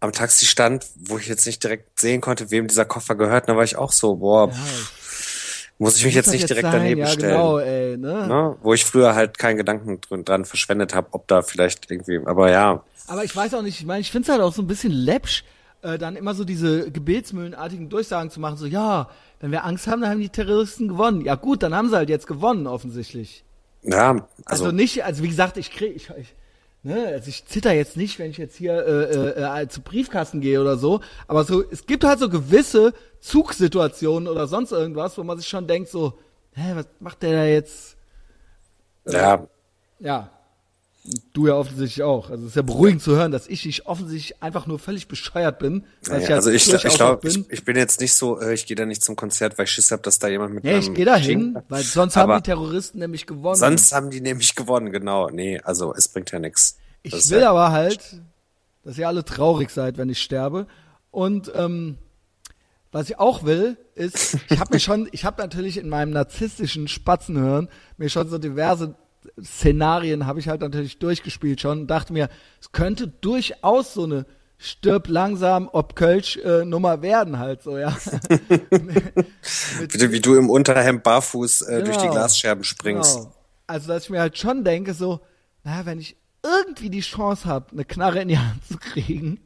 am Taxistand, wo ich jetzt nicht direkt sehen konnte, wem dieser Koffer gehört. Da war ich auch so, boah, ja muss ich mich jetzt nicht direkt sein? daneben ja, stellen. genau, ey, ne? Ne? Wo ich früher halt keinen Gedanken drin, dran verschwendet habe, ob da vielleicht irgendwie, aber ja, Aber ich weiß auch nicht, ich meine, ich finde es halt auch so ein bisschen läppsch, äh, dann immer so diese gebetsmühlenartigen Durchsagen zu machen, so, ja, wenn wir Angst haben, dann haben die Terroristen gewonnen. Ja gut, dann haben sie halt jetzt gewonnen, offensichtlich. ja, Also, also, nicht, also wie gesagt, ich krieg, ich, ich, ne, also ich zitter jetzt nicht, wenn ich jetzt hier äh, äh, äh, zu Briefkasten gehe oder so, aber so, es gibt halt so gewisse Zugsituationen oder sonst irgendwas, wo man sich schon denkt, so, hä, was macht der da jetzt? ja, Ja. Du ja offensichtlich auch. Also es ist ja beruhigend zu hören, dass ich nicht offensichtlich einfach nur völlig bescheuert bin. Weil Ja, ja also ich, ich glaube, bin. ich, ich bin jetzt nicht so, äh, ich gehe da nicht zum Konzert, weil ich Schiss hab, dass da jemand mit nee, ich gehe da hin, weil sonst haben die Terroristen nämlich gewonnen. Sonst haben die nämlich gewonnen, genau. Nee, also es bringt ja nichts. Ich Das will ja- aber halt, dass ihr alle traurig seid, wenn ich sterbe. Und ähm, was ich auch will, ist, ich habe mir schon, ich habe natürlich in meinem narzisstischen Spatzenhirn mir schon so diverse Szenarien habe ich halt natürlich durchgespielt schon und dachte mir, es könnte durchaus so eine stirb langsam ob Kölsch äh, Nummer werden halt so, ja. Wie, wie du im Unterhemd barfuß äh, durch die Genau. Glasscherben springst. Genau. Also, dass ich mir halt schon denke, so, naja, wenn ich irgendwie die Chance habe, eine Knarre in die Hand zu kriegen,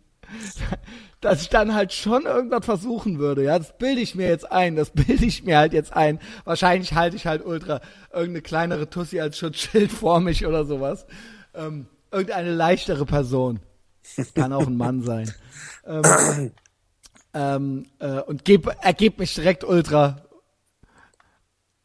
dass ich dann halt schon irgendwas versuchen würde. Ja, das bilde ich mir jetzt ein, das bilde ich mir halt jetzt ein. Wahrscheinlich halte ich halt ultra irgendeine kleinere Tussi als Schutzschild vor mich oder sowas. Ähm, irgendeine leichtere Person. Kann auch ein Mann sein. Ähm, ähm, äh, und geb, ergeb mich direkt ultra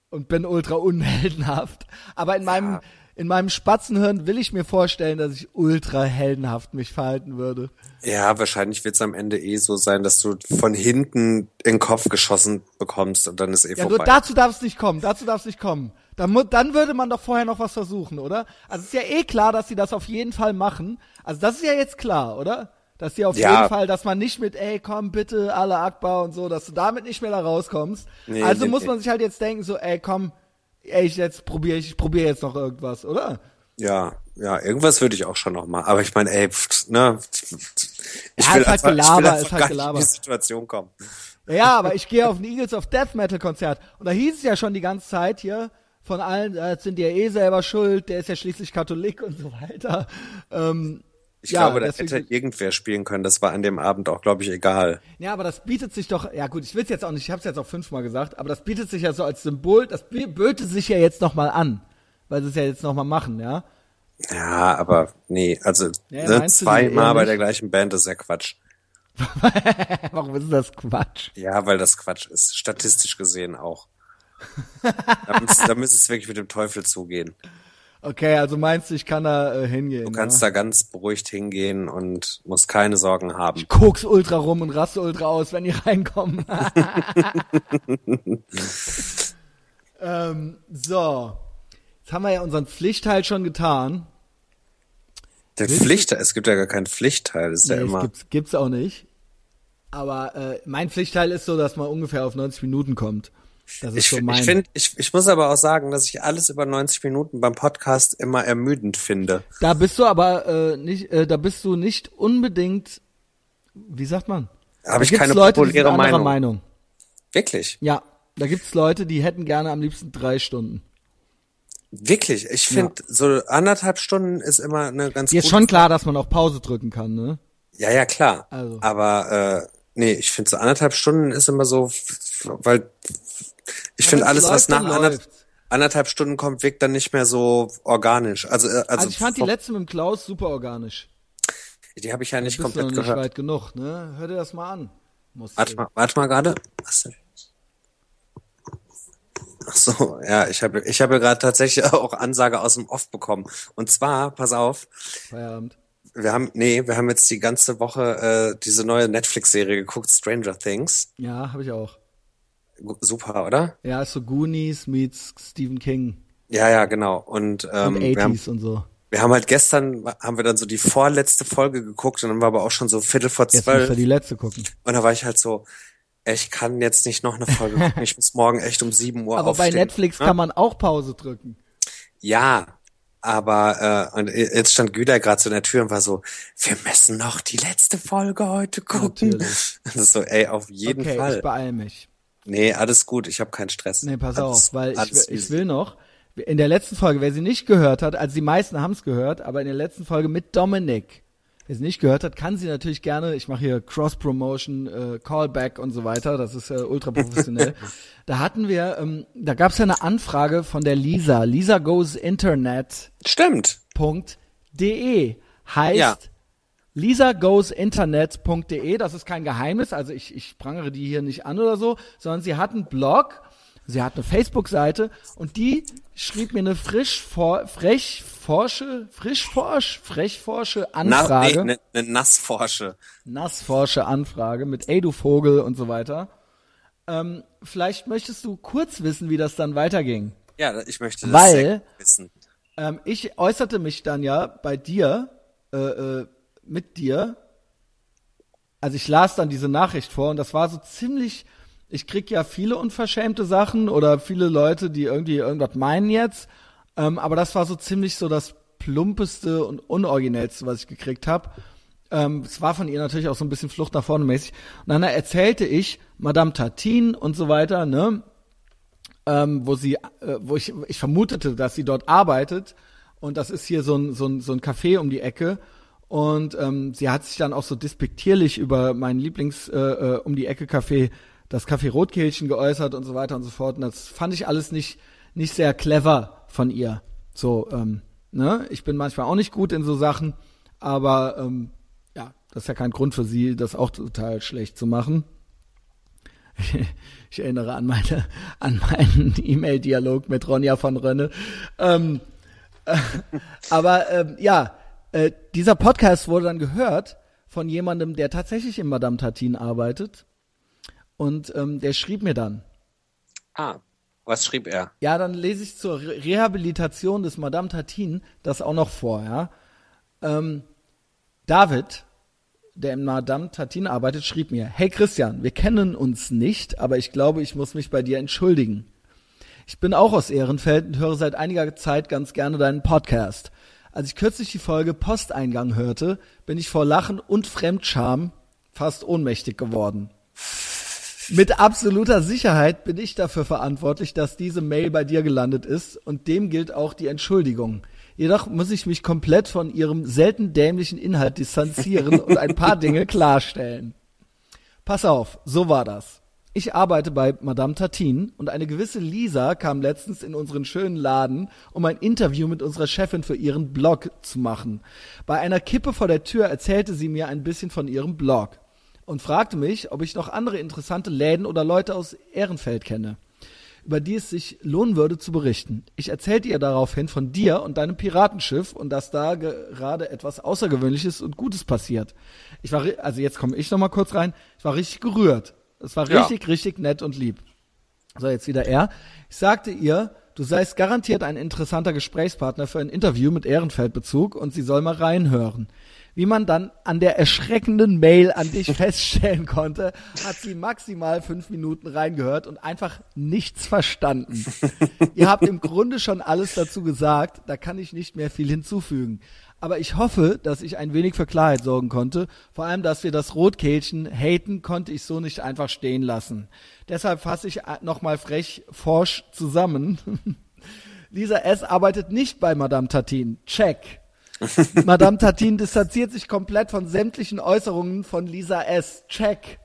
und bin ultra unheldenhaft. Aber in meinem, in meinem Spatzenhirn will ich mir vorstellen, dass ich ultra heldenhaft mich verhalten würde. Ja, wahrscheinlich wird es am Ende eh so sein, dass du von hinten in den Kopf geschossen bekommst und dann ist eh Ja, nur vorbei. dazu darf es nicht kommen, dazu darf es nicht kommen. Dann, dann würde man doch vorher noch was versuchen, oder? Also es ist ja eh klar, dass sie das auf jeden Fall machen. Also das ist ja jetzt klar, oder? Dass die auf Ja. jeden Fall, dass man nicht mit, ey, komm bitte, alle Akbar und so, dass du damit nicht mehr da rauskommst. Nee, also nee, muss nee. man sich halt jetzt denken, so, ey, komm, ich jetzt probiere ich, ich probiere jetzt noch irgendwas, oder? Ja, ja, irgendwas würde ich auch schon noch mal. Aber ich meine, ey, pft, ne, ich Ja, will ist halt einfach, ich Gelaber, will ist einfach halt Gelaber. in die Situation kommen. Ja, aber ich gehe auf ein Eagles of Death Metal Konzert und da hieß es ja schon die ganze Zeit hier von allen, äh, sind die ja eh selber schuld, der ist ja schließlich Katholik und so weiter. Ähm, Ich ja, glaube, da hätte irgendwer spielen können. Das war an dem Abend auch, glaube ich, egal. Ja, aber das bietet sich doch, ja gut, ich will es jetzt auch nicht, ich habe es jetzt auch fünfmal gesagt, aber das bietet sich ja so als Symbol, das böte sich ja jetzt nochmal an, weil sie es ja jetzt nochmal machen, ja. Ja, aber nee, also Ja, ne, zweimal bei der gleichen Band ist ja Quatsch. Warum ist das Quatsch? Ja, weil das Quatsch ist. Statistisch gesehen auch. da müsste es wirklich mit dem Teufel zugehen. Okay, also meinst du, ich kann da äh, hingehen? Du kannst ja? da ganz beruhigt hingehen und musst keine Sorgen haben. Ich guck's ultra rum und raste ultra aus, wenn die reinkommen. ähm, so. Jetzt haben wir ja unseren Pflichtteil schon getan. Der Pflichtteil? Es gibt ja gar keinen Pflichtteil. Das ist nee, ja immer. Gibt's, gibt's auch nicht. Aber äh, mein Pflichtteil ist so, dass man ungefähr auf 90 Minuten kommt. Das ist ich, so mein. Ich, find, ich, ich muss aber auch sagen, dass ich alles über 90 Minuten beim Podcast immer ermüdend finde. Da bist du aber äh, nicht, äh, da bist du nicht unbedingt, wie sagt man? Habe ich keine Leute, populäre die Meinung. Meinung. Wirklich? Ja, da gibt's Leute, die hätten gerne am liebsten drei Stunden. Wirklich, ich finde, ja. so anderthalb Stunden ist immer eine ganz Dir ist schon klar, dass man auch Pause drücken kann, ne? Ja, ja, klar. Also. Aber äh, nee, ich finde so anderthalb Stunden ist immer so, weil ich finde alles, was nach anderthalb, anderthalb, Stunden kommt, wirkt dann nicht mehr so organisch. Also, äh, also, also ich fand die letzte mit dem Klaus super organisch. Die habe ich ja nicht komplett nicht gehört. weit genug, ne? Hör dir das mal an. Musst warte mal, warte mal gerade. Ach so, ja, ich habe ich habe gerade tatsächlich auch Ansage aus dem Off bekommen. Und zwar, pass auf. Feierabend. Wir haben, nee, wir haben jetzt die ganze Woche äh, diese neue Netflix-Serie geguckt, Stranger Things. Ja, habe ich auch. Super, oder? Ja, ist so Goonies meets Stephen King. Ja, ja, genau. Und, ähm, und 80s wir haben, und so. Wir haben halt gestern, haben wir dann so die vorletzte Folge geguckt und dann war aber auch schon so Viertel vor zwölf. Jetzt wir die letzte gucken. Und da war ich halt so, ich kann jetzt nicht noch eine Folge gucken, ich muss morgen echt um sieben Uhr aber aufstehen. Aber bei Netflix ja? kann man auch Pause drücken. Ja, aber äh, und jetzt stand Güler gerade so in der Tür und war so, wir müssen noch die letzte Folge heute gucken. Natürlich. Das ist so, ey, auf jeden okay, Fall. Ich beeil mich. Nee, alles gut, ich habe keinen Stress. Nee, pass alles, auf, weil ich, ich will noch, in der letzten Folge, wer sie nicht gehört hat, also die meisten haben es gehört, aber in der letzten Folge mit Dominik, wer sie nicht gehört hat, kann sie natürlich gerne, ich mache hier Cross-Promotion, äh, Callback und so weiter, das ist äh, ultra professionell. da hatten wir, ähm, da gab es ja eine Anfrage von der Lisa, Lisa goes Internet. Stimmt. .de heißt ja. lisagoesinternet.de, das ist kein Geheimnis, also ich, ich prangere die hier nicht an oder so, sondern sie hat einen Blog, sie hat eine Facebook-Seite und die schrieb mir eine frisch vor, frech forsche, frisch forsch, frech forsche Anfrage. Nass, nee, eine, eine nassforsche. Nassforsche Anfrage mit Ey du Vogel und so weiter. Ähm, vielleicht möchtest du kurz wissen, wie das dann weiterging. Ja, ich möchte das Weil, wissen. Ähm, ich äußerte mich dann ja bei dir, äh, äh, mit dir. Also ich las dann diese Nachricht vor und das war so ziemlich, ich krieg ja viele unverschämte Sachen oder viele Leute, die irgendwie irgendwas meinen jetzt. Ähm, aber das war so ziemlich so das plumpeste und unoriginellste, was ich gekriegt habe. Ähm, es war von ihr natürlich auch so ein bisschen Flucht nach vorne mäßig. Und dann erzählte ich Madame Tatin und so weiter, ne? Ähm, wo sie, äh, wo ich, ich vermutete, dass sie dort arbeitet. Und das ist hier so ein, so ein, so ein Café um die Ecke. Und ähm, sie hat sich dann auch so despektierlich über meinen Lieblings äh, äh, um die Ecke Café, das Café Rotkehlchen geäußert und so weiter und so fort. Und das fand ich alles nicht, nicht sehr clever von ihr. So, ähm, ne? Ich bin manchmal auch nicht gut in so Sachen, aber ähm, das ist ja kein Grund für sie, das auch total schlecht zu machen. Ich erinnere an meine, an meinen E-Mail-Dialog mit Ronja von Rönne. Ähm, äh, aber ähm, ja, äh, dieser Podcast wurde dann gehört von jemandem, der tatsächlich in Madame Tatin arbeitet. Und ähm, der schrieb mir dann. Ah, was schrieb er? Ja, dann lese ich zur Re Rehabilitation des Madame Tatin das auch noch vor, ja. Ähm, David, der in Madame Tatin arbeitet, schrieb mir, hey Christian, wir kennen uns nicht, aber ich glaube, ich muss mich bei dir entschuldigen. Ich bin auch aus Ehrenfeld und höre seit einiger Zeit ganz gerne deinen Podcast. Als ich kürzlich die Folge Posteingang hörte, bin ich vor Lachen und Fremdscham fast ohnmächtig geworden. Mit absoluter Sicherheit bin ich dafür verantwortlich, dass diese Mail bei dir gelandet ist und dem gilt auch die Entschuldigung. Jedoch muss ich mich komplett von ihrem selten dämlichen Inhalt distanzieren und ein paar Dinge klarstellen. Pass auf, so war das. Ich arbeite bei Madame Tatin und eine gewisse Lisa kam letztens in unseren schönen Laden, um ein Interview mit unserer Chefin für ihren Blog zu machen. Bei einer Kippe vor der Tür erzählte sie mir ein bisschen von ihrem Blog. und fragte mich, ob ich noch andere interessante Läden oder Leute aus Ehrenfeld kenne, über die es sich lohnen würde zu berichten. Ich erzählte ihr daraufhin von dir und deinem Piratenschiff und dass da gerade etwas Außergewöhnliches und Gutes passiert. Ich war, also jetzt komme ich noch mal kurz rein. Ich war richtig gerührt. Es war richtig, ja. richtig nett und lieb. So, jetzt wieder er. Ich sagte ihr, du seist garantiert ein interessanter Gesprächspartner für ein Interview mit Ehrenfeldbezug und sie soll mal reinhören. Wie man dann an der erschreckenden Mail an dich feststellen konnte, hat sie maximal fünf Minuten reingehört und einfach nichts verstanden. Ihr habt im Grunde schon alles dazu gesagt, da kann ich nicht mehr viel hinzufügen. Aber ich hoffe, dass ich ein wenig für Klarheit sorgen konnte. Vor allem, dass wir das Rotkehlchen haten, konnte ich so nicht einfach stehen lassen. Deshalb fasse ich nochmal frech forsch zusammen. Lisa S. arbeitet nicht bei Madame Tatin. Check. Madame Tatin distanziert sich komplett von sämtlichen Äußerungen von Lisa S. Check.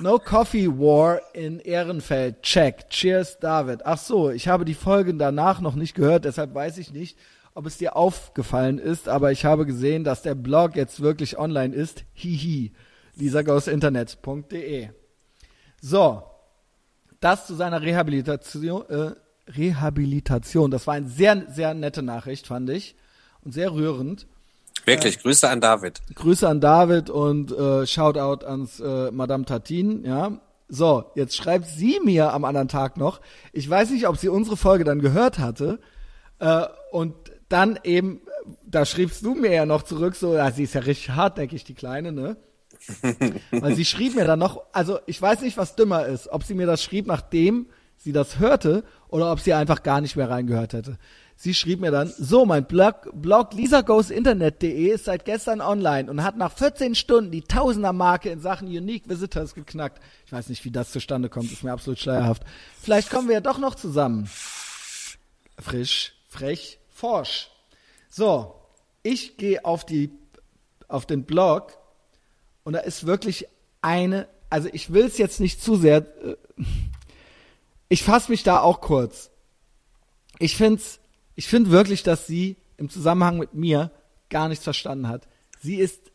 No Coffee War in Ehrenfeld. Check. Cheers, David. Ach so, ich habe die Folgen danach noch nicht gehört, deshalb weiß ich nicht, ob es dir aufgefallen ist, aber ich habe gesehen, dass der Blog jetzt wirklich online ist. Hihi. lisagausinternet.de. So. Das zu seiner Rehabilitation, äh, Rehabilitation. Das war eine sehr, sehr nette Nachricht, fand ich und sehr rührend. Wirklich, äh, Grüße an David. Grüße an David und äh, Shoutout ans äh, Madame Tatin, ja. So, jetzt schreibt sie mir am anderen Tag noch, ich weiß nicht, ob sie unsere Folge dann gehört hatte, äh, und dann eben, da schriebst du mir ja noch zurück, so, ja, sie ist ja richtig hartnäckig, die Kleine, ne? Weil sie schrieb mir dann noch, also ich weiß nicht, was dümmer ist, ob sie mir das schrieb, nachdem sie das hörte, oder ob sie einfach gar nicht mehr reingehört hätte. Sie schrieb mir dann, so, mein Blog, Blog lisagoesinternet.de ist seit gestern online und hat nach 14 Stunden die Tausender-Marke in Sachen Unique Visitors geknackt. Ich weiß nicht, wie das zustande kommt, ist mir absolut schleierhaft. Vielleicht kommen wir ja doch noch zusammen. Frisch, frech, forsch. So, ich gehe auf auf den Blog und da ist wirklich eine, also ich will es jetzt nicht zu sehr, äh, ich fasse mich da auch kurz. Ich find's ich finde wirklich, dass sie im Zusammenhang mit mir gar nichts verstanden hat. Sie ist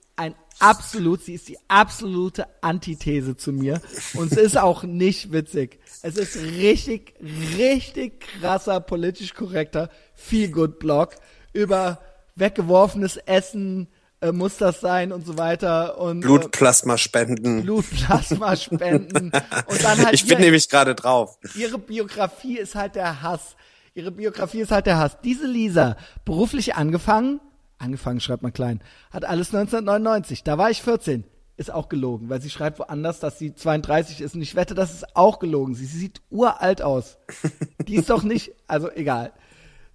absolut, sie ist die absolute Antithese zu mir. Und es ist auch nicht witzig. Es ist richtig, richtig krasser, politisch korrekter Feel-Good-Blog über weggeworfenes Essen, äh, muss das sein und so weiter und äh, Blutplasma spenden. Blutplasma spenden und dann halt Ich bin nämlich gerade drauf. Ihre Biografie ist halt der Hass. Ihre Biografie ist halt der Hass. Diese Lisa, beruflich angefangen, angefangen schreibt man klein, hat alles 1999. Da war ich 14. Ist auch gelogen, weil sie schreibt woanders, dass sie 32 ist und ich wette, das ist auch gelogen. Sie sieht uralt aus. Die ist doch nicht, also egal.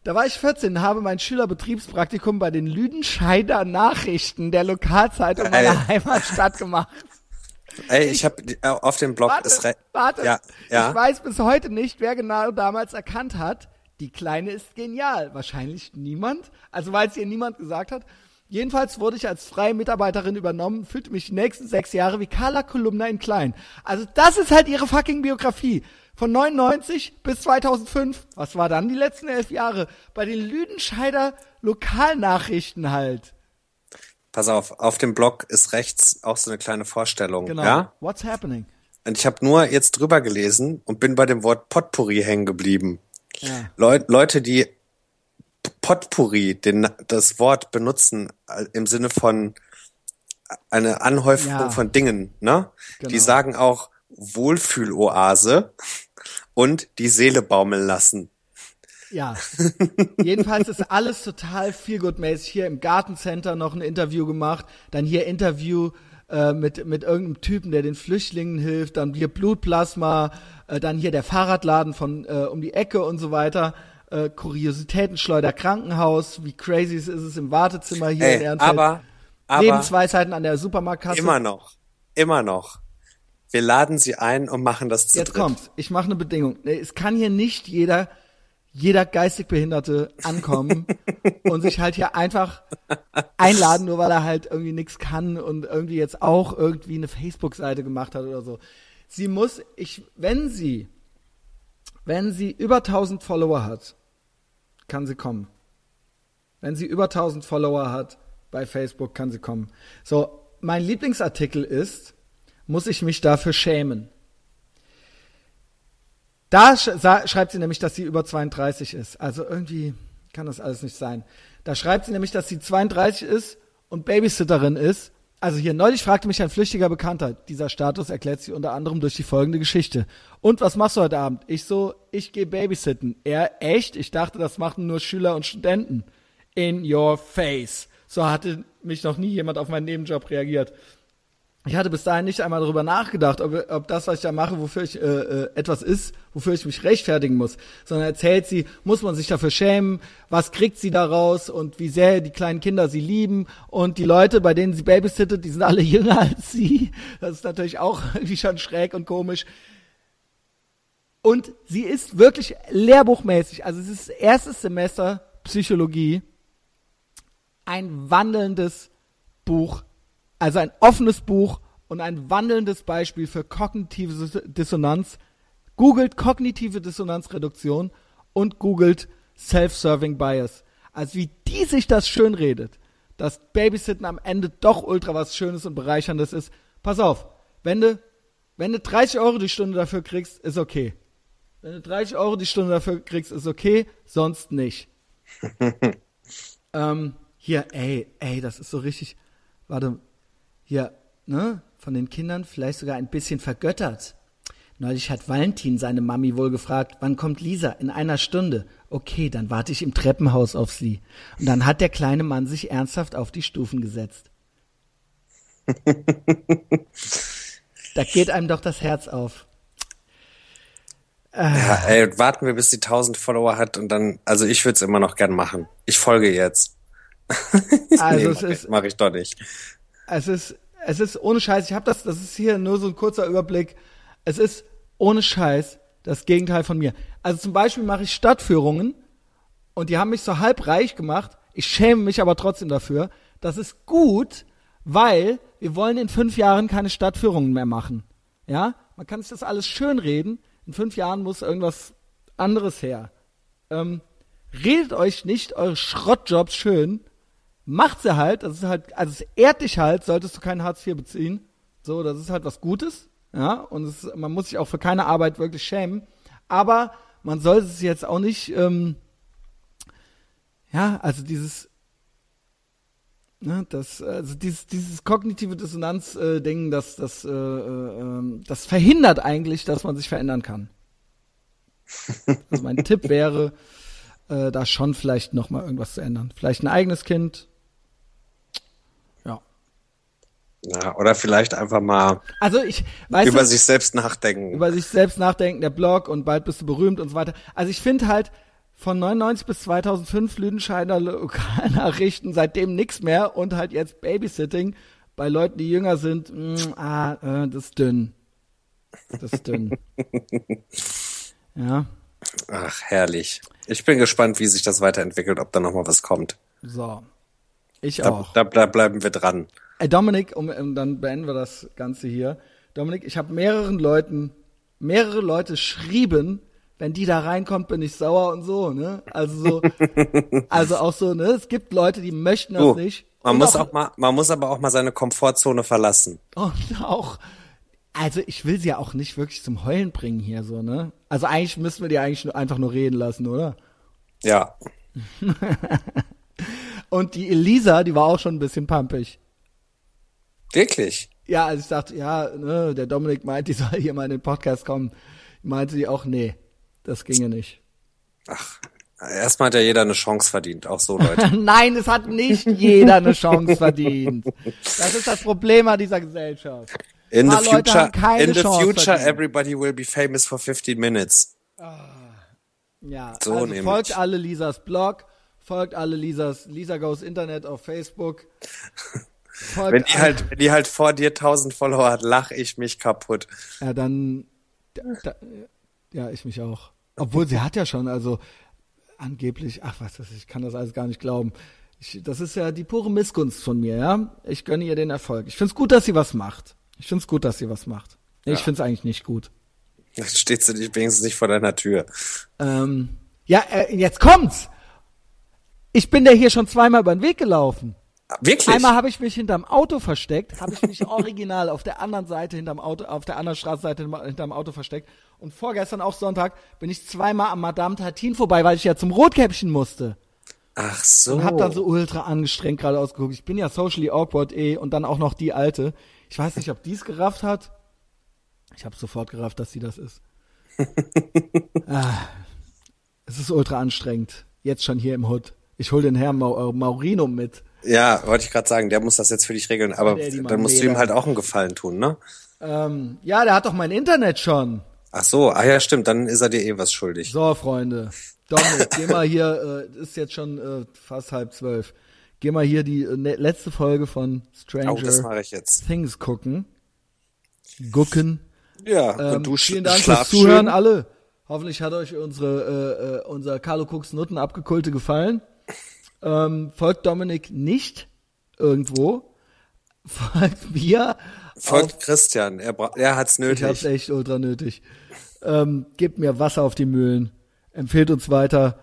Da war ich 14, habe mein Schülerbetriebspraktikum bei den Lüdenscheider Nachrichten der Lokalzeitung meiner Heimatstadt gemacht. Ey, ich, ich habe auf dem Blog warte, ist warte, ja, ja. Ich weiß bis heute nicht, wer genau damals erkannt hat, die Kleine ist genial. Wahrscheinlich niemand. Also weil es ihr niemand gesagt hat. Jedenfalls wurde ich als freie Mitarbeiterin übernommen, fühlte mich die nächsten sechs Jahre wie Carla Kolumna in Klein. Also das ist halt ihre fucking Biografie. Von 99 bis 2005. Was war dann die letzten elf Jahre? Bei den Lüdenscheider Lokalnachrichten halt. Pass auf, auf dem Blog ist rechts auch so eine kleine Vorstellung. Genau. Ja? What's happening? Und ich habe nur jetzt drüber gelesen und bin bei dem Wort Potpourri hängen geblieben. Ja. Leu Leute, die Potpourri, den, das Wort benutzen äh, im Sinne von eine Anhäufung ja. von Dingen, ne? Genau. Die sagen auch Wohlfühloase und die Seele baumeln lassen. Ja. Jedenfalls ist alles total feelgood-mäßig. Hier im Gartencenter noch ein Interview gemacht, dann hier Interview äh, mit, mit irgendeinem Typen, der den Flüchtlingen hilft, dann hier Blutplasma, äh, dann hier der Fahrradladen von äh, um die Ecke und so weiter. Äh, Kuriositätenschleuder Krankenhaus, wie crazy ist es im Wartezimmer hier Ey, in Ehrenfeld. Aber, aber Lebensweisheiten an der Supermarktkasse. Immer noch, immer noch. Wir laden sie ein und machen das zu Jetzt dritt. kommt's. Ich mache eine Bedingung. Es kann hier nicht jeder jeder geistig Behinderte ankommen und sich halt hier einfach einladen, nur weil er halt irgendwie nichts kann und irgendwie jetzt auch irgendwie eine Facebook-Seite gemacht hat oder so. Sie muss, ich, wenn sie, wenn sie über 1000 Follower hat, kann sie kommen. Wenn sie über 1000 Follower hat bei Facebook, kann sie kommen. So, mein Lieblingsartikel ist, muss ich mich dafür schämen. Da sch schreibt sie nämlich, dass sie über 32 ist. Also irgendwie kann das alles nicht sein. Da schreibt sie nämlich, dass sie 32 ist und Babysitterin ist. Also hier neulich fragte mich ein flüchtiger Bekannter. Dieser Status erklärt sie unter anderem durch die folgende Geschichte. Und was machst du heute Abend? Ich so, ich gehe babysitten. Er, echt? Ich dachte, das machen nur Schüler und Studenten. In your face. So hatte mich noch nie jemand auf meinen Nebenjob reagiert ich hatte bis dahin nicht einmal darüber nachgedacht, ob, ob das, was ich da mache, wofür ich äh, äh, etwas ist, wofür ich mich rechtfertigen muss, sondern erzählt sie, muss man sich dafür schämen, was kriegt sie daraus und wie sehr die kleinen Kinder sie lieben. Und die Leute, bei denen sie babysittet, die sind alle jünger als sie. Das ist natürlich auch irgendwie schon schräg und komisch. Und sie ist wirklich lehrbuchmäßig, also es ist erstes Semester Psychologie, ein wandelndes Buch also ein offenes Buch und ein wandelndes Beispiel für kognitive Dissonanz. Googelt kognitive Dissonanzreduktion und googelt Self-Serving Bias. Also wie die sich das schön redet, dass Babysitten am Ende doch ultra was Schönes und Bereicherndes ist. Pass auf, wenn du, wenn du 30 Euro die Stunde dafür kriegst, ist okay. Wenn du 30 Euro die Stunde dafür kriegst, ist okay, sonst nicht. ähm, hier, ey, ey, das ist so richtig. Warte, hier, ne, von den Kindern vielleicht sogar ein bisschen vergöttert. Neulich hat Valentin seine Mami wohl gefragt, wann kommt Lisa? In einer Stunde. Okay, dann warte ich im Treppenhaus auf sie. Und dann hat der kleine Mann sich ernsthaft auf die Stufen gesetzt. da geht einem doch das Herz auf. Ja, ey, warten wir, bis sie 1000 Follower hat und dann, also ich würde es immer noch gern machen. Ich folge jetzt. Also nee, es ist, mache ich doch nicht es ist, es ist ohne Scheiß, ich habe das, das ist hier nur so ein kurzer Überblick. Es ist ohne Scheiß das Gegenteil von mir. Also zum Beispiel mache ich Stadtführungen und die haben mich so halb reich gemacht. Ich schäme mich aber trotzdem dafür. Das ist gut, weil wir wollen in fünf Jahren keine Stadtführungen mehr machen. Ja, man kann sich das alles schön reden. In fünf Jahren muss irgendwas anderes her. Ähm, redet euch nicht eure Schrottjobs schön, macht sie halt, das ist halt, also es ehrt dich halt, solltest du keinen Hartz IV beziehen. So, das ist halt was Gutes, ja, und es, man muss sich auch für keine Arbeit wirklich schämen. Aber man sollte es jetzt auch nicht, ähm, ja, also dieses, ne, das, also dieses, dieses kognitive Dissonanz-Ding, äh, das, das, äh, äh, das verhindert eigentlich, dass man sich verändern kann. Also mein Tipp wäre, äh, da schon vielleicht noch mal irgendwas zu ändern. Vielleicht ein eigenes Kind, Ja, oder vielleicht einfach mal also ich, über du, sich selbst nachdenken. Über sich selbst nachdenken, der Blog und bald bist du berühmt und so weiter. Also ich finde halt von 99 bis 2005 Lüdenscheider Lokalnachrichten, seitdem nix mehr und halt jetzt Babysitting bei Leuten, die jünger sind, mh, mm, ah, äh, das ist dünn. Das ist dünn. ja. Ach, herrlich. Ich bin gespannt, wie sich das weiterentwickelt, ob da nochmal was kommt. So. Ich da, auch. Da, da bleiben wir dran. Ey, Dominik, um, um, dann beenden wir das Ganze hier. Dominik, ich habe mehreren Leuten, mehrere Leute schrieben, wenn die da reinkommt, bin ich sauer und so, ne? Also so, also auch so, ne? Es gibt Leute, die möchten das oh, nicht. Man muss auch, auch mal, man muss aber auch mal seine Komfortzone verlassen. Und auch, also ich will sie ja auch nicht wirklich zum Heulen bringen hier, so, ne? Also eigentlich müssen wir die eigentlich nur, einfach nur reden lassen, oder? Ja. und die Elisa, die war auch schon ein bisschen pumpig. Wirklich? Ja, also ich dachte, ja, ne, der Dominik meint, die soll hier mal in den Podcast kommen. Meinte die auch, nee, das ginge nicht. Ach, erstmal hat ja jeder eine Chance verdient, auch so Leute. Nein, es hat nicht jeder eine Chance verdient. Das ist das Problem an dieser Gesellschaft. In the future, in the Chance future, verdient. everybody will be famous for 15 minutes. Ah, ja, so also folgt alle Lisas Blog, folgt alle Lisas Lisa Goes Internet auf Facebook. wenn die halt, wenn die halt vor dir 1000 Follower hat, lach ich mich kaputt. Ja, dann, da, ja, ich mich auch. Obwohl sie hat ja schon, also angeblich, ach was, ich kann das alles gar nicht glauben. Ich, das ist ja die pure Missgunst von mir, ja. Ich gönne ihr den Erfolg. Ich find's gut, dass sie was macht. Ich find's gut, dass sie was macht. Ja. Ich find's eigentlich nicht gut. Dann stehst du nicht wenigstens nicht vor deiner Tür. Ähm, ja, äh, jetzt kommt's. Ich bin der hier schon zweimal über den Weg gelaufen. Wirklich? Einmal habe ich mich hinterm Auto versteckt, habe ich mich original auf der anderen Seite hinterm Auto, auf der anderen Straßenseite hinterm Auto versteckt. Und vorgestern auch Sonntag bin ich zweimal am Madame Tatin vorbei, weil ich ja zum Rotkäppchen musste. Ach so. Und hab dann so ultra angestrengt gerade ausgeguckt. Ich bin ja socially awkward eh und dann auch noch die alte. Ich weiß nicht, ob die's gerafft hat. Ich habe sofort gerafft, dass sie das ist. ah, es ist ultra anstrengend. Jetzt schon hier im Hood. Ich hol den Herrn Mau Maurino mit. Ja, wollte ich gerade sagen, der muss das jetzt für dich regeln, aber dann musst du ihm halt auch einen Gefallen tun, ne? Ähm, ja, der hat doch mein Internet schon. Ach so, ah ja, stimmt, dann ist er dir eh was schuldig. So, Freunde. Dominik, geh mal hier, äh, ist jetzt schon äh, fast halb zwölf. Geh mal hier die äh, ne, letzte Folge von Stranger oh. Things gucken. Gucken. Ja, Ähm, und du vielen Dank fürs Zuhören schön. alle. Hoffentlich hat euch unsere äh, äh, unser Carlo Cooks Nutten abgekulte gefallen. Ähm, folgt Dominik nicht irgendwo. Folgt mir. Folgt Christian, er, er hat's Ich hab's nötig. echt ultra nötig. Ähm, gebt mir Wasser auf die Mühlen. Empfehlt uns weiter.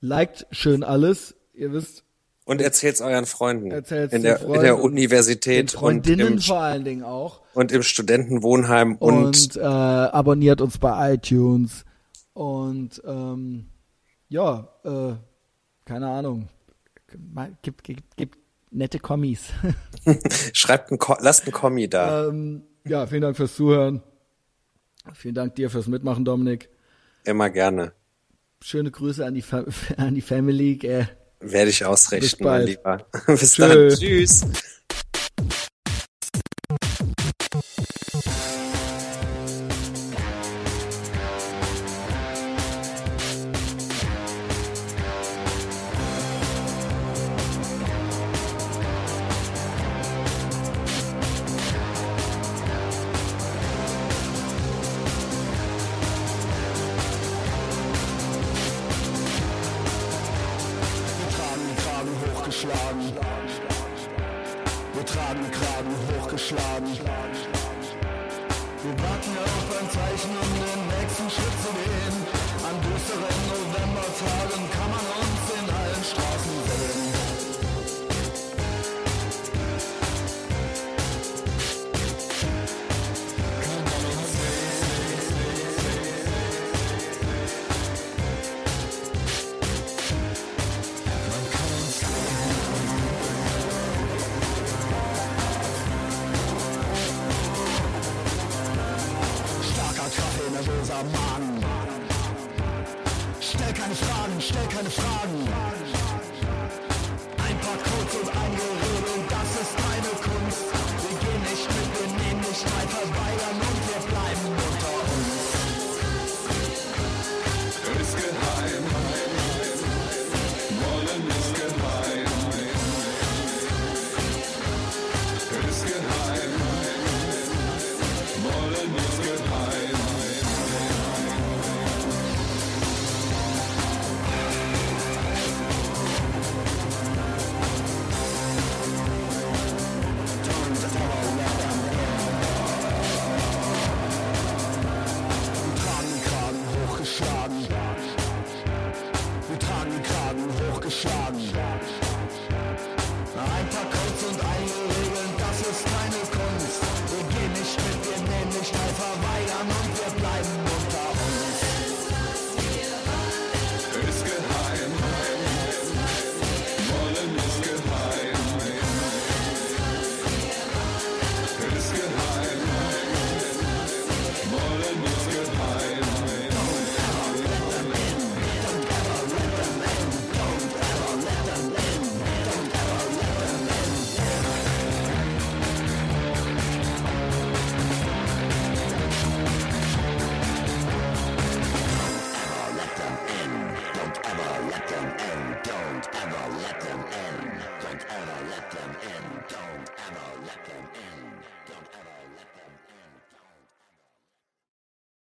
Liked schön alles. Ihr wisst, Und erzählt's euren Freunden. Erzählt's in der, Freunden in der und den Universität und Freundinnen im, vor allen Dingen auch. und im Studentenwohnheim und, Und, äh, abonniert uns bei iTunes. Und ähm, ja, äh, keine Ahnung. Gibt, gibt, gibt nette Kommis. schreibt ein, Ko- lasst ein Kommi da. ähm, ja, vielen Dank fürs Zuhören. Vielen Dank dir fürs Mitmachen, Dominik. Immer gerne. Schöne Grüße an die, Fa an die Family. Äh, Werde ich ausrichten, mein Lieber. Bis Tschö. dann. Tschüss.